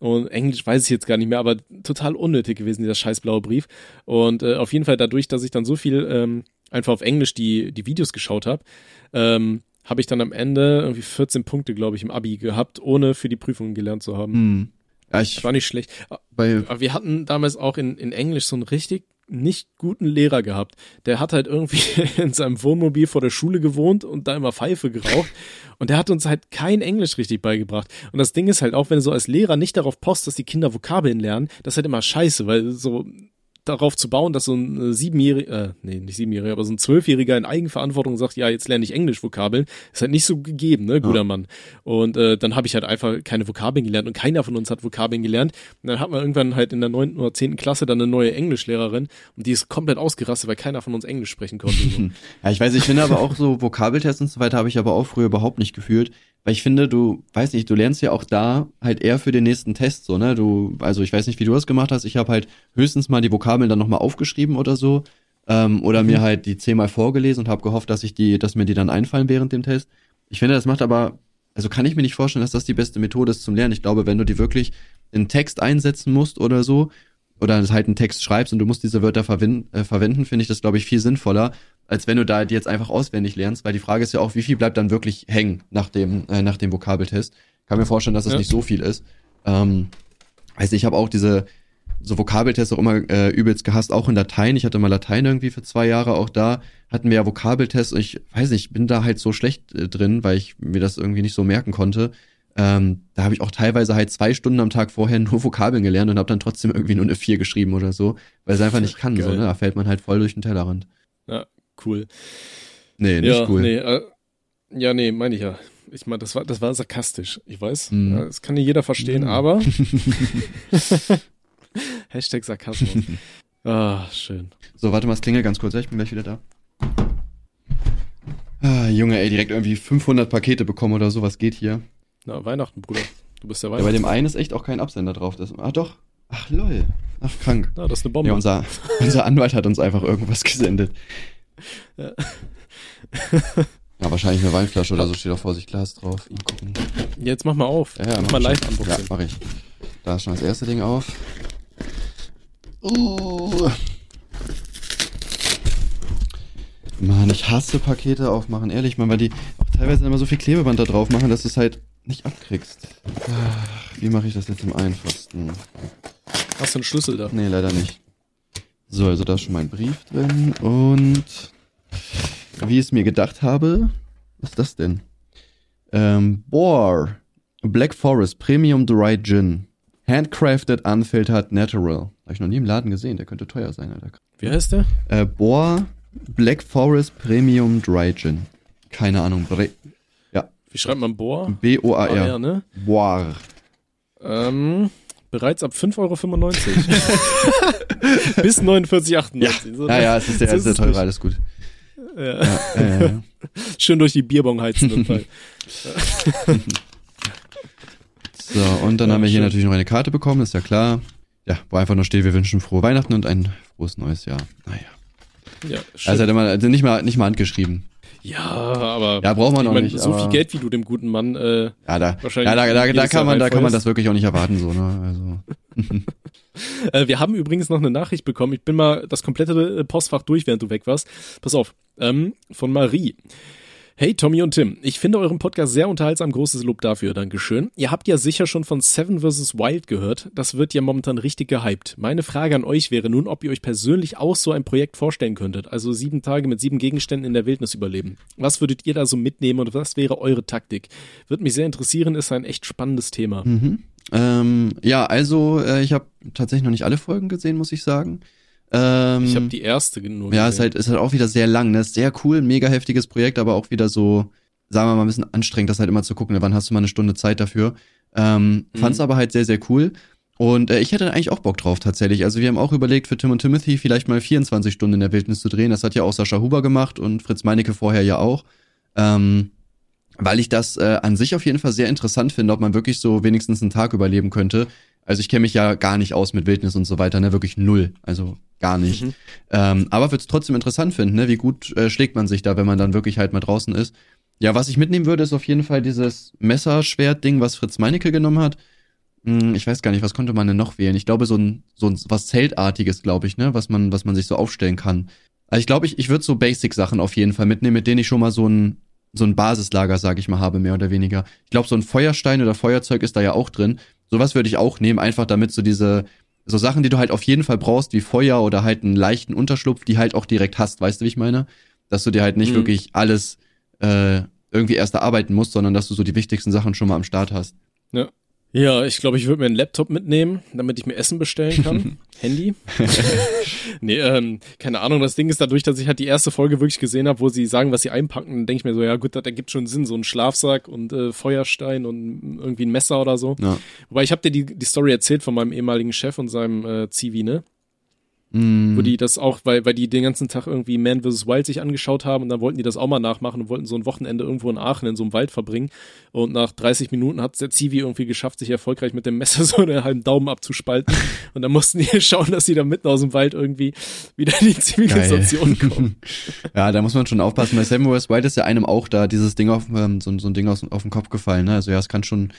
und Englisch weiß ich jetzt gar nicht mehr, aber total unnötig gewesen, dieser scheiß blaue Brief. Und äh, auf jeden Fall dadurch, dass ich dann so viel ähm, einfach auf Englisch die, die Videos geschaut habe, ähm, habe ich dann am Ende irgendwie 14 Punkte, glaube ich, im Abi gehabt, ohne für die Prüfungen gelernt zu haben. Hm. Ja, ich war nicht schlecht. Aber wir hatten damals auch in, in Englisch so einen richtig nicht guten Lehrer gehabt. Der hat halt irgendwie in seinem Wohnmobil vor der Schule gewohnt und da immer Pfeife geraucht. Und der hat uns halt kein Englisch richtig beigebracht. Und das Ding ist halt auch, wenn du so als Lehrer nicht darauf post, dass die Kinder Vokabeln lernen, das ist halt immer scheiße, weil so darauf zu bauen, dass so ein äh, siebenjähriger, äh, nee, nicht siebenjähriger, aber so ein zwölfjähriger in Eigenverantwortung sagt, ja, jetzt lerne ich Englisch Vokabeln, ist halt nicht so gegeben, ne, guter ja. Mann. Und äh, dann habe ich halt einfach keine Vokabeln gelernt und keiner von uns hat Vokabeln gelernt. Und dann hat man irgendwann halt in der neunten oder zehnten Klasse dann eine neue Englischlehrerin und die ist komplett ausgerastet, weil keiner von uns Englisch sprechen konnte. So. ja, ich weiß, ich finde aber auch so Vokabeltests und so weiter habe ich aber auch früher überhaupt nicht gefühlt. Weil ich finde, du, weiß nicht, du lernst ja auch da halt eher für den nächsten Test, so, ne? Du, also ich weiß nicht, wie du das gemacht hast. Ich habe halt höchstens mal die Vokabeln dann nochmal aufgeschrieben oder so. Ähm, oder mhm. mir halt die zehnmal vorgelesen und habe gehofft, dass ich die, dass mir die dann einfallen während dem Test. Ich finde, das macht aber, also kann ich mir nicht vorstellen, dass das die beste Methode ist zum Lernen. Ich glaube, wenn du die wirklich in Text einsetzen musst oder so, oder halt einen Text schreibst und du musst diese Wörter äh, verwenden, finde ich das, glaube ich, viel sinnvoller, als wenn du da jetzt einfach auswendig lernst, weil die Frage ist ja auch, wie viel bleibt dann wirklich hängen nach dem, äh, nach dem Vokabeltest. Kann mir vorstellen, dass das ja. nicht so viel ist. Ähm, also ich habe auch diese so Vokabeltests auch immer äh, übelst gehasst, auch in Latein. Ich hatte mal Latein irgendwie für zwei Jahre, auch da hatten wir ja Vokabeltests und ich weiß nicht, bin da halt so schlecht äh, drin, weil ich mir das irgendwie nicht so merken konnte. Ähm, da habe ich auch teilweise halt zwei Stunden am Tag vorher nur Vokabeln gelernt und habe dann trotzdem irgendwie nur eine vier geschrieben oder so, weil es einfach nicht kann. So, ne? Da fällt man halt voll durch den Tellerrand. Ja, cool. Nee, nicht ja, cool. Nee, äh, ja, nee, meine ich ja. Ich meine, das war, das war sarkastisch. Ich weiß. Mm. Ja, das kann nicht jeder verstehen, mm. aber. Hashtag Sarkasmus. Ah, schön. So, warte mal, es klingelt ganz kurz. Ich bin gleich wieder da. Ah, Junge, ey, direkt irgendwie 500 Pakete bekommen oder so. Was geht hier? Na, Weihnachten, Bruder. Du bist ja Weihnachten. Ja, bei dem einen ist echt auch kein Absender drauf. Das, ah, doch. Ach, lol. Ach, krank. Na, das ist eine Bombe. Ja, unser, unser Anwalt hat uns einfach irgendwas gesendet. Ja. ja, wahrscheinlich eine Weinflasche oder so steht auch vor sich Glas drauf. Mal gucken. Jetzt mach mal auf. Ja, ja, mach, mach mal live Unboxing. Ja, mach ich. Da ist schon das erste Ding auf. Oh. Mann, ich hasse Pakete aufmachen, ehrlich, man, weil die auch teilweise immer so viel Klebeband da drauf machen, dass du es halt nicht abkriegst. Ach, wie mache ich das jetzt am einfachsten? Hast du einen Schlüssel da? Nee, leider nicht. So, also da ist schon mein Brief drin und wie ich es mir gedacht habe, was ist das denn? Ähm, Boar, Black Forest Premium Dry Gin. Handcrafted, unfiltered, natural. Habe ich noch nie im Laden gesehen, der könnte teuer sein, Alter. Wie heißt der? Äh, Boar Black Forest Premium Dry Gin. Keine Ahnung. Bre ja. Wie schreibt man Boar? B-O-A-R. ne? Boar. Ähm, bereits ab 5,95 Euro. Bis 49,98. Ja. So, ja, ja, es ist sehr, sehr teuer, alles gut. Ja. Ja, ja, Schön durch die Bierbong heizen. so, und dann Ja, haben wir hier schön. natürlich noch eine Karte bekommen, ist ja klar. Ja, wo einfach nur steht, wir wünschen frohe Weihnachten und ein frohes neues Jahr. Naja. Ja, schön. Also, hat er mal, also nicht mal, nicht mal handgeschrieben. Ja aber Ja, braucht man auch nicht. so viel Geld, wie du dem guten Mann äh, Ja, da, Wahrscheinlich ja, da, da, da kann man, da kann man das wirklich auch nicht erwarten, so, ne? Also. Äh, wir haben übrigens noch eine Nachricht bekommen. Ich bin mal das komplette äh, Postfach durch, während du weg warst. Pass auf. Ähm, von Marie. Hey Tommy und Tim, ich finde euren Podcast sehr unterhaltsam. Großes Lob dafür, Dankeschön. Ihr habt ja sicher schon von Seven vs. Wild gehört. Das wird ja momentan richtig gehypt. Meine Frage an euch wäre nun, ob ihr euch persönlich auch so ein Projekt vorstellen könntet. Also sieben Tage mit sieben Gegenständen in der Wildnis überleben. Was würdet ihr da so mitnehmen und was wäre eure Taktik? Würde mich sehr interessieren, ist ein echt spannendes Thema. Mhm. Ähm, ja, also äh, ich habe tatsächlich noch nicht alle Folgen gesehen, muss ich sagen. Ähm, Ich habe die erste nur ja, ist halt, ist halt auch wieder sehr lang, ne? Ist sehr cool, mega heftiges Projekt, aber auch wieder so, sagen wir mal, ein bisschen anstrengend, das halt immer zu gucken. ne? Wann hast du mal eine Stunde Zeit dafür? Ähm, Mhm. Fand's aber halt sehr, sehr cool. Und äh, ich hätte eigentlich auch Bock drauf tatsächlich. Also wir haben auch überlegt, für Tim und Timothy vielleicht mal 24 Stunden in der Wildnis zu drehen. Das hat ja auch Sascha Huber gemacht und Fritz Meinecke vorher ja auch. Ähm, weil ich das äh, an sich auf jeden Fall sehr interessant finde, ob man wirklich so wenigstens einen Tag überleben könnte. Also ich kenne mich ja gar nicht aus mit Wildnis und so weiter, ne, wirklich null, also gar nicht. Mhm. Ähm, aber würde es trotzdem interessant finden, ne, wie gut äh, schlägt man sich da, wenn man dann wirklich halt mal draußen ist. Ja, was ich mitnehmen würde, ist auf jeden Fall dieses Messerschwert-Ding, was Fritz Meinecke genommen hat. Hm, ich weiß gar nicht, was konnte man denn noch wählen? Ich glaube so ein so ein was Zeltartiges, glaube ich, ne, was man was man sich so aufstellen kann. Also ich glaube, ich ich würde so Basic Sachen auf jeden Fall mitnehmen, mit denen ich schon mal so ein so ein Basislager, sage ich mal, habe mehr oder weniger. Ich glaube, so ein Feuerstein oder Feuerzeug ist da ja auch drin. Sowas würde ich auch nehmen, einfach damit so diese so Sachen, die du halt auf jeden Fall brauchst, wie Feuer oder halt einen leichten Unterschlupf, die halt auch direkt hast, weißt du, wie ich meine? Dass du dir halt nicht Mhm. wirklich alles äh, irgendwie erst erarbeiten musst, sondern dass du so die wichtigsten Sachen schon mal am Start hast. Ja, ich glaube, ich würde mir einen Laptop mitnehmen, damit ich mir Essen bestellen kann. Handy. nee, ähm, keine Ahnung. Das Ding ist dadurch, dass ich halt die erste Folge wirklich gesehen habe, wo sie sagen, was sie einpacken, dann denke ich mir so, ja gut, das ergibt schon Sinn. So ein Schlafsack und äh, Feuerstein und irgendwie ein Messer oder so. Ja. Wobei ich habe dir die, die Story erzählt von meinem ehemaligen Chef und seinem äh, Zivi, ne? Mm, Wo die das auch, weil, weil die den ganzen Tag irgendwie Man vs. Wild sich angeschaut haben und dann wollten die das auch mal nachmachen und wollten so ein Wochenende irgendwo in Aachen in so einem Wald verbringen. Und nach 30 Minuten hat der Zivi irgendwie geschafft, sich erfolgreich mit dem Messer so einen halben Daumen abzuspalten. Und dann mussten die schauen, dass sie da mitten aus dem Wald irgendwie wieder in die Zivilisation kommen. ja, da muss man schon aufpassen. Bei Seven vs. Wild ist ja einem auch da dieses Ding auf, ähm, so, so ein Ding aus, auf den Kopf gefallen. Ne? Also ja, es kann schon,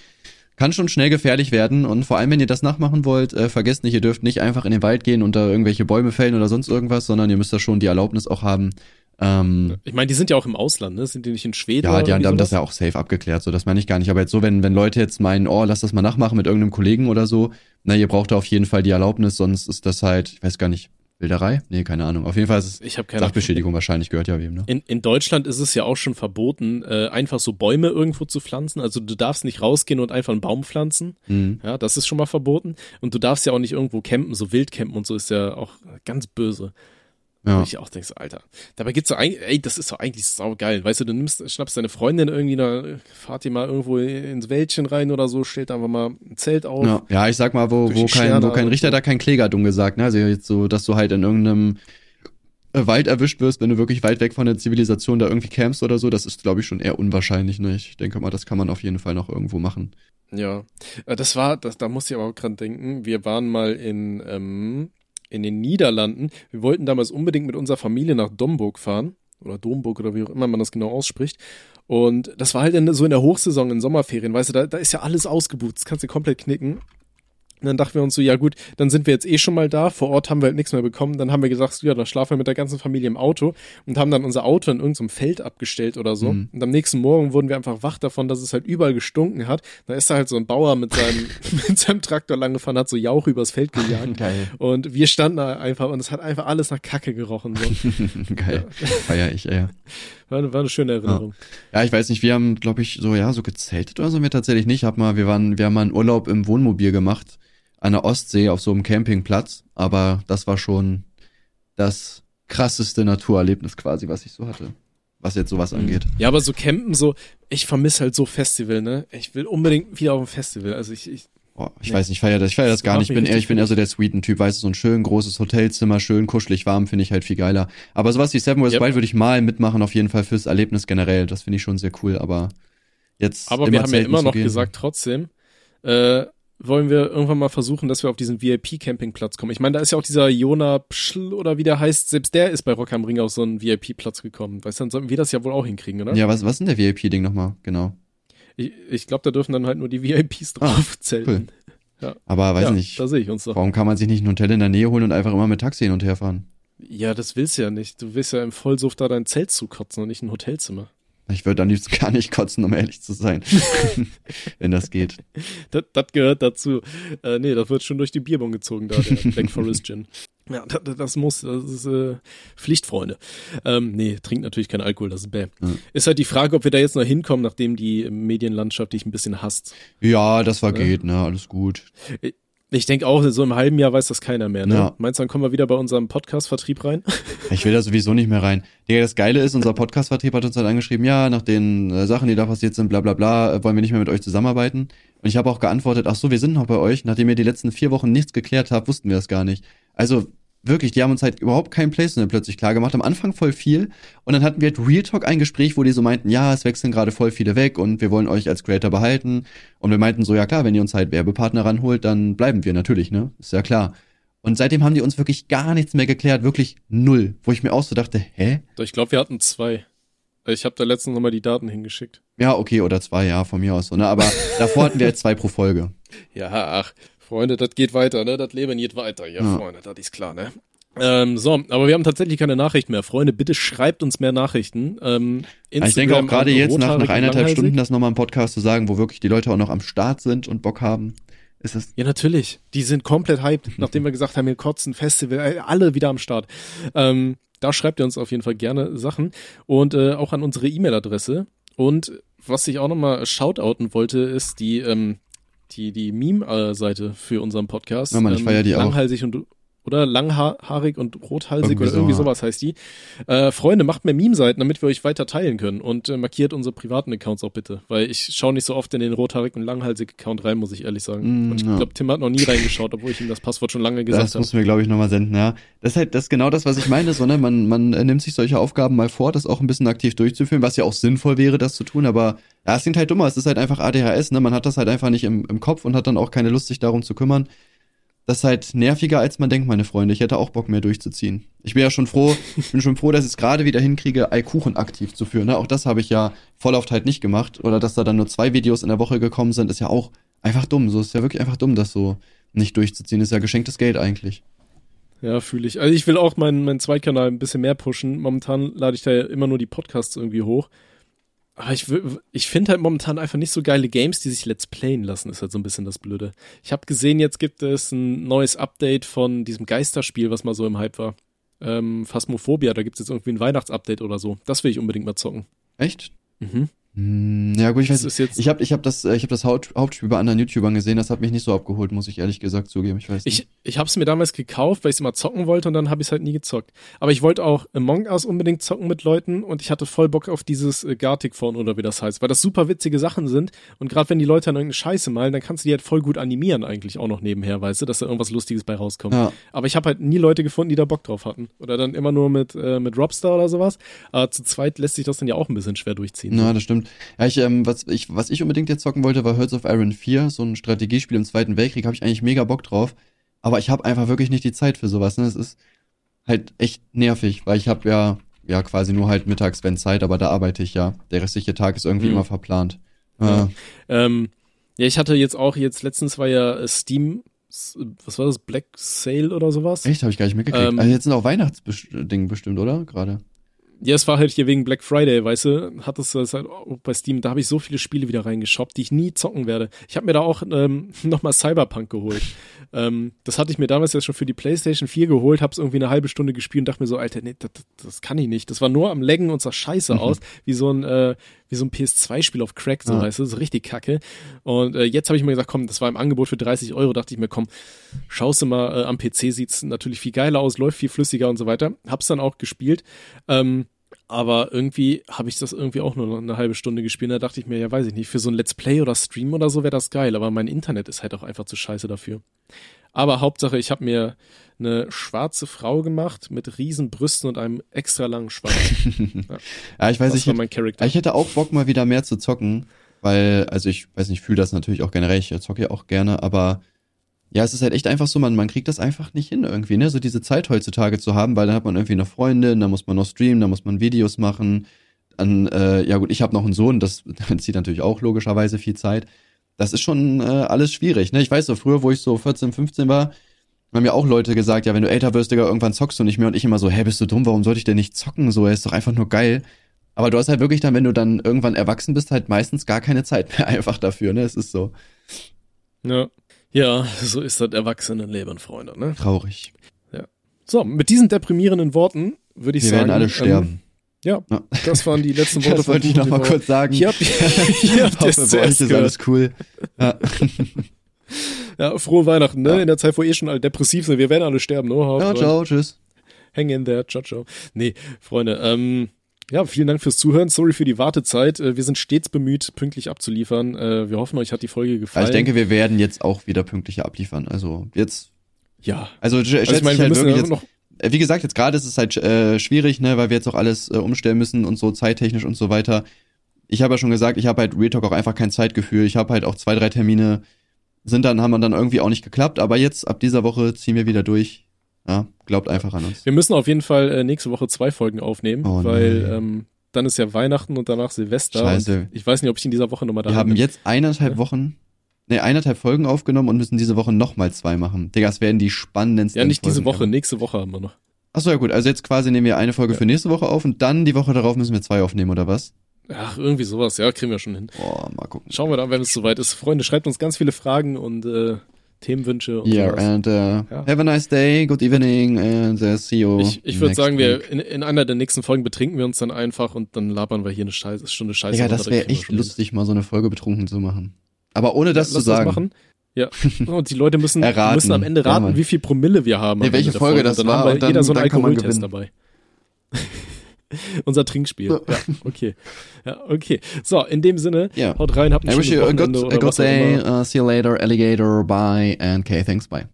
kann schon schnell gefährlich werden. Und vor allem, wenn ihr das nachmachen wollt, äh, vergesst nicht, ihr dürft nicht einfach in den Wald gehen und da irgendwelche Bäume fällen oder sonst irgendwas, sondern ihr müsst da schon die Erlaubnis auch haben. Ähm, Ich meine, die sind ja auch im Ausland, ne? Sind die nicht in Schweden? ja, die haben, haben das sowas? ja auch safe abgeklärt, so das meine ich gar nicht. Aber jetzt so, wenn, wenn Leute jetzt meinen, oh, lass das mal nachmachen mit irgendeinem Kollegen oder so, na, ihr braucht da auf jeden Fall die Erlaubnis, sonst ist das halt, ich weiß gar nicht, Wilderei? Nee, keine Ahnung. Auf jeden Fall ist es Ich habe keine Ahnung. Sachbeschädigung wahrscheinlich, gehört ja wem, ne? In, in Deutschland ist es ja auch schon verboten, äh, einfach so Bäume irgendwo zu pflanzen. Also du darfst nicht rausgehen und einfach einen Baum pflanzen. Mhm. Ja, das ist schon mal verboten. Und du darfst ja auch nicht irgendwo campen, so wild campen und so ist ja auch ganz böse. Ja. Wo ich auch denke, so, Alter. Dabei gibt's so eigentlich, ey, das ist doch eigentlich saugeil. Weißt du, du nimmst, schnappst deine Freundin irgendwie, da fahrt ihr mal irgendwo ins Wäldchen rein oder so, stellt einfach mal ein Zelt auf. Ja, ja, ich sag mal, wo, wo kein, wo kein und Richter, so. da kein Kläger, dumm gesagt, ne? Also jetzt so, dass du halt in irgendeinem äh, Wald erwischt wirst, wenn du wirklich weit weg von der Zivilisation da irgendwie campst oder so, das ist, glaube ich, schon eher unwahrscheinlich, ne? Ich denke mal, das kann man auf jeden Fall noch irgendwo machen. Ja, Äh, das war, das, da musste ich aber auch dran denken. Wir waren mal in, ähm, in den Niederlanden. Wir wollten damals unbedingt mit unserer Familie nach Domburg fahren. Oder Domburg oder wie auch immer man das genau ausspricht. Und das war halt in, so in der Hochsaison, in Sommerferien, weißt du, da, da ist ja alles ausgebucht, das kannst du komplett knicken. Und dann dachten wir uns so, ja gut, dann sind wir jetzt eh schon mal da. Vor Ort haben wir halt nichts mehr bekommen. Dann haben wir gesagt, ja, da schlafen wir mit der ganzen Familie im Auto und haben dann unser Auto in irgendeinem Feld abgestellt oder so. Mhm. Und am nächsten Morgen wurden wir einfach wach davon, dass es halt überall gestunken hat. Da ist da halt so ein Bauer mit seinem, mit seinem Traktor lang gefahren, hat so Jauch übers Feld gejagt. Geil. Und wir standen da einfach und es hat einfach alles nach Kacke gerochen. So. Geil. Feier ich, ey. War, eine- war eine schöne Erinnerung. Ja, ich weiß nicht, wir haben, glaube ich, so, ja, so gezeltet oder so wir tatsächlich nicht. Hab mal, wir waren, wir haben mal einen Urlaub im Wohnmobil gemacht, an der Ostsee auf so einem Campingplatz, aber das war schon das krasseste Naturerlebnis quasi, was ich so hatte. Was jetzt sowas angeht. Ja, aber so campen, so, ich vermisse halt so Festival, ne? Ich will unbedingt wieder auf ein Festival. Also ich, ich Boah, ich Nee. weiß nicht, ich feier das, ich feier das Das gar nicht. Ich bin eher, ich bin eher so der Sweeten-Typ, weißt du, so ein schön großes Hotelzimmer, schön kuschelig warm, finde ich halt viel geiler. Aber sowas wie Seven West Yep. Wild würde ich mal mitmachen, auf jeden Fall fürs Erlebnis generell. Das finde ich schon sehr cool, aber jetzt Aber wir haben ja immer noch gehen. gesagt, trotzdem, äh, wollen wir irgendwann mal versuchen, dass wir auf diesen VIP-Campingplatz kommen. Ich meine, da ist ja auch dieser Jona Pschl oder wie der heißt, selbst der ist bei Rock am Ring auf so einen VIP-Platz gekommen. Weißt du, dann sollten wir das ja wohl auch hinkriegen, oder? Ja, was, was ist denn der VIP-Ding nochmal? Genau. Ich, ich glaube, da dürfen dann halt nur die VIPs drauf zelten. Aber weiß ja, nicht, da sehe ich uns doch. warum kann man sich nicht ein Hotel in der Nähe holen und einfach immer mit Taxi hin und her fahren? Ja, das willst du ja nicht. Du willst ja im Vollsuft da dein Zelt zukotzen und nicht ein Hotelzimmer. Ich würde am liebsten gar nicht kotzen, um ehrlich zu sein. Wenn das geht. Das, das gehört dazu. Äh, nee, das wird schon durch die Bierbong gezogen da, der Black Forest Gin. Ja, das, das muss, das ist äh, Pflicht, Freunde. Ähm, nee, trinkt natürlich kein Alkohol, das ist bäh. Mhm. Ist halt die Frage, ob wir da jetzt noch hinkommen, nachdem die Medienlandschaft dich ein bisschen hasst. Ja, das war Ja. geht, ne? Alles gut. Ich denke auch, so im halben Jahr weiß das keiner mehr, ne? Ja. Meinst du, dann kommen wir wieder bei unserem Podcast-Vertrieb rein? Ich will da sowieso nicht mehr rein. Digga, das Geile ist, unser Podcast-Vertrieb hat uns halt angeschrieben, ja, nach den äh, Sachen, die da passiert sind, bla bla bla, äh, wollen wir nicht mehr mit euch zusammenarbeiten. Und ich habe auch geantwortet, ach so, wir sind noch bei euch. Nachdem ihr die letzten vier Wochen nichts geklärt habt, wussten wir das gar nicht. Also wirklich, die haben uns halt überhaupt kein Placement plötzlich klar gemacht. Am Anfang voll viel. Und dann hatten wir halt Real Talk ein Gespräch, wo die so meinten, ja, es wechseln gerade voll viele weg und wir wollen euch als Creator behalten. Und wir meinten so, ja klar, wenn ihr uns halt Werbepartner ranholt, dann bleiben wir natürlich, ne? Ist ja klar. Und seitdem haben die uns wirklich gar nichts mehr geklärt, wirklich null. Wo ich mir auch so dachte, hä? Ich glaube, wir hatten zwei. Ich habe da letztens nochmal die Daten hingeschickt. Ja, okay, oder zwei, ja, von mir aus so, ne? Aber davor hatten wir halt zwei pro Folge. Ja, ach, Freunde, das geht weiter, ne? Das Leben geht weiter, ja, Ja. Freunde, das ist klar, ne? Ähm, so, aber wir haben tatsächlich keine Nachrichten mehr. Freunde, bitte schreibt uns mehr Nachrichten. Ähm, Aber ich denke auch Instagram gerade jetzt nach, nach eineinhalb. Stunden das nochmal im Podcast zu sagen, wo wirklich die Leute auch noch am Start sind und Bock haben, ist es. Ja, natürlich. Die sind komplett hyped, nachdem wir gesagt haben, wir kotzen, Festival, äh, alle wieder am Start. Ähm, da schreibt ihr uns auf jeden Fall gerne Sachen und äh, auch an unsere E-Mail-Adresse. Und was ich auch nochmal shoutouten wollte, ist die, ähm, die, die Meme-Seite für unseren Podcast. Ja, Mann, ich ähm, feier die auch. Langhalsig und oder langhaarig und rothalsig Irgendwie oder so, irgendwie ja. sowas heißt die. Äh, Freunde, macht mehr Meme-Seiten, damit wir euch weiter teilen können und äh, markiert unsere privaten Accounts auch bitte, weil ich schaue nicht so oft in den rothaarig und langhalsig Account rein, muss ich ehrlich sagen. Mm, und ich ja. glaube, Tim hat noch nie reingeschaut, obwohl ich ihm das Passwort schon lange Das gesagt habe. muss mir, glaube ich, nochmal senden, ja. Das ist halt, das ist genau das, was ich meine, so, ne? Man, man äh, nimmt sich solche Aufgaben mal vor, das auch ein bisschen aktiv durchzuführen, was ja auch sinnvoll wäre, das zu tun, aber ja, es klingt halt dummer, es ist halt einfach ADHS, ne? Man hat das halt einfach nicht im, im Kopf und hat dann auch keine Lust, sich darum zu kümmern. Das ist halt nerviger, als man denkt, meine Freunde. Ich hätte auch Bock mehr durchzuziehen. Ich bin ja schon froh, bin schon froh, dass ich es gerade wieder hinkriege, Eikuchen aktiv zu führen. Ne? Auch das habe ich ja voll oft halt nicht gemacht. Oder dass da dann nur zwei Videos in der Woche gekommen sind, ist ja auch einfach dumm. So ist ja wirklich einfach dumm, das so nicht durchzuziehen. Ist ja geschenktes Geld eigentlich. Ja, fühle ich. Also ich will auch meinen, meinen Zweitkanal ein bisschen mehr pushen. Momentan lade ich da ja immer nur die Podcasts irgendwie hoch. Aber ich, ich finde halt momentan einfach nicht so geile Games, die sich Let's Playen lassen, ist halt so ein bisschen das Blöde. Ich habe gesehen, jetzt gibt es ein neues Update von diesem Geisterspiel, was mal so im Hype war. Ähm, Phasmophobia, da gibt es jetzt irgendwie ein Weihnachtsupdate oder so. Das will ich unbedingt mal zocken. Echt? Mhm. Hm, ja gut, ich weiß ist jetzt. Ich habe ich hab das, äh, ich hab das Haupt, Hauptspiel bei anderen YouTubern gesehen, das hat mich nicht so abgeholt, muss ich ehrlich gesagt zugeben. Ich weiß nicht. Ich, ich habe es mir damals gekauft, weil ich es immer zocken wollte und dann habe ich es halt nie gezockt. Aber ich wollte auch Among Us unbedingt zocken mit Leuten und ich hatte voll Bock auf dieses äh, Gartic Phone oder wie das heißt, weil das super witzige Sachen sind und gerade wenn die Leute dann irgendeine Scheiße malen, dann kannst du die halt voll gut animieren eigentlich auch noch nebenher, weißt du, dass da irgendwas Lustiges bei rauskommt. ja. Aber ich habe halt nie Leute gefunden, die da Bock drauf hatten. Oder dann immer nur mit, äh, mit Robstar oder sowas. Aber zu zweit lässt sich das dann ja auch ein bisschen schwer durchziehen. Na, das stimmt. Ja, ich, ähm, was ich, was ich unbedingt jetzt zocken wollte, war Hearts of Iron 4, so ein Strategiespiel im Zweiten Weltkrieg, habe ich eigentlich mega Bock drauf. Aber ich habe einfach wirklich nicht die Zeit für sowas. Ne? Es ist halt echt nervig, weil ich habe ja, ja quasi nur halt mittags, wenn Zeit, aber da arbeite ich ja. Der restliche Tag ist irgendwie Mhm. immer verplant. Ja. Äh, Ähm, ja, ich hatte jetzt auch, jetzt letztens war ja äh, Steam, was war das, Black Sale oder sowas? echt, habe ich gar nicht mitgekriegt. Ähm, also jetzt sind auch Weihnachtsding bestimmt, oder? Gerade. Ja, es war halt hier wegen Black Friday, weißt du, hat es das halt auch bei Steam, da habe ich so viele Spiele wieder reingeshoppt, die ich nie zocken werde. Ich habe mir da auch ähm, nochmal Cyberpunk geholt. ähm, das hatte ich mir damals jetzt schon für die PlayStation 4 geholt, habe es irgendwie eine halbe Stunde gespielt und dachte mir so, Alter, nee, das, das kann ich nicht. Das war nur am Leggen und sah scheiße Mhm. aus, wie so ein äh, wie so ein PS2-Spiel auf Crack, so Ja. weißt du, so richtig kacke. Und äh, jetzt habe ich mir gesagt, komm, das war im Angebot für 30 Euro, dachte ich mir, komm, schaust du mal, äh, am PC sieht's natürlich viel geiler aus, läuft viel flüssiger und so weiter. Hab's dann auch gespielt. Ähm, aber irgendwie habe ich das irgendwie auch nur noch eine halbe Stunde gespielt. Da dachte ich mir, ja, weiß ich nicht, für so ein Let's Play oder Stream oder so wäre das geil. Aber mein Internet ist halt auch einfach zu scheiße dafür. Aber Hauptsache, ich habe mir eine schwarze Frau gemacht mit riesen Brüsten und einem extra langen Schwanz. Ja, ich weiß nicht, ich hätte auch Bock mal wieder mehr zu zocken. Weil, also ich weiß nicht, ich fühle das natürlich auch generell, ich zocke ja auch gerne, aber ja, es ist halt echt einfach so, man, man kriegt das einfach nicht hin irgendwie, ne? So diese Zeit heutzutage zu haben, weil dann hat man irgendwie eine Freundin, dann muss man noch streamen, dann muss man Videos machen. Dann, äh, ja gut, ich habe noch einen Sohn, das zieht natürlich auch logischerweise viel Zeit. Das ist schon äh, alles schwierig, ne? Ich weiß so, früher, wo ich so 14, 15 war, haben ja auch Leute gesagt, ja, wenn du älter wirst, Digga, irgendwann zockst du nicht mehr. Und ich immer so, hä, bist du dumm, warum sollte ich denn nicht zocken? So, er ist doch einfach nur geil. Aber du hast halt wirklich dann, wenn du dann irgendwann erwachsen bist, halt meistens gar keine Zeit mehr einfach dafür, ne? Es ist so. Ja. Ja, so ist das Erwachsenenleben, Freunde, ne? Traurig. Ja. So, mit diesen deprimierenden Worten würde ich Wir sagen. werden alle ähm, sterben. ja, das waren die letzten Worte das wollte ich Kuchen noch mal TV. kurz sagen. Ihr, habt ihr ich es hoffe, bei euch ist alles cool. Ja. Ja, frohe Weihnachten, ne? Ja. In der Zeit, wo eh schon alle depressiv sind. Wir werden alle sterben, ne? Ja, rein. ciao, tschüss. Hang in there, ciao, ciao. Nee, Freunde, ähm, ja, vielen Dank fürs Zuhören. Sorry für die Wartezeit. Äh, Wir sind stets bemüht, pünktlich abzuliefern. Äh, Wir hoffen, euch hat die Folge gefallen. Also ich denke, wir werden jetzt auch wieder pünktlicher abliefern. Also jetzt, ja. also, Also ich meine, wir halt müssen jetzt, noch, Äh, Wie gesagt, jetzt gerade ist es halt äh, schwierig, ne, weil wir jetzt auch alles äh, umstellen müssen und so zeittechnisch und so weiter. Ich habe ja schon gesagt, ich habe halt Real Talk auch einfach kein Zeitgefühl. Ich habe halt auch zwei, drei Termine, sind dann, haben dann irgendwie auch nicht geklappt, aber jetzt ab dieser Woche ziehen wir wieder durch. Ja, glaubt einfach an uns. wir müssen auf jeden Fall äh, nächste Woche zwei Folgen aufnehmen, Oh weil ähm, dann ist ja Weihnachten und danach Silvester. Scheiße. Ich weiß nicht, ob ich in dieser Woche nochmal da Wir haben bin. jetzt eineinhalb Wochen, ne, eineinhalb Folgen aufgenommen und müssen diese Woche nochmal zwei machen. Digga, das werden die spannendsten Ja, nicht diese Folgen Woche, ever. nächste Woche haben wir noch. Achso, ja gut, also jetzt quasi nehmen wir eine Folge Ja. für nächste Woche auf und dann die Woche darauf müssen wir zwei aufnehmen, oder was? Ach, irgendwie sowas, ja, kriegen wir schon hin. Boah, mal gucken. Schauen wir dann, wenn es soweit ist. Freunde, schreibt uns ganz viele Fragen und äh, Themenwünsche und Yeah, sowas. and uh, Ja. have a nice day, good evening, and uh, see you. Ich, ich würde sagen, wir week. in, in einer der nächsten Folgen betrinken wir uns dann einfach und dann labern wir hier eine Scheiße, Stunde Scheiße. Runter, das da wäre wir echt hin. lustig, mal so eine Folge betrunken zu machen. Aber ohne das Ja, zu sagen. Das machen. Ja. Und die Leute müssen, Erraten. müssen am Ende Ja, raten, Mann. wie viel Promille wir haben. Nee, welche Folge das war wir und dann- jeder so einen Alkoholtest dabei. Unser Trinkspiel. Ja, okay. Ja, okay. So, in dem Sinne, Ja. haut rein, habt ein I wish schönes you a good, a good day, uh, see you later, alligator, bye, and okay, thanks, bye.